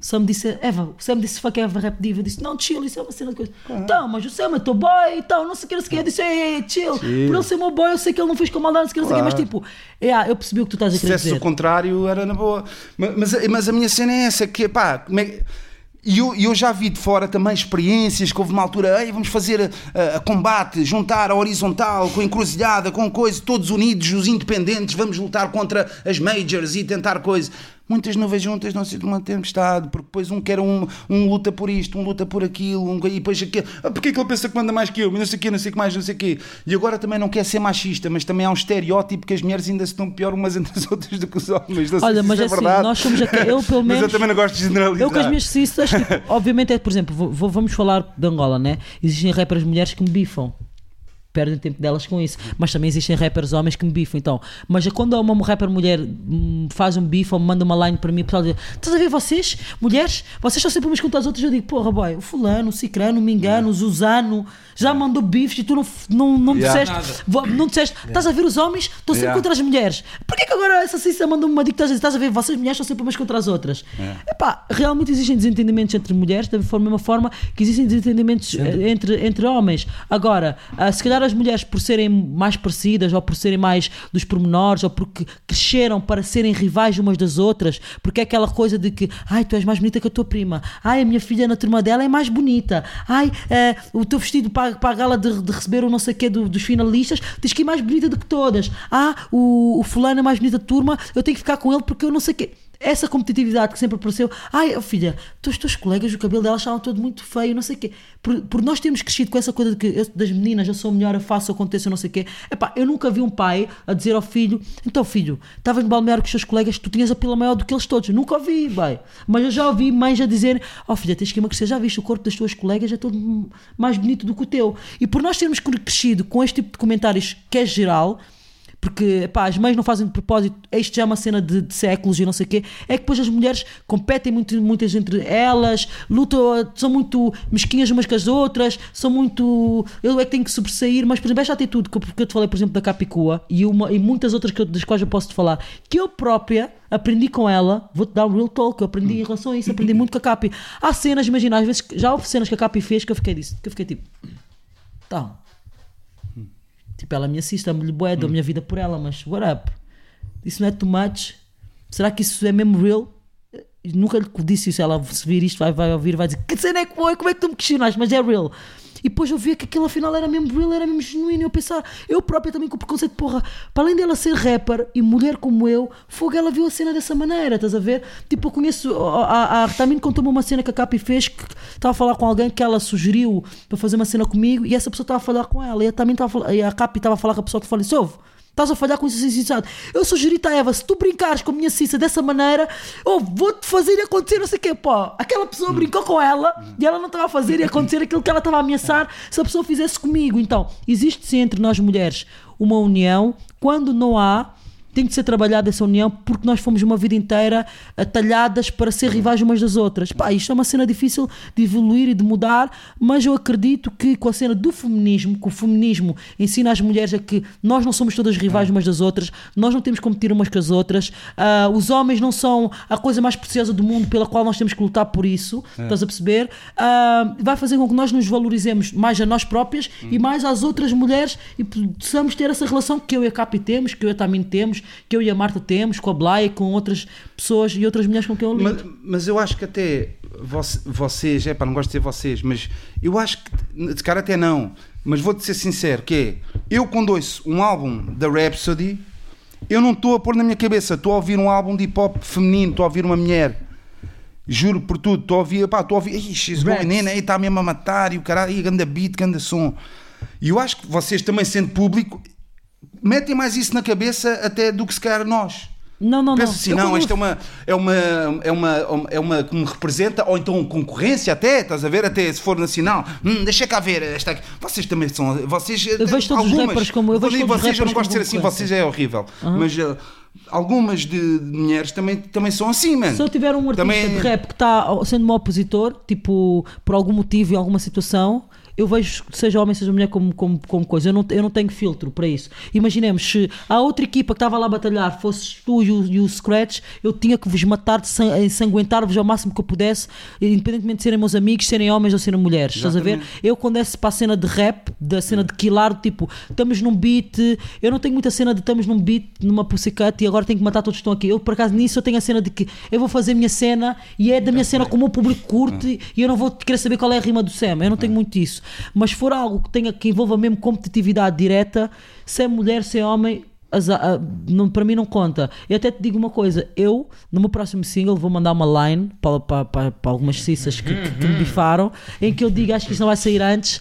Sam disse, Eva, o Sam disse fuck Eva Rap Diva. Eu disse: Não, chill, isso é uma cena de coisa. Então, mas o Sam é teu boy, então, não sei o que, não sei o que. Eu disse: Ei, ei, chill. Por ele ser meu boy, eu sei que ele não fez com maldade, não sei o que, não sei o que. Mas tipo, yeah, eu percebi o que tu estás a Se querer dizer. o contrário, era na boa. Mas, mas, mas a minha cena é essa: que pá, como é- e eu, eu já vi de fora também experiências que houve uma altura, Ei, vamos fazer a, a combate, juntar a horizontal com a encruzilhada, com coisa, todos unidos, os independentes, vamos lutar contra as majors e tentar coisa. Muitas nuvens juntas não se de uma tempestade, porque depois um quer um, um luta por isto, um luta por aquilo, um, e depois aquele. Ah, porque é que ele pensa que manda mais que eu? Mas não sei o quê, não sei o que mais, não sei o quê. E agora também não quer ser machista, mas também há um estereótipo que as mulheres ainda se estão pior umas entre as outras do que os homens. Não Olha, mas é assim, verdade. nós somos aqui, eu pelo Mas menos. eu também não gosto de generalizar. Eu com as minhas sisters, tipo, obviamente é, por exemplo, vou- vou- vamos falar de Angola, né? Existem rappers mulheres que me bifam. Perdem tempo delas com isso. Mas também existem rappers homens que me bifam. Então, mas quando uma rapper mulher hum, faz um bife ou me manda uma line para mim, o pessoal diz: Estás a ver vocês, mulheres? Vocês estão sempre umas contra as outras. Eu digo: Porra, boy, o Fulano, o Cicrano, o Mingano, o Zuzano já mandou bifes e tu não, não, não Yeah. disseste. Não disseste, estás a ver os homens? Estão sempre Yeah. contra as mulheres. Porquê que agora essa cissa mandou-me uma dica? Estás a dizer, Estás a ver, vocês mulheres estão sempre umas contra as outras. Epá, realmente existem desentendimentos entre mulheres, da mesma forma que existem desentendimentos eh, entre, entre homens. Agora, ah, se calhar as mulheres, por serem mais parecidas, ou por serem mais dos pormenores, ou porque cresceram para serem rivais umas das outras, porque é aquela coisa de que, ai, tu és mais bonita que a tua prima, ai, a minha filha na turma dela é mais bonita, ai, eh, o teu vestido para, para a gala de, de receber o não sei quê do- dos finalistas, tens que ir mais bonita do que todas, ah, o, o fulano é mais bonita da turma, eu tenho que ficar com ele porque eu não sei quê. Essa competitividade que sempre apareceu, ai oh, filha, os teus colegas, o cabelo dela estavam todo muito feio, não sei o quê. Por, por nós termos crescido com essa coisa de que eu, das meninas, eu sou melhor, eu faço, aconteça, não sei o quê. Epá, eu nunca vi um pai a dizer ao filho, então filho, estavas no balneário com os teus colegas, tu tinhas a pila maior do que eles todos. Nunca ouvi, bai. Mas eu já ouvi mães a dizer, oh filha, tens que emagrecer, já viste o corpo das tuas colegas, é todo mais bonito do que o teu. E por nós termos crescido com este tipo de comentários que é geral, porque pá, as mães não fazem de propósito, isto já é uma cena de, de séculos e não sei o quê, é que depois as mulheres competem muito, muitas entre elas, lutam, são muito mesquinhas umas com as outras, são muito. Eu é que tenho que sobressair, mas por exemplo, esta atitude que eu, que eu te falei, por exemplo, da Capicua e, uma, e muitas outras que eu, das quais eu posso te falar, que eu própria aprendi com ela, vou-te dar um real talk, eu aprendi em relação a isso, aprendi muito com a Capi. Há cenas, imagina, às vezes já houve cenas que a Capi fez que eu fiquei disso, que eu fiquei tipo. Tá, Tipo, ela me assiste, amo-lhe bué, dou a minha vida por ela, mas what up? Isso não é too much? Será que isso é mesmo real? Eu nunca lhe disse isso, ela se vir isto vai, vai ouvir vai dizer que cena é que foi, como é que tu me questionaste? Mas é real. E depois eu via que aquilo afinal era mesmo real, era mesmo genuíno. E eu pensava, eu própria também com o preconceito, porra, para além dela ser rapper e mulher como eu, fogo, ela viu a cena dessa maneira, estás a ver? Tipo, eu conheço, a, a Artamine contou-me uma cena que a Capi fez, que estava a falar com alguém que ela sugeriu para fazer uma cena comigo e essa pessoa estava a falar com ela. E a, estava, e a Capi estava a falar com a pessoa que falou: Ouve, Estás a falhar com isso assim, Eu sugeri-te a Eva, se tu brincares com a minha Cissa dessa maneira, eu vou-te fazer acontecer não sei o quê, pô. Aquela pessoa brincou com ela e ela não estava a fazer e acontecer aquilo que ela estava a ameaçar se a pessoa fizesse comigo. Então, existe sim entre nós mulheres uma união. Quando não há, tem que ser trabalhada essa união porque nós fomos uma vida inteira atalhadas para ser rivais umas das outras. Pá, isto é uma cena difícil de evoluir e de mudar, mas eu acredito que com a cena do feminismo, que o feminismo ensina às mulheres a que nós não somos todas rivais umas das outras, nós não temos que competir umas com as outras, uh, os homens não são a coisa mais preciosa do mundo pela qual nós temos que lutar por isso, é. estás a perceber? Uh, vai fazer com que nós nos valorizemos mais a nós próprias hum. e mais às outras mulheres e possamos ter essa relação que eu e a Capi temos, que eu e a Tamine temos, que eu e a Marta temos, com a Blay, com outras pessoas e outras mulheres com quem eu lido. Mas, mas eu acho que até vocês, é para não gosto de dizer vocês, mas eu acho que, de cara até não, mas vou-te ser sincero, que é, eu quando ouço um álbum da Rhapsody, eu não estou a pôr na minha cabeça, estou a ouvir um álbum de hip hop feminino, estou a ouvir uma mulher. Juro por tudo, estou a ouvir, pá, estou a ouvir, she's going in, está mesmo a matar, e o caralho, e ganda beat, ganda som. E eu acho que vocês também sendo público, metem mais isso na cabeça até do que se calhar nós. Não, não, Penso não. assim, não, isto é uma, é uma, é uma, é uma que me representa, ou então concorrência até, estás a ver, até se for nacional. Hum, deixa cá ver, esta aqui. Vocês também são, vocês... Eu vejo todos algumas, os rappers como eu, vejo todos vocês, eu não gosto de ser assim, vocês é horrível. Uhum. Mas uh, algumas de, de, mulheres também, também são assim, mano. Se eu tiver um artista também... de rap que está sendo meu opositor, tipo, por algum motivo, em alguma situação, eu vejo, seja homem, seja mulher, como, como, como coisa. Eu não, eu não tenho filtro para isso. Imaginemos, se a outra equipa que estava lá a batalhar fosse tu e o, e o Scratch, eu tinha que vos matar, ensanguentar-vos ao máximo que eu pudesse, independentemente de serem meus amigos, serem homens ou serem mulheres. Exatamente. Estás a ver? Eu, quando é para a cena de rap, da cena de killar, tipo, estamos num beat, eu não tenho muita cena de estamos num beat, numa pussycat e agora tenho que matar todos que estão aqui. Eu, por acaso, nisso eu tenho a cena de que eu vou fazer a minha cena e é da minha cena como o público curte e eu não vou querer saber qual é a rima do Sam. Eu não tenho muito isso. Mas for algo que tenha que envolva mesmo competitividade direta, se é mulher, se é homem, para mim não conta. Eu até te digo uma coisa: eu, no meu próximo single, vou mandar uma line para, para, para, para algumas cissas que, que, que, me bifaram, em que eu digo, acho que isso não vai sair antes,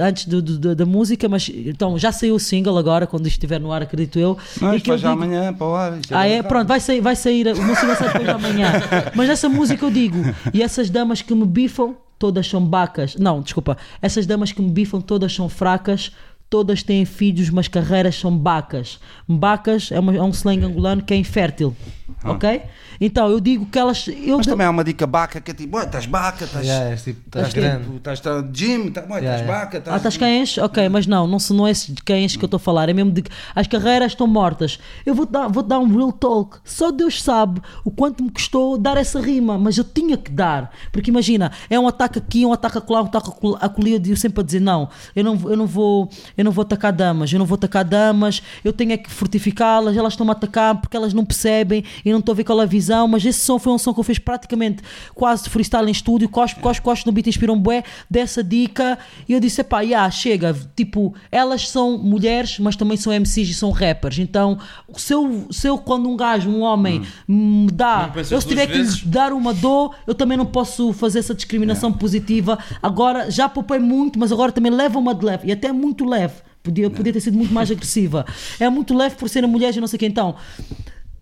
antes do, do, da música, mas então já saiu o single agora, quando isto estiver no ar, acredito eu. Não, e que eu já digo, amanhã para o ar. Ah, é? Pronto, vai sair, vai sair, o meu single sai depois de amanhã. Mas nessa música eu digo, e essas damas que me bifam todas são bacas. Não, desculpa. Essas damas que me bifam todas são fracas, todas têm filhos, mas carreiras são bacas. Bacas é, uma, é um slang angolano que é infértil. Ah. Ok? Então eu digo que elas. Eu Mas também há uma dica baca que é tipo, estás baca, estás. Yeah, é tipo, estás grande. Tipo, estás tá, gym, estás yeah, yeah. baca. Estás... Ah, estás cães? Ok, mas não, não, não é de cães que eu estou a falar, é mesmo de que as carreiras estão mortas. Eu vou-te dar, vou dar um real talk. Só Deus sabe o quanto me custou dar essa rima, mas eu tinha que dar. Porque imagina, é um ataque aqui, um ataque acolá, um ataque acolá, eu sempre a dizer não, eu não, eu não vou, eu não vou atacar damas, eu não vou atacar damas, eu tenho é que fortificá-las, elas estão-me a atacar porque elas não percebem e não estou a ver qual é a visão, mas esse som foi um som que eu fiz praticamente quase de freestyle em estúdio, cospe, cospe, cospe no beat, inspira um bué dessa dica e eu disse, pá, yeah, chega, tipo, elas são mulheres, mas também são MCs e são rappers, então se eu, se eu quando um gajo, um homem me dá, eu se tiver que lhe vezes? dar uma dor, eu também não posso fazer essa discriminação positiva. Agora já poupei muito, mas agora também leva uma de leve, e até muito leve. Podia, podia ter sido muito mais agressiva. É muito leve por ser mulher e não sei o que. Então,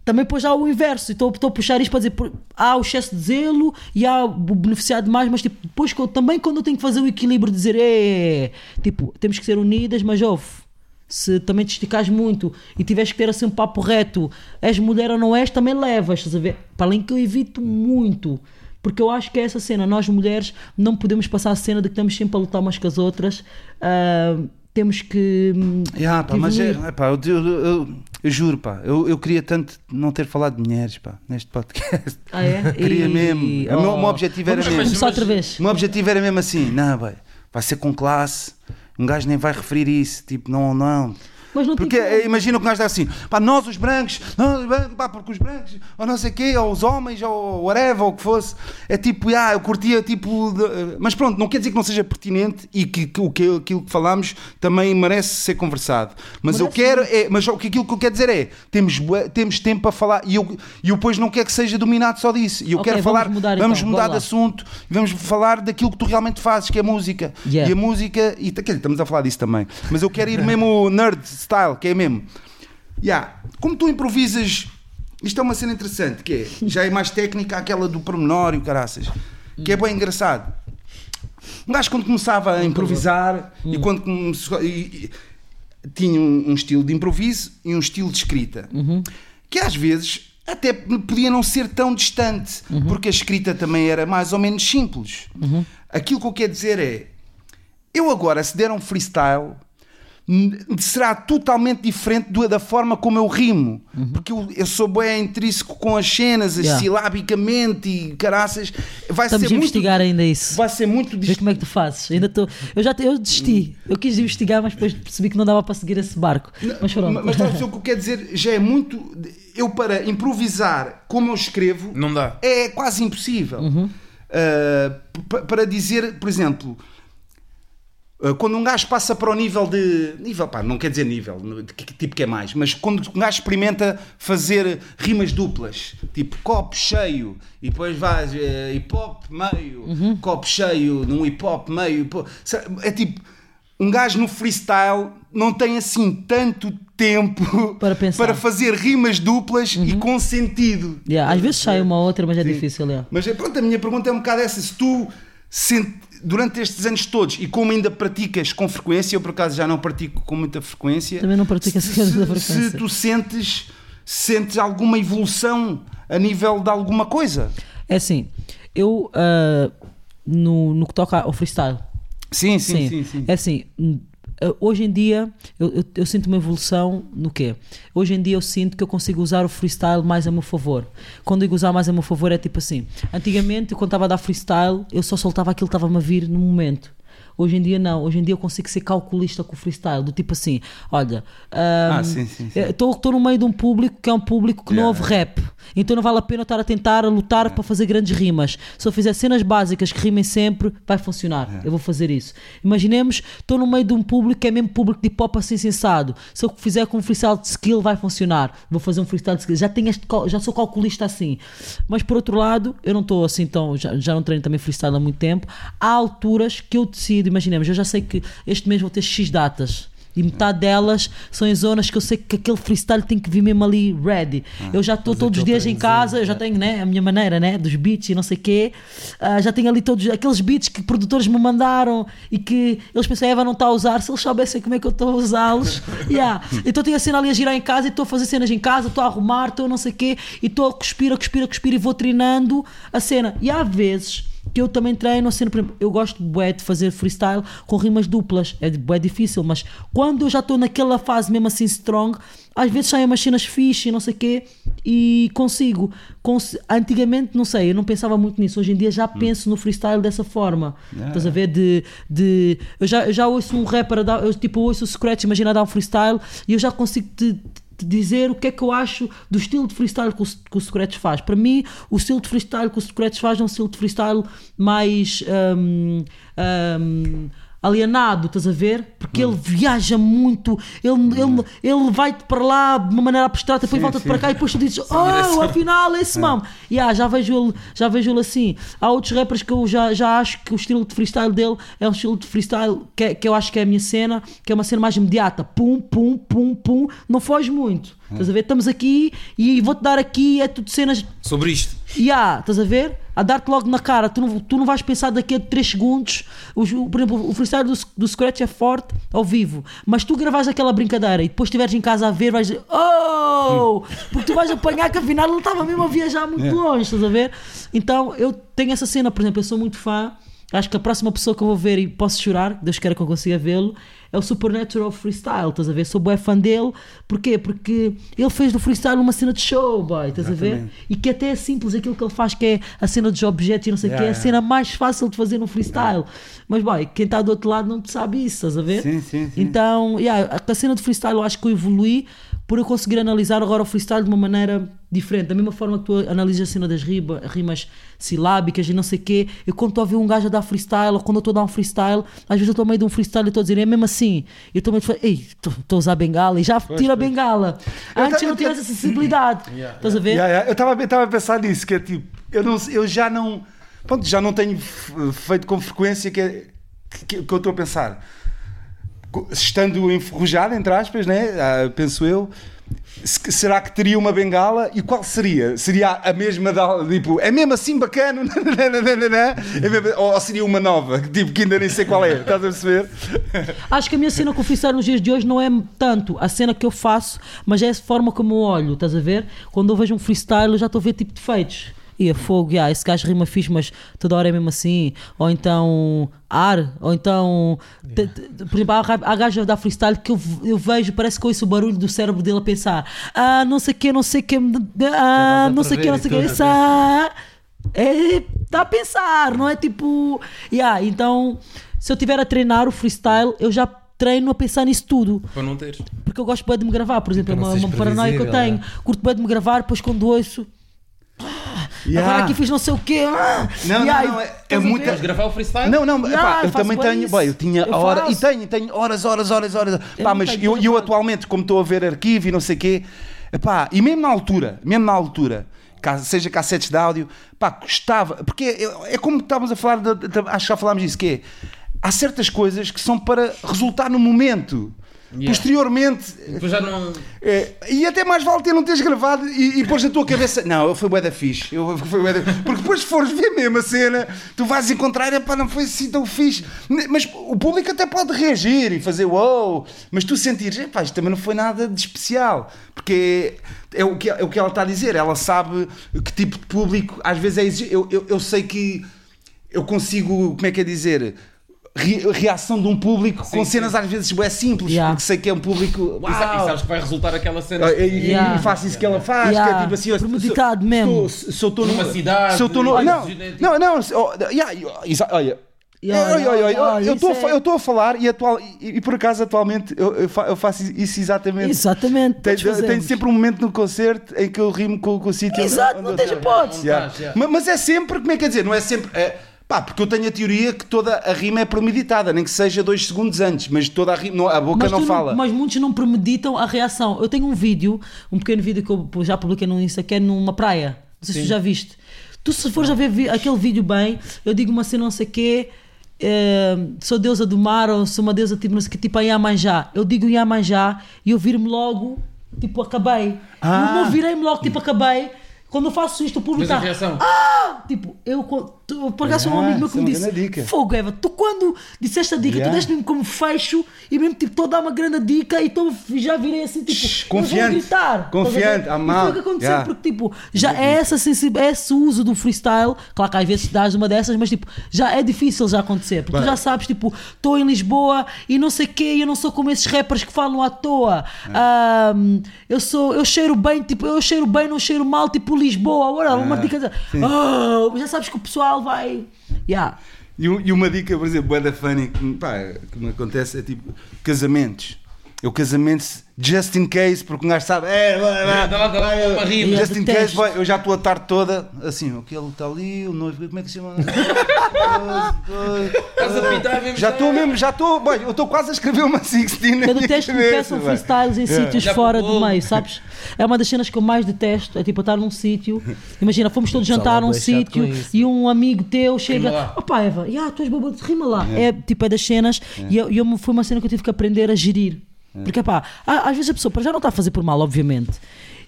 também depois há o inverso. Estou estou a puxar isto para dizer: há o excesso de zelo e há o beneficiar demais, mas tipo, depois também quando eu tenho que fazer o equilíbrio de dizer: é, tipo, temos que ser unidas, mas ouve. Se também te esticares muito e tiveres que ter assim um papo reto, és mulher ou não és, também levas, estás a ver? Para além que eu evito muito, porque eu acho que é essa cena. Nós mulheres não podemos passar a cena de que estamos sempre a lutar umas com as outras. ah, temos que. hum, Yeah, pá, mas é, é, pá, eu, eu- eu- eu juro, pá, eu, eu queria tanto não ter falado de mulheres pá, neste podcast. Ah, é? Queria E- mesmo. O meu- meu objetivo era Vamos mesmo. começar outra vez. O meu objetivo era mesmo assim, não, vai, vai ser com classe, um gajo nem vai referir isso, tipo, não, não. Mas não Porque eh, imagina que gajo está assim, pá, nós os brancos, nós os brancos, pá, porque os brancos, ou não sei o quê, ou os homens, ou whatever, ou o que fosse, é tipo, ah, eu curtia, tipo, de- mas pronto, não quer dizer que não seja pertinente e que, que que aquilo que falamos também merece ser conversado. Mas eu Merece quero, é, mas o que aquilo que eu quero dizer é, temos, temos tempo para falar e eu, e eu depois não quero que seja dominado só disso. E eu Ok, quero vamos falar, mudar vamos então, mudar de lá. assunto, vamos falar daquilo que tu realmente fazes, que é música. Yeah. E a música, e quer dizer, estamos a falar disso também, mas eu quero ir mesmo nerd style, que é mesmo. Yeah. Como tu improvisas, isto é uma cena interessante, que é, já é mais técnica aquela do pormenor e o caraças, que é bem engraçado. Um gajo quando começava a improvisar e quando começou, e- e- tinha um, um estilo de improviso e um estilo de escrita, que às vezes até podia não ser tão distante, porque a escrita também era mais ou menos simples. Aquilo que eu quero dizer é, eu agora, se der um freestyle, será totalmente diferente do- da forma como eu rimo. Porque eu, eu sou bem intrínseco com as cenas, Yeah. silabicamente e caraças. Vai Estamos ser a muito, investigar ainda isso. Vai ser muito Ver distinto. como é que tu fazes. Ainda estou. Eu já te- eu desisti. Eu quis investigar, mas depois percebi que não dava para seguir esse barco. Mas pronto. Mas estás a o que eu quero dizer? Já é muito. Eu, para improvisar como eu escrevo, Não dá. é quase impossível. Uh, pa- para dizer, por exemplo, uh, quando um gajo passa para o nível de. Nível, pá, não quer dizer nível, de que, que tipo que é mais, mas quando um gajo experimenta fazer rimas duplas, tipo copo cheio, e depois vais uh, hip hop meio, copo cheio num hip hop meio, é tipo. Um gajo no freestyle não tem assim tanto tempo Para pensar. para fazer rimas duplas e com sentido. Yeah, às vezes sai uma ou outra, mas é difícil. Yeah. Mas é, pronto, a minha pergunta é um bocado essa. Se tu, sent- durante estes anos todos, e como ainda praticas com frequência, eu por acaso já não pratico com muita frequência. Também não pratico se, com muita frequência. Se tu sentes, sentes alguma evolução a nível de alguma coisa. É assim, eu ah, no, no que toca ao freestyle, Sim, sim, é assim. Ah, Hoje em dia eu, eu, eu sinto uma evolução no quê? Hoje em dia eu sinto que eu consigo usar o freestyle mais a meu favor. Quando digo usar mais a meu favor é tipo assim: antigamente, quando estava a dar freestyle, eu só soltava aquilo que estava-me a vir no momento. Hoje em dia não, hoje em dia eu consigo ser calculista com o freestyle, do tipo assim, olha, Ah, hum, sim, sim, sim. estou no meio de um público que é um público que não Yeah. ouve rap, então não vale a pena estar a tentar lutar para fazer grandes rimas. Se eu fizer cenas básicas que rimem sempre, vai funcionar. Eu vou fazer isso. Imaginemos, estou no meio de um público que é mesmo público de hip hop assim sensado. Se eu fizer com um freestyle de skill, vai funcionar. Vou fazer um freestyle de skill. Já, tenho este, já sou calculista assim. Mas por outro lado, eu não estou assim tão. Já, já não treino também freestyle há muito tempo. Há alturas que eu decido, imaginemos, eu já sei que este mês vou ter X datas. E metade delas são em zonas que eu sei que aquele freestyle tem que vir mesmo ali ready. eu já estou fazer todos os dias em casa, eu já tenho né, a minha maneira né, dos beats e não sei o quê. Ah, já tenho ali todos aqueles beats que produtores me mandaram e que eles pensam, Eva não está a usar. Se eles soubessem como é que eu estou a usá-los. yeah. Então tenho a cena ali a girar em casa e estou a fazer cenas em casa, estou a arrumar, estou não sei o quê, e estou a cuspir, a cuspir, a cuspir e vou treinando a cena. E há vezes porque eu também treino a cena, por exemplo, eu gosto bué de fazer freestyle com rimas duplas, é bué difícil, mas quando eu já estou naquela fase mesmo assim strong, às vezes saem umas cenas fixe e não sei o quê e consigo. Cons- Antigamente, não sei, eu não pensava muito nisso. Hoje em dia já penso no freestyle dessa forma. Estás a ver? De, de, eu, já, eu já ouço um rapper, a dar, eu tipo ouço o Scratch, imagina dar um freestyle e eu já consigo te, te dizer o que é que eu acho do estilo de freestyle que o, que o Scratch faz. Para mim, o estilo de freestyle que o Scratch faz é um estilo de freestyle mais. hum, hum, alienado, estás a ver? Porque ele viaja muito, ele, ele, ele vai-te para lá de uma maneira abstrata, depois volta-te para cá e depois tu dizes, oh, afinal é esse mamo. Yeah, já vejo ele, já vejo ele assim. Há outros rappers que eu já, já acho que o estilo de freestyle dele é um estilo de freestyle que, é- que eu acho que é a minha cena, que é uma cena mais imediata. Pum, pum, pum, pum, não foge muito. Estás a ver? Estamos aqui e vou-te dar aqui, é tudo cenas Sobre isto. há, estás a ver? A dar-te logo na cara, tu não, tu não vais pensar daqui a 3 segundos. Os- por exemplo, o freestyle do, do Scratch é forte ao vivo, mas tu gravares aquela brincadeira e depois estiveres em casa a ver, vais dizer Oh! Porque tu vais apanhar que afinal ele estava mesmo a viajar muito longe, estás a ver? Então eu tenho essa cena, por exemplo, eu sou muito fã. Acho que a próxima pessoa que eu vou ver e posso chorar, Deus queira que eu consiga vê-lo, é o Supernatural Freestyle, estás a ver? Sou bué fã dele, porquê? Porque ele fez do freestyle uma cena de show, boy, estás a ver? Exatamente. E que até é simples aquilo que ele faz, que é a cena dos objetos e não sei o Yeah, que, é a yeah. cena mais fácil de fazer no freestyle. Mas, boy, quem está do outro lado não sabe isso, estás a ver? Sim, sim, sim. Então, yeah, a cena de freestyle eu acho que eu evolui por eu conseguir analisar agora o freestyle de uma maneira diferente. Da mesma forma que tu analisas a cena das riba- rimas silábicas e não sei o quê, eu quando estou a ver um gajo a dar freestyle ou quando eu estou a dar um freestyle, às vezes eu estou a meio de um freestyle e estou a dizer, é mesmo assim. E eu estou meio de falar, ei, estou a usar bengala e já tiro a bengala. Eu Antes eu não tinha essa sensibilidade. Estás a ver? Yeah, yeah. Eu estava eu tava a pensar nisso, que é tipo, eu, não, eu já não. Pronto, já não tenho feito com frequência que, é- que, que eu estou a pensar. Estando enferrujado, entre aspas, né? Ah, penso eu. se- Será que teria uma bengala? E qual seria? Seria a mesma da, tipo, é mesmo assim bacana? É mesmo- ou seria uma nova, tipo, que ainda nem sei qual é, estás a perceber? Acho que a minha cena com o freestyle nos dias de hoje não é tanto a cena que eu faço, mas é a forma como eu olho, estás a ver? Quando eu vejo um freestyle, eu já estou a ver tipo defeitos. E a fogo, yeah, esse gajo rima fixe, mas toda hora é mesmo assim. Ou então ar, ou então. te- por exemplo, há, há gajo a dar freestyle que eu, eu vejo, parece que ouço o barulho do cérebro dele a pensar: ah, não sei o que, não sei o que, ah, não sei o que, não sei o que, é, está a pensar, não é tipo. Yeah, então, se eu estiver a treinar o freestyle, eu já treino a pensar nisso tudo. Para não teres. Porque eu gosto bem de me gravar, por exemplo, é uma, uma paranoia que eu tenho. Curto bem de me gravar, depois quando ouço. Agora aqui fiz não sei o quê. ah, Não, yeah, não, não, é- é Queres gravar o freestyle? Não, não, Yeah, epá, eu eu também tenho, isso. bem, eu tinha Eu hora, faço. e tenho, tenho horas, horas, horas, horas. Pá, não mas eu, eu atualmente, como estou a ver arquivo e não sei o quê, epá, e mesmo na altura, mesmo na altura, seja cassetes de áudio, pá, gostava, porque é, é como estávamos a falar, de- de- acho que já falámos disso, que é, há certas coisas que são para resultar no momento. Yeah. Posteriormente, Depois já não. é, e até mais vale ter não teres gravado e, e pôs na tua cabeça. Não, foi bué da fixe. Eu, foi bué da... Porque depois, se fores ver mesmo a cena, tu vais encontrar, epá, não foi assim tão fixe. Mas o público até pode reagir e fazer wow, mas tu sentires, epá, isto também não foi nada de especial. Porque é, é o, que, é o que ela está a dizer. Ela sabe que tipo de público às vezes é exigente. Eu, eu, eu sei que eu consigo, como é que é dizer. Re- Reação de um público com sim. cenas às vezes é simples, Yeah. porque sei que é um público. E sa- e Uau! sabes que vai resultar aquela cena. Ah, E, e- Yeah. e faço isso que ela faz, Yeah. que é tipo assim, Premeditado se- mesmo. Se, se eu estou Numa cidade, se eu estou no, olha, não, não, não, oh, yeah, olha. Yeah, eu estou a é- eu estou a falar e, atual, e, e por acaso atualmente eu, eu fa- eu faço isso exatamente. Exatamente. Tenho, sempre um momento no concerto em que eu rimo com, com o sítio Exato, onde não tens hipótese. Yeah. Yeah. Mas é sempre, como é que é dizer? Não é sempre. é, pá, porque eu tenho a teoria que toda a rima é premeditada, nem que seja dois segundos antes, mas toda a rima, não- a boca Mas, não fala. mas muitos não premeditam a reação. Eu tenho um vídeo, um pequeno vídeo que eu já publiquei no Insta, que é numa praia. Não sei se tu já viste. Tu, se fores a ver aquele vídeo bem, eu digo uma cena não sei o quê, eh, sou deusa do mar ou sou uma deusa tipo, não sei o quê, tipo a Yamanjá. Eu digo Yamanjá e eu viro-me logo, tipo, acabei. Ah. Eu não virei-me logo, tipo, acabei. Quando eu faço isto, o público está. reação. Ah! Tipo, eu tu, por acaso, um Ah, amigo meu que me é uma disse. Fogo, Eva, tu quando disseste a dica, Yeah. tu deste mesmo como fecho e mesmo tipo, estou a dar uma grande dica e então já virei assim, tipo, Shhh, confiante, gritar. confiante, Estás a ver? mal. Foi o que aconteceu, Yeah. porque tipo, já é, essa sensi- é esse uso do freestyle. Claro que às vezes dás uma dessas, mas tipo, já é difícil já acontecer, porque tu já sabes, tipo, estou em Lisboa e não sei o quê, e eu não sou como esses rappers que falam à toa. Ahm, eu sou, eu cheiro bem, tipo, eu cheiro bem, não cheiro mal, tipo Lisboa. Agora, uma dica. Oh, já sabes que o pessoal vai. Yeah. E, e uma dica, por exemplo, bué da funny que, pá, que me acontece é tipo casamentos. Eu casamentos just in case, porque um gajo sabe, é, just in case, vai, eu já estou a tarde toda assim, aquele está ali, o noivo, como é que se chama? Estás a pintar mesmo. já estou mesmo, já estou, bem, eu estou quase a escrever uma 16 na Eu detesto que peçam freestyles em sítios Já fora do meio, sabes? É uma das cenas que eu mais detesto. É tipo, estar num sítio. Imagina, fomos todos jantar é num sítio e um amigo teu chega. Opá, Eva, tu és boba, rima lá. É tipo, é das cenas. E eu, e eu, foi uma cena que eu tive que aprender a gerir. Porque, pá, às vezes a pessoa para já não está a fazer por mal, obviamente.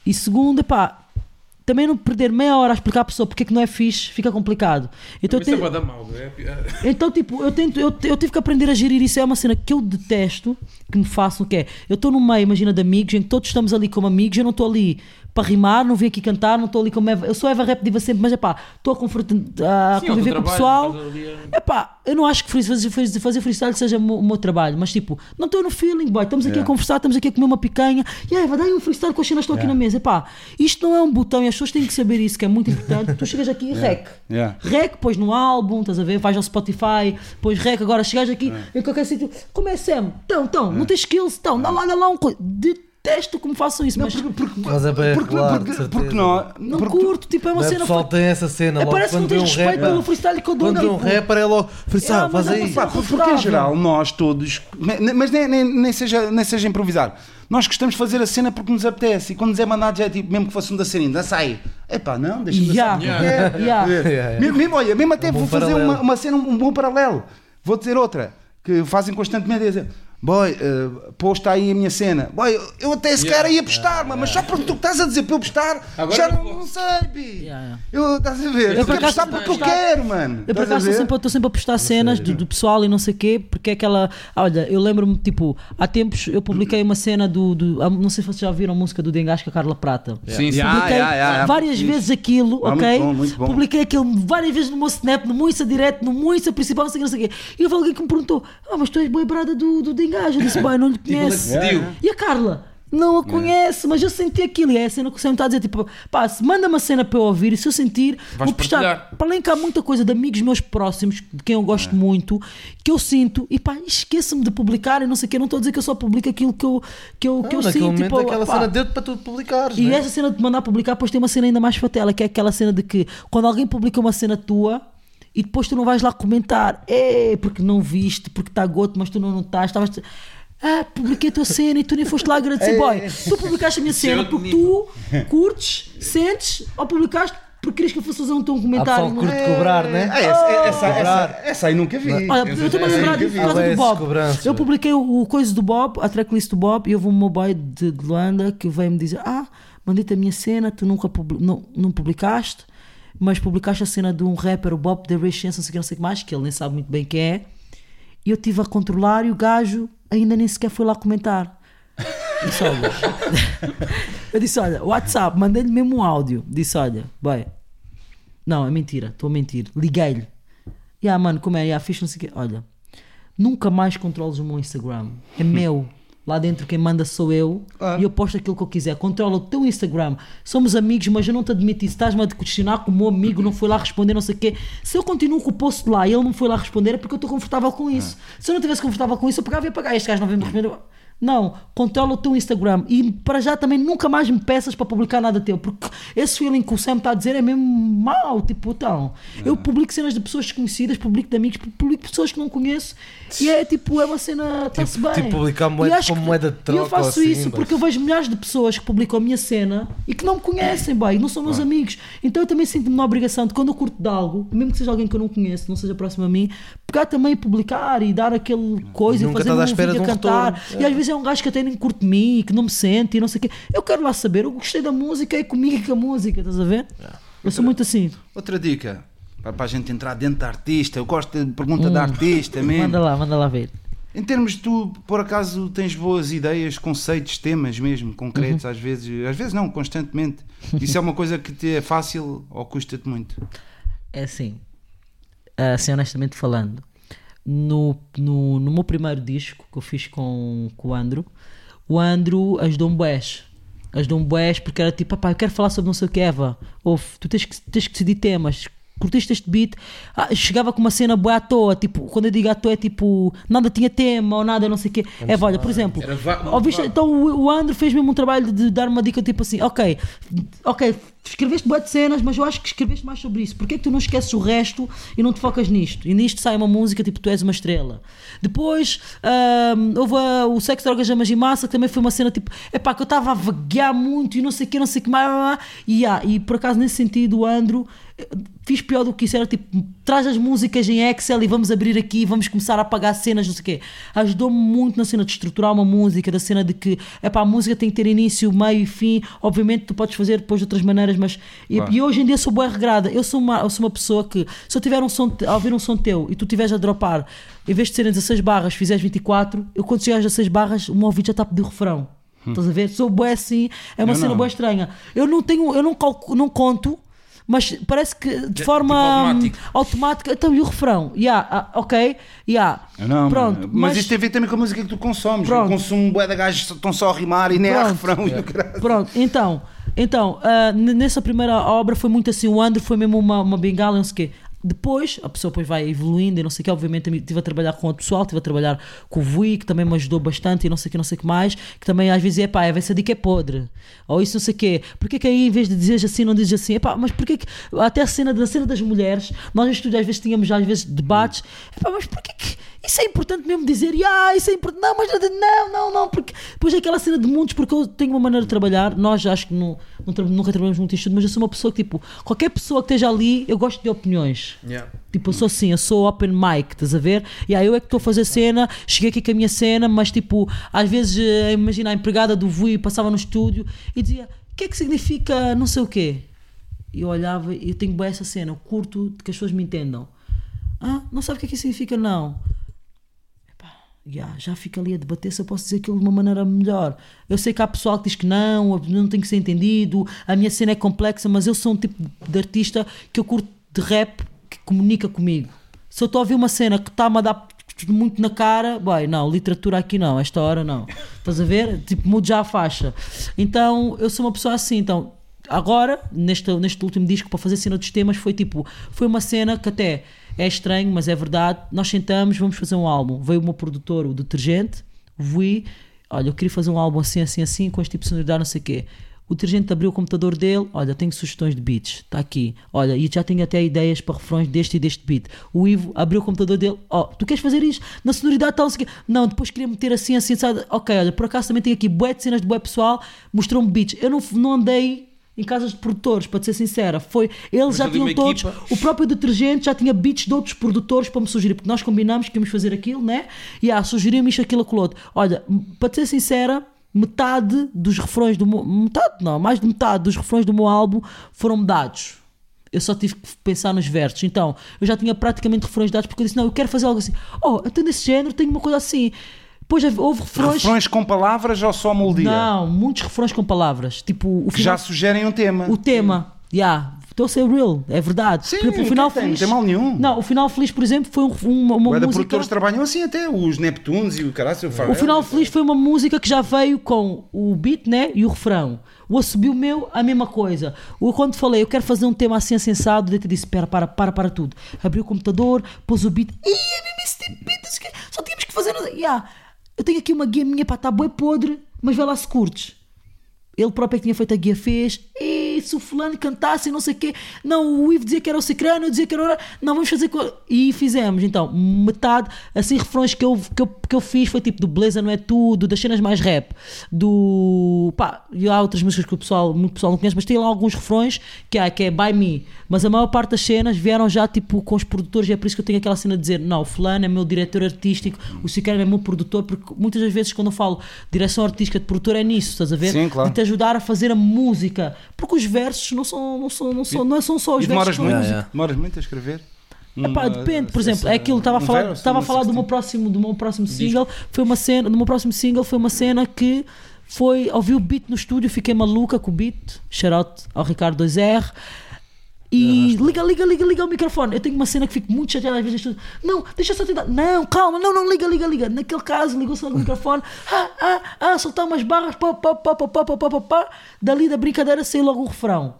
E segundo, pá. Também não perder meia hora a explicar à pessoa porque é que não é fixe, fica complicado. Então, eu Isso é tenho- bué da mal. é- então, tipo, eu, tento, eu, eu tive que aprender a gerir isso. É uma cena que eu detesto que me façam, que é, eu estou no meio, imagina, de amigos, em que todos estamos ali como amigos, eu não estou ali para rimar, não vim aqui cantar, não estou ali como Eva. Eu sou Eva Rap Diva sempre, mas é pá, estou a, a Sim, é conviver com o pessoal. É pá, eu não acho que fazer, fazer, fazer freestyle seja o meu, trabalho, mas tipo, não estou no feeling, boy. Estamos aqui a Yeah. conversar, estamos aqui a comer uma picanha. E aí, vai dar aí um freestyle com as cenas que estão aqui na mesa. É pá, isto não é um botão e as pessoas têm que saber isso, que é muito importante. tu chegas aqui e rec. Yeah. Rec, pões no álbum, estás a ver? Vais ao Spotify, pões rec. Agora chegas aqui em qualquer sítio, como é Sam? Então, então, não tens skills? Então, dá lá, dá lá um. co- Detesto que me façam isso, mas Porque, porque, Mas é bem porque, porque, porque não, não porque curto. Tipo, é uma Não é, cena. pessoal tem essa cena. É, Logo, parece que não tens um respeito rapper, pelo freestyle que eu dou. Quando um rapper é logo. Freestyle, Ah, mas faz é aí. Pá, porque em geral nós todos, mas nem, nem, nem, seja, nem seja improvisar, nós gostamos de fazer a cena porque nos apetece e quando nos é mandado já é tipo, mesmo que fosse um dançarino, dança aí. Epá, não, deixa-me Yeah. dançar. porque Yeah. Yeah. Yeah, yeah. Mesmo, mesmo, olha, mesmo até Um vou fazer uma, uma cena, um bom paralelo. Vou dizer outra, que fazem constantemente, é dizer, boy, uh, posta aí a minha cena. Boy, eu- eu até se calhar ia postar, mas só porque tu estás a dizer para eu postar, Agora já eu não, vou. não sei, bi. Yeah, yeah. Eu, estás a ver? Eu, por quero postar porque eu quero, mano. Eu por acaso estou sempre, estou sempre a postar cenas do, do pessoal e não sei o quê, porque é aquela. ah, Olha, eu lembro-me, tipo, há tempos eu publiquei uma cena do. do- ah, não sei se vocês já ouviram a música do Dengas com a Carla Prata. Sim, sim. Yeah. Publiquei yeah, yeah. várias Isso. vezes aquilo, Ah, muito ok? bom, muito bom. Publiquei aquilo várias vezes no meu Snap, no Moissa Direto, no Moissa Principal, não sei o que, não sei o quê. E houve alguém que me perguntou: Ah, mas tu és boa brada do, do Dengas. Eu disse: Bem, não lhe E é que se deu? E a Carla? Não a conhece, mas eu senti aquilo. E é a cena que o Sam está a dizer: tipo, pá, manda uma cena para eu ouvir e se eu sentir, Vais vou postar. Para além que há muita coisa de amigos meus próximos, de quem eu gosto muito, que eu sinto, e pá, esqueço-me de publicar e não sei o quê. Não estou a dizer que eu só publico aquilo que eu, que eu, que eu Não, naquele sinto. momento Tipo, aquela pá, cena deu-te para tu publicares. e né? essa cena de mandar publicar, depois tem uma cena ainda mais fatela, que é aquela cena de que quando alguém publica uma cena tua e depois tu não vais lá comentar, é porque não viste, porque está goto, mas tu não não estás, estavas. Ah, publiquei a tua cena e tu nem foste lá agradecer. Boy, tu publicaste a minha cena porque tu curtes, sentes, ou publicaste porque querias que eu fosse fazer um teu comentário. que não é? cobrar, né? Ah, essa, essa, essa, Cobrar. essa aí nunca vi. Olha, eu estou-me a essa lembrar por causa Ah, do Bob. cobranças. Eu publiquei o, o coisa do Bob, a tracklist do Bob, e houve um meu boy de, de Luanda que veio me dizer: Ah, mandei-te a minha cena, tu nunca publi- não, não publicaste, mas publicaste a cena de um rapper, o Bob The Chance, não sei o que, não sei o que mais, que ele nem sabe muito bem quem é. E eu estive a controlar e o gajo ainda nem sequer foi lá comentar. Disse, olha, eu disse: Olha, WhatsApp, mandei-lhe mesmo um áudio. Disse: Olha, boy, não, é mentira, estou a mentir. Liguei-lhe. E ah, mano, como é? Ah, fiz não sei o quê. Olha, nunca mais controles o meu Instagram. É meu. Lá dentro quem manda sou eu Ah. e eu posto aquilo que eu quiser. Controla o teu Instagram. Somos amigos, mas eu não te admito isso. Estás-me a questionar que o meu amigo não foi lá responder, não sei o quê. Se eu continuo com o post lá e ele não foi lá responder, é porque eu estou confortável com isso. Se eu não estivesse confortável com isso, eu pegava e ia pagar. Este gajo não veio me responder. Não, controla o teu Instagram. E para já também nunca mais me peças para publicar nada teu, porque esse feeling que o Sam está a dizer é mesmo mau, tipo, então, eu publico cenas de pessoas desconhecidas, publico de amigos, publico pessoas que não conheço e é tipo, é uma cena, está-se bem. tipo publicar moeda como moeda de E eu troca faço assim, isso mas- porque eu vejo milhares de pessoas que publicam a minha cena e que não me conhecem, bem, não são meus amigos. Então eu também sinto-me na obrigação de quando eu curto de algo, mesmo que seja alguém que eu não conheço, não seja próximo a mim, pegar também e publicar e dar aquele coisa Nunca e fazer estás à um espera de um cantar. retorno. E às vezes é um gajo que até nem curte mim e que não me sente e não sei o quê. Eu quero lá saber, eu gostei da música, é comigo e com a música, estás a ver? Eu sou muito assim. Outra dica. para, para a gente entrar dentro da artista. Eu gosto de pergunta da artista mesmo. Hum. Manda lá, manda lá ver. Em termos de tu, por acaso, tens boas ideias, conceitos, temas mesmo, concretos, Uhum. às vezes, às vezes não, constantemente. Isso é uma coisa que te é fácil ou custa-te muito? É assim, assim honestamente falando, no, no, no meu primeiro disco que eu fiz com, com o Andro, o Andro ajudou-me bués. Ajudou-me bués porque era tipo, papá, eu quero falar sobre não sei o que, Eva. Ouve, tu tens que, tens que decidir temas. Curtiste este beat? Ah, chegava com uma cena boa à toa, tipo, quando eu digo à toa é tipo, nada tinha tema ou nada, não sei o quê. Eva, olha, por exemplo, ouviste- então o, o Andro fez mesmo um trabalho de dar uma dica tipo assim, ok, ok, escreveste boa de cenas, mas eu acho que escreveste mais sobre isso. Porquê é que tu não esqueces o resto e não te focas nisto? E nisto sai uma música tipo Tu és uma estrela. Depois houve a- o Sexo, Drogas, Jamas e Massa, que também foi uma cena tipo, epá, que eu estava a vaguear muito e não sei o que, não sei o que mais. E, ah, e por acaso nesse sentido o Andro fiz pior do que isso, era tipo, traz as músicas em Excel e vamos abrir aqui, vamos começar a apagar cenas, não sei o quê. Ajudou-me muito na cena de estruturar uma música, da cena de que, epá, a música tem que ter início, meio e fim. Obviamente tu podes fazer depois de outras maneiras, mas. e-. E, hoje em dia sou boa regrada. Eu sou, uma, eu sou uma pessoa que, se eu tiver um som, te- a ouvir um som teu e tu estiveres a dropar, em vez de serem 16 barras, fizeres 24, eu quando chegar às 16 barras, o meu ouvido já está a pedir o refrão. Estás a ver? Sou boa assim, é uma cena boa estranha. Eu não tenho, eu não, calculo, não conto. Mas parece que de tipo forma hum, automática. Então, e o refrão? Yeah, ah, ok, yeah. Não, Pronto, mano. mas, isto tem a ver também com a música que tu consomes. Pronto. Eu consumo bué de gajos que estão só a rimar e nem há Pronto. refrão. e o caralho. Pronto, então, então n- nessa primeira obra foi muito assim, o Andro foi mesmo uma, uma bengala, não sei o quê. Depois, a pessoa depois vai evoluindo e não sei o que, obviamente estive a trabalhar com outro pessoal, estive a trabalhar com o Vui, que também me ajudou bastante e não sei o que, não sei o que mais, que também às vezes é pá, essa dica é podre, ou isso não sei o quê, porquê que aí em vez de dizeres assim, não dizes assim, epá, mas porquê que, até a cena da cena das mulheres, nós em estúdio às vezes tínhamos às vezes debates, epá, mas porquê que isso é importante mesmo dizer, ah, isso é importante, não, mas não, não, não, porque depois é aquela cena de mundos, porque eu tenho uma maneira de trabalhar, nós acho que não, não tra- nunca trabalhamos muito em estúdio, mas eu sou uma pessoa que tipo, qualquer pessoa que esteja ali, eu gosto de opiniões. Yeah. Tipo, eu sou assim, eu sou open mic, estás a ver? E aí eu é que estou a fazer cena, cheguei aqui com a minha cena, mas tipo, às vezes, eh, imagina, a empregada do Vui passava no estúdio e dizia: o que é que significa não sei o quê? E eu olhava e eu tenho boa essa cena, eu curto de que as pessoas me entendam. Ah, não sabe o que é que isso significa? Não. Já, já fica ali a debater se eu posso dizer aquilo de uma maneira melhor. Eu sei que há pessoal que diz que não, não tem que ser entendido, a minha cena é complexa, mas eu sou um tipo de artista que eu curto de rap que comunica comigo. Se eu estou a ouvir uma cena que está-me a dar muito na cara, bem, não, literatura aqui não, esta hora não. Estás a ver? Tipo, mudo já a faixa. Então, eu sou uma pessoa assim, então agora, neste, neste último disco, para fazer cena dos temas, foi tipo, foi uma cena que até é estranho, mas é verdade. Nós sentamos, vamos fazer um álbum. Veio o meu produtor, o detergente, o Vui, olha, eu queria fazer um álbum assim, assim, assim, com este tipo de sonoridade, não sei o quê. O detergente abriu o computador dele, olha, tenho sugestões de beats, está aqui. Olha, e já tenho até ideias para refrões deste e deste beat. O Ivo abriu o computador dele, ó, tu queres fazer isto? Na sonoridade tal, quê. Não, depois queria meter assim, assim, sabe? Ok, olha, por acaso também tenho aqui bué de cenas de bué pessoal, mostrou-me beats. Eu não, não andei em casas de produtores, para te ser sincera. Foi, eles já tinham todos, equipa. o próprio detergente já tinha beats de outros produtores para me sugerir, porque nós combinámos que íamos fazer aquilo, né? E ah, sugerimos isto, aquilo, aquilo outro. Olha, para te ser sincera, metade dos refrões do meu, metade não, mais de metade dos refrões do meu álbum foram dados. Eu só tive que pensar nos versos. Então, eu já tinha praticamente refrões dados porque eu disse: Não, eu quero fazer algo assim. Oh, até nesse género tenho uma coisa assim. Depois houve refrões. Refrões com palavras ou só melodia? Não, muitos refrões com palavras. Tipo, o Que final, já sugerem um tema. o tema. Já, estou a ser real, é verdade. Sim, Por exemplo, o não final tem- não tem mal nenhum. Não, o final feliz, por exemplo, foi um- uma, uma música. produtores trabalham assim até, os Neptunes e o caralho. O final feliz foi uma música que já veio com o beat né, e o refrão. O assobio meu, a mesma coisa. O, quando falei, eu quero fazer um tema assim sensado, daí te disse: Espera, para, para, para tudo. Abri o computador, pôs o beat. Ih, é mesmo esse tipo o só tínhamos que fazer. Yeah. Eu tenho aqui uma guia minha para estar boi podre, mas vai lá se curtes. Ele próprio é que tinha feito a guia, fez. E se o fulano cantasse e não sei o quê. Não, o Ivo dizia que era o Cicrano, eu dizia que era. o- Não, vamos fazer. co- E fizemos. Então, metade, assim, refrões que eu, que eu, que eu fiz foi tipo do Beleza Não É Tudo, das cenas mais rap. Do. Pá, e há outras músicas que o pessoal, muito pessoal não conhece, mas tem lá alguns refrões que, há, que é By Me. Mas a maior parte das cenas vieram já tipo com os produtores e é por isso que eu tenho aquela cena de dizer: Não, o fulano é meu diretor artístico, o Cicrano é meu produtor, porque muitas das vezes quando eu falo direção artística de produtor é nisso, estás a ver? Sim, claro. De te ajudar a fazer a música. Porque os versos não são, não são, não são, não é- são só os E demoras versos. muito, que- Yeah, yeah. demoras muito a escrever? Epá, depende, por exemplo, é aquilo estava a falar, estava a falar do meu 16. próximo, do meu próximo single, foi uma cena, do meu próximo single foi uma cena que foi, ouvi o beat no estúdio, fiquei maluca com o beat, shout out ao Ricardo 2R. E liga, liga, liga, liga o microfone. Eu tenho uma cena que fico muito chateada às vezes. Não, deixa só tentar. Não, calma, não, não, liga, liga, liga. Naquele caso, ligou-se ao o microfone. Ah, ah, ah, soltar umas barras. Pá, pá, pá, pá, pá, pá, pá, pá. Dali da brincadeira saiu logo o refrão.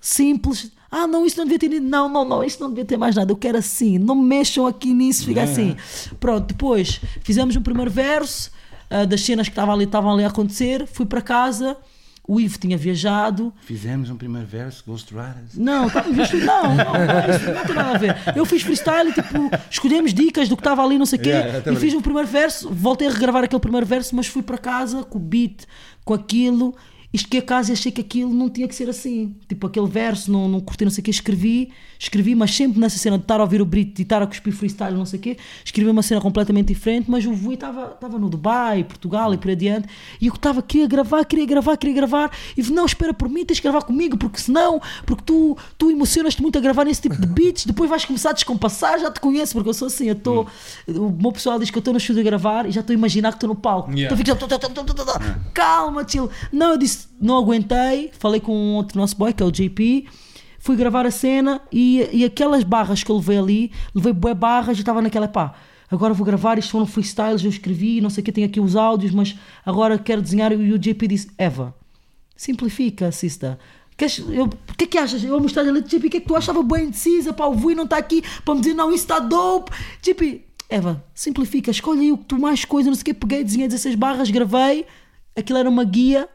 Simples. Ah, não, isso não devia ter. Não, não, não, isso não devia ter mais nada. Eu quero assim. Não mexam aqui nisso, fica né? assim. Pronto, depois fizemos um primeiro verso uh, das cenas que estavam ali, estavam ali a acontecer. Fui para casa o Ivo tinha viajado. Fizemos um primeiro verso, Ghost Riders. Não, tá, isto, não, não, não, isso não tem nada a ver. Eu fiz freestyle e tipo, escolhemos dicas do que estava ali, não sei o quê, Yeah, e fiz um primeiro verso, voltei a regravar aquele primeiro verso, mas fui para casa com o beat, com aquilo, e cheguei a casa e achei que aquilo não tinha que ser assim. Tipo, aquele verso, não, não curti, não sei o quê, escrevi, escrevi, mas sempre nessa cena de estar a ouvir o beat e estar a cuspir freestyle, não sei o quê, escrevi uma cena completamente diferente, mas o Vui estava no Dubai, Portugal e por adiante, e eu estava, queria gravar, queria gravar, queria gravar, e não, espera por mim, tens de gravar comigo, porque senão, porque tu, tu emocionas-te muito a gravar nesse tipo de beats, depois vais começar a descompassar, já te conheço, porque eu sou assim, eu estou, o meu pessoal diz que eu estou no estúdio a gravar e já estou a imaginar que estou no palco, Yeah. então fico já, calma, chill, não, eu disse, não aguentei, falei com um outro nosso boy, que é o JP, fui gravar a cena e, e aquelas barras que eu levei ali, levei bué barras e estava naquela, pá, agora vou gravar, isto foram freestyles, eu escrevi, não sei o que, tenho aqui os áudios, mas agora quero desenhar e o JP disse, Eva, simplifica, sister. O que é que achas? Eu mostrar ali, JP, o que é que tu achava bem indecisa, pá, o Vui não está aqui para me dizer, não, isso está dope. JP, Eva, simplifica, escolhe aí o que tu mais coisa, não sei o que, peguei, desenhei 16 barras, gravei, aquilo era uma guia,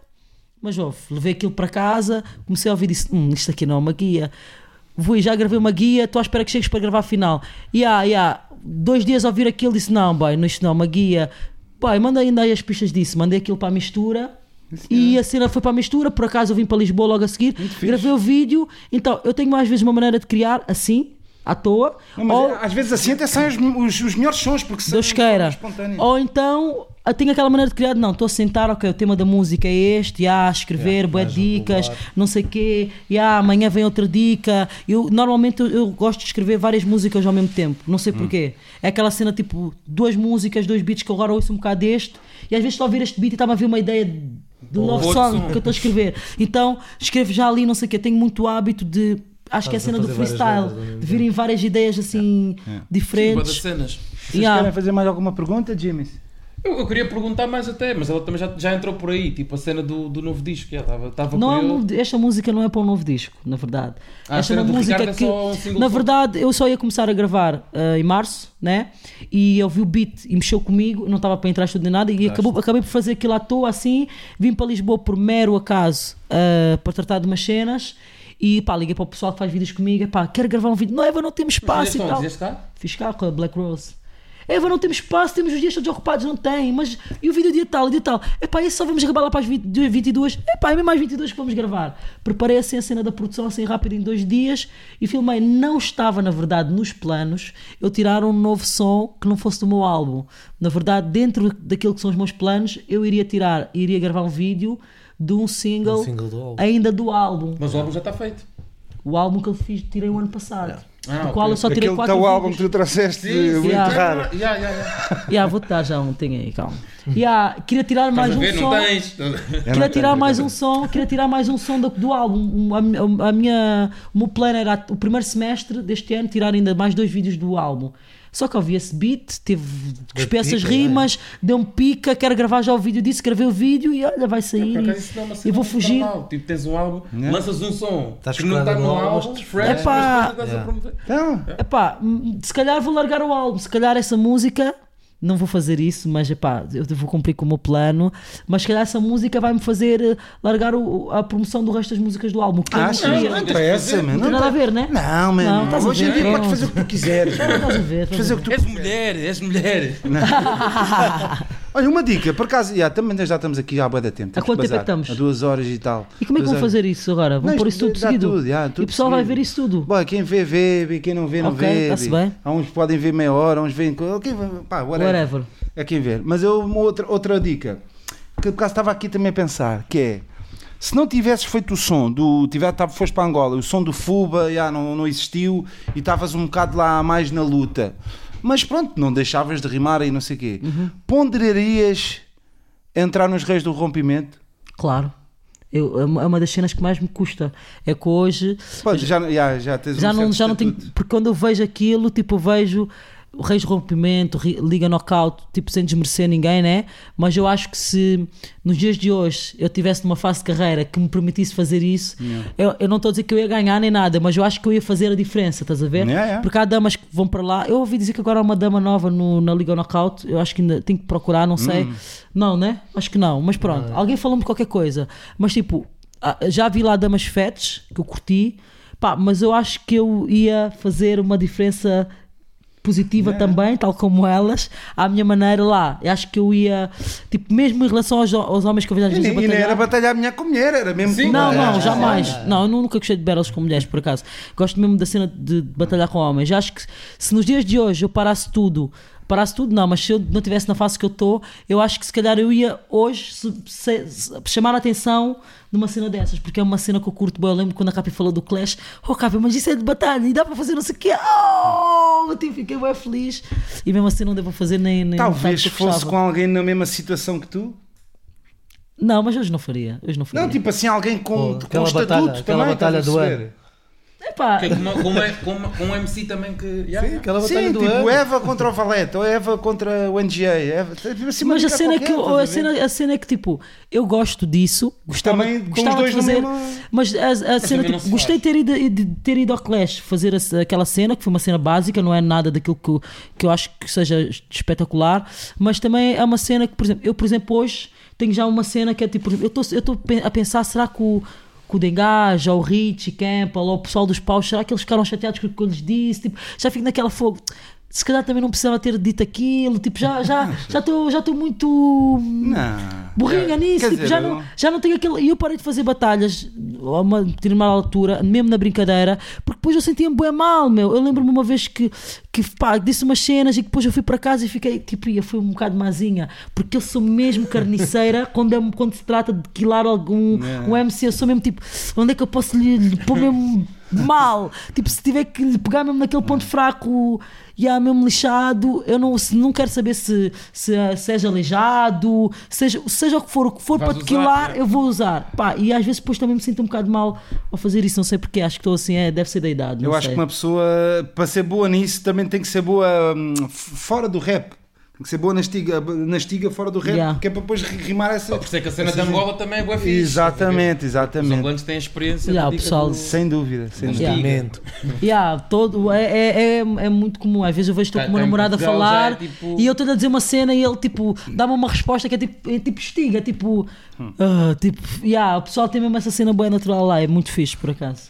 mas ouve, levei aquilo para casa, comecei a ouvir e disse: hum, isto aqui não é uma guia. Vou, já gravei uma guia, estou à espera que chegues para gravar a final. E ah, yeah, dois dias a ouvir aquilo, disse: não, boy, isto não é uma guia. Pai, mandei ainda aí as pistas disso, mandei aquilo para a mistura. E a cena foi para a mistura, por acaso eu vim para Lisboa logo a seguir, gravei o vídeo. Então eu tenho mais vezes uma maneira de criar assim, à toa. Não, ou- às vezes assim até saem os, os, os melhores sons, porque são queira. espontâneos. Ou então tenho aquela maneira de criar, não, estou a sentar, ok, o tema da música é este, ah, escrever, boas vais dicas, não sei o quê, e ah, amanhã vem outra dica. Eu normalmente eu, eu gosto de escrever várias músicas ao mesmo tempo, não Hum. sei porquê. É aquela cena tipo, duas músicas, dois beats que eu agora ouço um bocado deste, e às vezes estou a ouvir este beat e estava a ver uma ideia de love song som. que eu estou a escrever. Então escrevo já ali, não sei o quê, tenho muito hábito de. Acho que é a a cena do freestyle, de virem várias ideias assim Sim, das diferentes. cenas. Vocês Yeah. querem fazer mais alguma pergunta, Jimmy? Eu, eu queria perguntar mais até, mas ela também já, já entrou por aí, tipo a cena do, do novo disco. Já estava estava Não, esta música não é para um novo disco, na verdade. Ah, a esta é do música Ricardo é que, só um na verdade, eu só ia começar a gravar ah, em março, né? E eu vi o beat e mexeu comigo, não estava para entrar estúdio nem nada, e acabou, acabei por fazer aquilo à toa assim. Vim para Lisboa por mero acaso ah, para tratar de umas cenas. E pá, liguei para o pessoal que faz vídeos comigo, pá, quero gravar um vídeo. Não, Eva, não temos espaço e tal. Cá? Fiz cá com a Black Rose. Eva, não temos espaço, temos os dias todos ocupados, não tem. Mas e o vídeo dia tal, dia tal? Epá, esse só vamos gravar lá para as 20 22. Epá, é mesmo às 22 que vamos gravar. Preparei assim a cena da produção, assim rápido, em dois dias e filmei. Não estava, na verdade, nos planos eu tirar um novo som que não fosse do meu álbum. Na verdade, dentro daquilo que são os meus planos, eu iria tirar, iria gravar um vídeo de um single, Um single do ainda do álbum. Mas o álbum já está feito. O álbum que eu fiz, tirei o ano passado. Ah, do qual eu só tirei Aquele quatro teu álbum vídeos. que tu trouxeste Sim, muito yeah. raro. Ya, ya. Yeah, vou-te dar já um, tem aí, calma. Yeah, queria tirar mais a um som. Queria tirar mais um som, queria tirar mais um som do, do álbum. Um, A, a minha, o meu plano era o primeiro semestre deste ano tirar ainda mais dois vídeos do álbum. Só que ouvi esse beat, teve cuspi essas pica, rimas, deu-me pica, quero gravar já o vídeo disso, gravei o vídeo e olha, vai sair. E- é e cena vou fugir. normal. Tipo, tens um álbum, lanças um som Estás que não está no álbum, fresh, mas depois estás a Yeah. promover. Então, Epá, hum, se calhar vou largar o álbum, se calhar essa música, não vou fazer isso, mas epá, eu vou cumprir com o meu plano, mas se calhar essa música vai-me fazer eh, largar o- a promoção do resto das músicas do álbum. Que eu não queria. Não interessa, Não mano. Não tem nada a ver, né? Não, mano. Não, a Hoje em dia podes fazer o que tu quiseres. Não, estás a ver, estás Fazer o que tu És mulher, és mulher. Olha, uma dica, por acaso, já, também já estamos aqui já há bué de tempo. Há quanto tempo é que estamos? Há duas horas e tal. E como é que vão fazer isso agora? Vão pôr isso tudo seguido? tudo, já, e tudo o pessoal vai seguido. ver isso tudo. Bom, quem vê, vê, e quem não vê, não Ok, vê. tá-se vê. bem. Há uns que podem ver meia hora, uns veem. Okay, pá, whatever. Whatever. É quem vê. Mas eu, uma outra, outra dica, que por acaso estava aqui também a pensar, que é. Se não tivesses feito o som do. Tava, foste para Angola, o som do Fuba já não, não existiu e estavas um bocado lá mais na luta. Mas pronto, não deixavas de rimar e não sei o quê. Ponderarias entrar nos Reis do Rompimento? Claro. Eu, é uma é uma das cenas que mais me custa. É que hoje Pode, já, já, já tens já um não, já não tenho. Porque quando eu vejo aquilo, tipo, vejo o Reis de Rompimento, Liga Knockout, tipo, sem desmerecer ninguém, né? Mas eu acho que se nos dias de hoje eu tivesse numa fase de carreira que me permitisse fazer isso, eu, eu não estou a dizer que eu ia ganhar nem nada, mas eu acho que eu ia fazer a diferença, estás a ver? Yeah, yeah. Porque há damas que vão para lá. Eu ouvi dizer que agora há uma dama nova no- na Liga Knockout, eu acho que ainda tenho que procurar, não sei. Hum. Não, né? Acho que não, mas pronto. Alguém falou-me qualquer coisa. Mas tipo, ah, já vi lá damas fetes que eu curti, pá, mas eu acho que eu ia fazer uma diferença positiva também, tal como elas, à minha maneira lá. Eu acho que eu ia, tipo, mesmo em relação aos, aos homens que eu vejo às E vezes nem, a e nem batalhar. era batalhar mulher com mulher, era mesmo Sim. Não, não, jamais. Não, eu nunca gostei de battles com mulheres, por acaso. Gosto mesmo da cena de, de batalhar com homens. Acho que se nos dias de hoje eu parasse tudo, parasse tudo não, mas se eu não estivesse na fase que eu estou, eu acho que se calhar eu ia hoje se- se- se- chamar a atenção numa cena dessas, porque é uma cena que eu curto bem. Eu lembro quando a Capi falou do Clash, oh Capi, mas isso é de batalha e dá para fazer não sei o quê. Oh, eu fiquei bem feliz. E mesmo assim não devo fazer nem. nem Talvez fosse com alguém na mesma situação que tu. Não, mas hoje não faria. Hoje não faria. Não, tipo assim, alguém com, Pô, com aquela estatuto batalha- aquela também. batalha estás a do perceber? Epá, Que como, como, é- como- com um MC também que. Yeah, yeah. Aquela batalha Sim, do tipo ano. Eva contra o Valete ou Eva contra o NGA. Eva, assim, Mas a cena, é qualquer, que, a cena, a cena é que, tipo, eu gosto disso, gostava, Também gostava dois de no fazer, mesmo- mas a, a cena, tipo, gostei de ter, ido, de ter ido ao Clash fazer aquela cena, que foi uma cena básica, não é nada daquilo que, eu- que eu acho que seja espetacular, mas também é uma cena que, por exemplo, eu, por exemplo, hoje tenho já uma cena que é tipo, eu estou a pensar, será que o que o Dengaja, o Rich, Campbell, ou o pessoal dos paus, será que eles ficaram chateados com o que eu lhes disse? Tipo, já fico naquela fogo. Se calhar também não precisava ter dito aquilo, tipo, já já já estou já estou muito Não. burrinha nisso, tipo, dizer, já, não, já não tenho aquele. E eu parei de fazer batalhas a uma determinada altura, mesmo na brincadeira, porque depois eu sentia-me bem mal, meu. Eu lembro-me uma vez que, que pá, disse umas cenas e depois eu fui para casa e fiquei, tipo, eu fui um bocado mazinha, porque eu sou mesmo carniceira quando, é, quando se trata de quilar algum um MC, eu sou mesmo tipo, onde é que eu posso lhe, lhe pôr mesmo mal? Tipo, se tiver que lhe pegar mesmo naquele ponto fraco e há mesmo lixado, eu não, se- não quero saber se, se seja aleijado, seja, seja o que for, o que for Vais para te usar, quilar, é. eu vou usar. Pá, e às vezes depois também me sinto um bocado mal ao fazer isso, não sei porque, acho que estou assim, é, deve ser da idade. Eu não acho sei. que uma pessoa, para ser boa nisso, também tem que ser boa hum, fora do rap. Tem que ser boa na estiga, na estiga fora do rap, Yeah. que é para depois rimar essa. Por isso é que a cena de Angola também é boa fixe. Exatamente, Os exatamente. angolanos têm experiência. Yeah, pessoal, do- Sem dúvida. Sem dúvida. Yeah. Yeah, todo, é, é, é, é muito comum. Às vezes eu vejo estou Cá- com cá em namorado a já falar é tipo- e eu estou a dizer uma cena e ele tipo dá-me uma resposta que é tipo, é tipo estiga, tipo, ah, tipo, yeah, o pessoal tem mesmo essa cena boa natural lá, é muito fixe por acaso.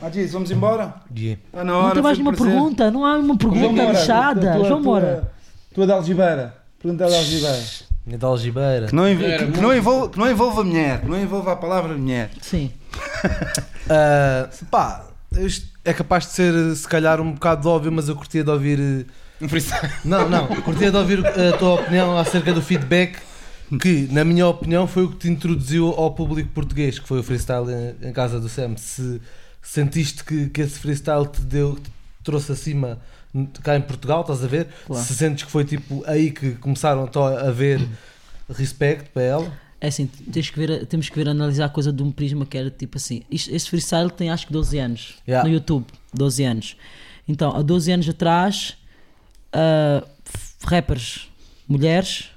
Ah, diz, vamos embora? Yeah. Está na hora. não tem mais um nenhuma prazer. pergunta, não há uma pergunta Embora, lixada. tua- João tua- Moura. Tua de Algibeira. Pergunta de Algibeira. Minha da algibeira. Que não, env- que, muito- não envolva, que não envolva mulher. Que não envolva a palavra mulher. Sim. Ah, pá, é capaz de ser se calhar um bocado óbvio, mas eu curtia de ouvir. eh, Um freestyle. Não, não, curtia de ouvir a tua opinião acerca do feedback que, na minha opinião, foi o que te introduziu ao público português, que foi o freestyle em, em casa do Sam. Se sentiste que, que esse freestyle te deu, te trouxe acima cá em Portugal, estás a ver? Claro. Se sentes que foi tipo aí que começaram então, a haver respeito para ela. É assim, tens que ver, temos que ver analisar a coisa de um prisma que era tipo assim. Isto, esse freestyle tem acho que 12 anos Yeah. no YouTube. 12 anos. Então, há 12 anos atrás, f- rappers, mulheres,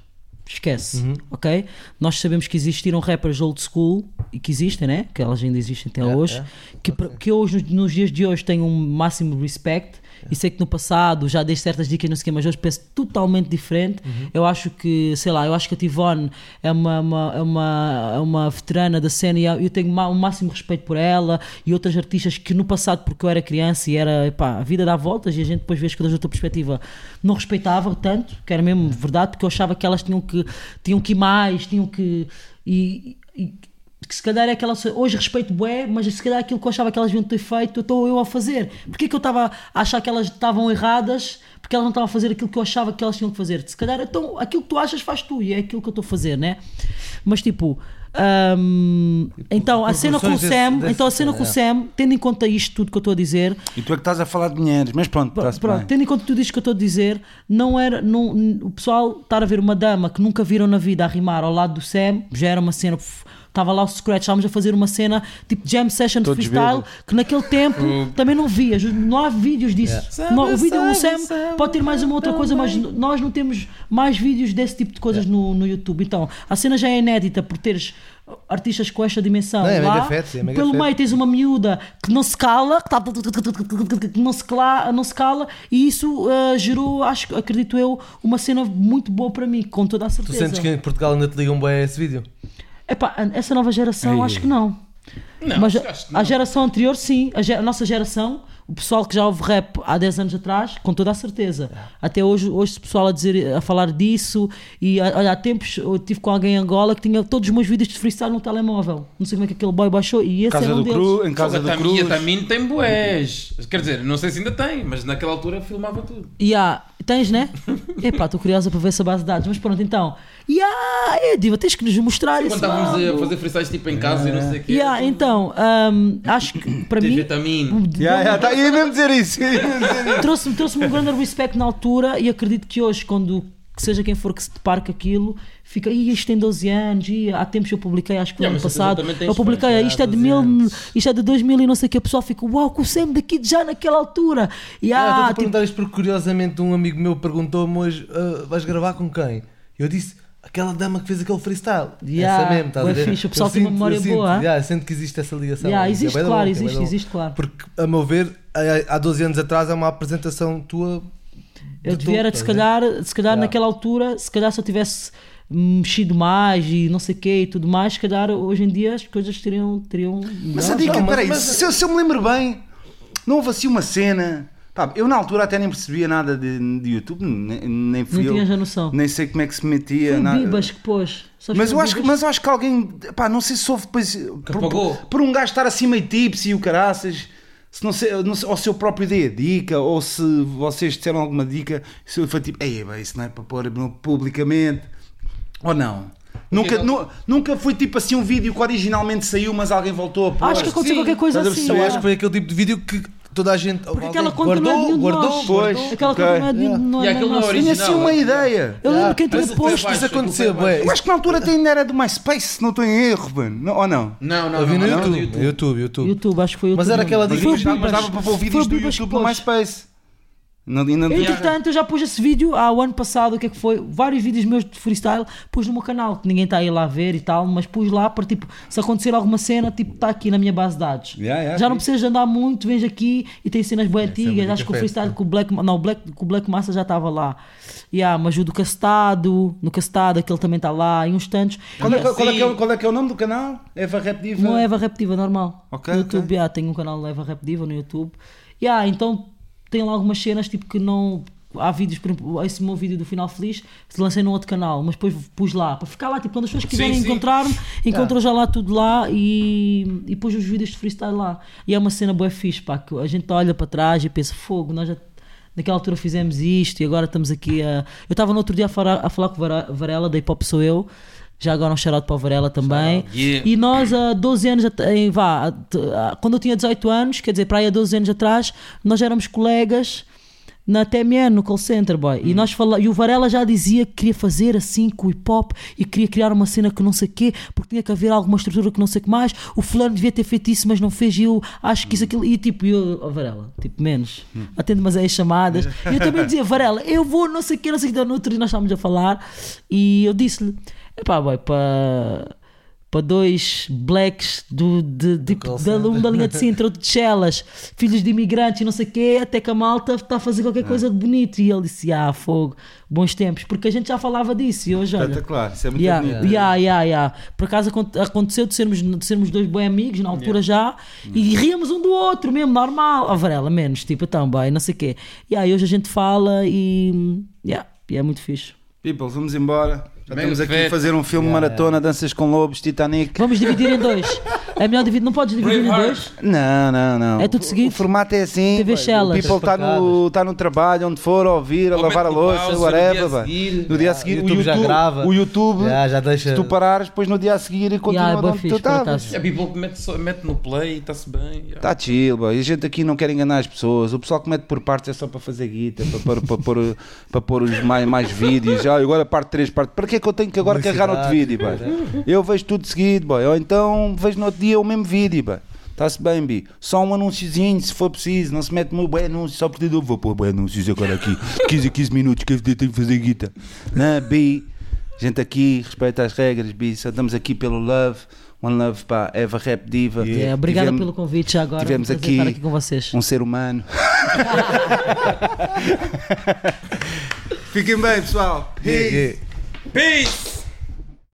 esquece, Uhum. ok? Nós sabemos que existiram rappers old school e que existem, né? Que elas ainda existem até Yeah, hoje. yeah. Que, pra- que hoje, nos- nos dias de hoje, têm um máximo respect. E sei que no passado já dei certas dicas, não sei o quê, mas hoje penso totalmente diferente. Uhum. Eu acho que, sei lá, eu acho que a Tivone é uma, uma, é uma, é uma veterana da cena e eu tenho o máximo respeito por ela e outras artistas que no passado, porque eu era criança e era, epá, a vida dá voltas e a gente depois vê as coisas da outra perspectiva, não respeitava tanto, que era mesmo verdade, porque eu achava que elas tinham que, tinham que ir mais, tinham que. E, e- que se calhar é aquela. Hoje respeito bué, mas se calhar aquilo que eu achava que elas deviam ter feito, estou eu a fazer. Porquê que eu estava a achar que elas estavam erradas? Porque elas não estavam a fazer aquilo que eu achava que elas tinham que fazer. Se calhar, então, aquilo que tu achas, faz tu, e é aquilo que eu estou a fazer, né? Mas tipo. hum, então a cena com o Sam, desse- então a cena com o é. Sam, tendo em conta isto tudo que eu estou a dizer, E tu é que estás a falar de dinheiros, mas pronto, Pronto, está-se pronto, bem. tendo em conta tudo isto que eu estou a dizer, não era. Não, o pessoal estar a ver uma dama que nunca viram na vida a rimar ao lado do Sam, já era uma cena. Estava lá o Scratch, estávamos a fazer uma cena tipo jam session de Todos freestyle que naquele tempo também não via, não há vídeos disso. Não, o vídeo o Sam pode ter mais uma outra coisa, mas nós não temos mais vídeos desse tipo de coisas no, no YouTube. Então a cena já é inédita por teres artistas com esta dimensão Não, é lá. mega fete, é mega pelo fete. meio tens uma miúda que não se cala, que, tá- que não, se cala, não se cala, e isso ah, gerou, acho, acredito eu, uma cena muito boa para mim, com toda a Tu certeza. sentes que em Portugal ainda te ligam bem a esse vídeo? Epá, essa nova geração, Ei. acho que não. Não, Mas que a não. geração anterior, sim. A, ge- a nossa geração, o pessoal que já ouve rap há 10 anos atrás, com toda a certeza. Até hoje, hoje o pessoal a, dizer, a falar disso. E olha, há tempos eu tive com alguém em Angola que tinha todos os meus vídeos de freestyle no telemóvel. Não sei como é que aquele boy baixou. E esse Casa é um do deles. Cru, em casa do Cruz. a Tamino tem boés. Quer dizer, não sei se ainda tem, mas naquela altura filmava tudo. E há, tens, né? Epá, estou curiosa para ver essa base de dados, mas pronto, então. E há, é, Diva, tens que nos mostrar Quando isso. estávamos a fazer freestyles tipo em casa e não sei o quê. Há, então, hum, acho que para mim. vitamina. Yeah, yeah, tá, ia mesmo dizer isso. ia mesmo dizer isso. trouxe-me trouxe um grande respect na altura e acredito que hoje, quando seja quem for que se depare com aquilo, fica, "Ih, isto tem 12 anos, e há tempos eu publiquei, acho que Yeah, ano passado, tens eu publiquei, fãs, isto é de 12 mil, anos. isto é de 2000 e não sei o que, o pessoal fica, uau, com o Sam daqui já naquela altura. E Ah, há, Estou a tipo, perguntar isto porque curiosamente um amigo meu perguntou-me hoje: "Ah, vais gravar com quem? Eu disse: aquela dama que fez aquele freestyle. Yeah, essa mesmo, estás a ver? fixe, o pessoal Eu tem uma sinto- memória eu sinto, boa, ah? yeah, eu sinto que existe essa ligação. Yeah, É existe, da claro, bom, é existe, bom. existe, claro. Porque, a meu ver, há 12 anos atrás é uma apresentação tua. Eu de devia era, se ver? calhar, se calhar Yeah. naquela altura, se calhar se eu tivesse mexido mais e não sei o que e tudo mais, se calhar hoje em dia as coisas teriam. teriam Mas a dica, peraí, mas- se, eu- se eu me lembro bem, não houve assim uma cena. Pá, eu na altura até nem percebia nada de, de YouTube, nem, nem fui Não eu, noção. nem sei como é que se metia. Foi nada. Bibas que pôs. Sabes Mas que eu, acho, que- mas eu acho que alguém, pá, não sei se houve depois. Por, apagou. por, por um gajo estar assim meio tips e o caraças, se não sei, não sei, ou se eu próprio dei a dica, ou se vocês disseram alguma dica, se eu foi tipo, ei, isso não é para pôr publicamente, ou não. Nunca, não? nu- nunca foi tipo assim um vídeo que originalmente saiu, mas alguém voltou a pôr. Acho que aconteceu Sim. qualquer coisa assim. Eu é. acho que foi aquele tipo de vídeo que toda a gente. Porque alguém aquela conta não é de guardou, de guardou, nós. Pois. guardou. Aquela Ok. conta não é de Yeah. não E aquilo não é. Tinha assim uma é. ideia. Eu lembro quem tinha Mas- posto. Isso Baixo, aconteceu, foi bué. Eu acho que na altura até ainda era do MySpace, se não estou em erro, mano. Ou não? Não, não, Eu vi não, no YouTube. YouTube, YouTube, YouTube. YouTube, acho que foi o Mas YouTube era aquela dica- Foi o Mas dava para pôr vídeos o do que YouTube no. MySpace. Não, não- Entretanto, eu já pus esse vídeo há o ano passado, o que é que foi? Vários vídeos meus de freestyle pus no meu canal, que ninguém está aí lá a ver e tal, mas pus lá para tipo, se acontecer alguma cena, tipo, está aqui na minha base de dados. Yeah, yeah, já não precisas de andar muito, vens aqui e tem cenas bem é antigas. muito Acho que o freestyle com o Black, não, o Black, com o Black Massa já estava lá. Yeah, mas o do Castado, no Castado, aquele também está lá, e uns tantos. Qual é, Yeah. qual, é que é, o- Sim. qual é que é o nome do canal? Eva Rap Diva? Não é Eva Rap Diva, normal. Ok, no YouTube, ok. yeah, tenho um canal Eva Rap Diva no YouTube. Yeah, então tem lá algumas cenas tipo que não. Há vídeos, por exemplo, esse meu vídeo do Final Feliz lancei num outro canal, mas depois pus lá para ficar lá. Tipo, quando as pessoas quiserem encontrar-me, encontram já lá tudo lá e, e pus os vídeos de freestyle lá. E é uma cena boa fixe, pá, que a gente olha para trás e pensa: fogo, nós já. Naquela altura fizemos isto e agora estamos aqui a. Eu estava no outro dia a falar, a falar com o Varela, da Hip Hop Sou Eu. Já agora um shout para o Varela também. Yeah. E nós, há 12 anos, em, vá, quando eu tinha 18 anos, quer dizer, para aí há 12 anos atrás, nós éramos colegas na TMN, no call center, boy. E, nós fala, e o Varela já dizia que queria fazer assim com o hip hop e queria criar uma cena que não sei o quê, porque tinha que haver alguma estrutura que não sei o que mais. O fulano devia ter feito isso, mas não fez. E eu acho que isso, aquilo. E tipo, eu, oh, Varela, tipo, menos. Atendo mas aí as chamadas. E eu também dizia, Varela, eu vou, não sei o quê, não sei o que. No outro dia nós estávamos a falar e eu disse-lhe, epá, boy, para para dois blacks do, de, de, call da, um da linha de Sintra, outro de Chelas, filhos de imigrantes e não sei o quê, até que a malta está a fazer qualquer coisa de bonito. E ele disse: Ah, fogo, bons tempos, porque a gente já falava disso. E hoje, olha. Espetacular, isso é muito Yeah, bonito. yeah, yeah, yeah. Por acaso acon- aconteceu de sermos, de sermos dois bons amigos na altura já e ríamos um do outro mesmo, normal. A Varela, menos, tipo, então, bem, não sei o quê. Yeah, e hoje a gente fala e, yeah, e é muito fixe. People, vamos embora. Estamos aqui feito. a fazer um filme Yeah, maratona, Danças com Lobos, Titanic. Vamos dividir em dois. É melhor dividir, não podes dividir em dois? Não, não, não. É tudo seguido? O formato é assim. TV. O people está no, tá no trabalho, onde for, a ouvir, a Ou lavar a louça, pause, no whatever. dia a seguir. No dia a seguir, o o YouTube já grava. o YouTube Já, já deixa. se tu parares, depois no dia a seguir continua Yeah, onde tu fixe, por estavas. É people mete, só- mete no play e está-se bem. yeah. Está chill, boy. E a gente aqui não quer enganar as pessoas. O pessoal que mete por partes é só para fazer guita, para, pôr- para, pôr, para pôr os mais, mais vídeos. Ah, agora parte 3, parte. Para que é que eu tenho que agora carregar outro vídeo, boy? Eu vejo tudo seguido, boy. Ou então vejo no outro dia o mesmo vídeo, boy. Está-se bem, Bi. Só um anúnciozinho, se for preciso. Não se mete muito bem anúncio só porque eu vou pôr bem anúncios agora aqui. 15 a 15 minutos que eu tenho que fazer guita. Não, Bi. Gente aqui, respeita as regras, Bi. Só estamos aqui pelo love. One love para Eva Rap Diva. É, obrigada Tivemos- pelo convite já agora. tivemos aqui- estar aqui com vocês. um ser humano. Fiquem bem, pessoal. Yeah, yeah. Peace!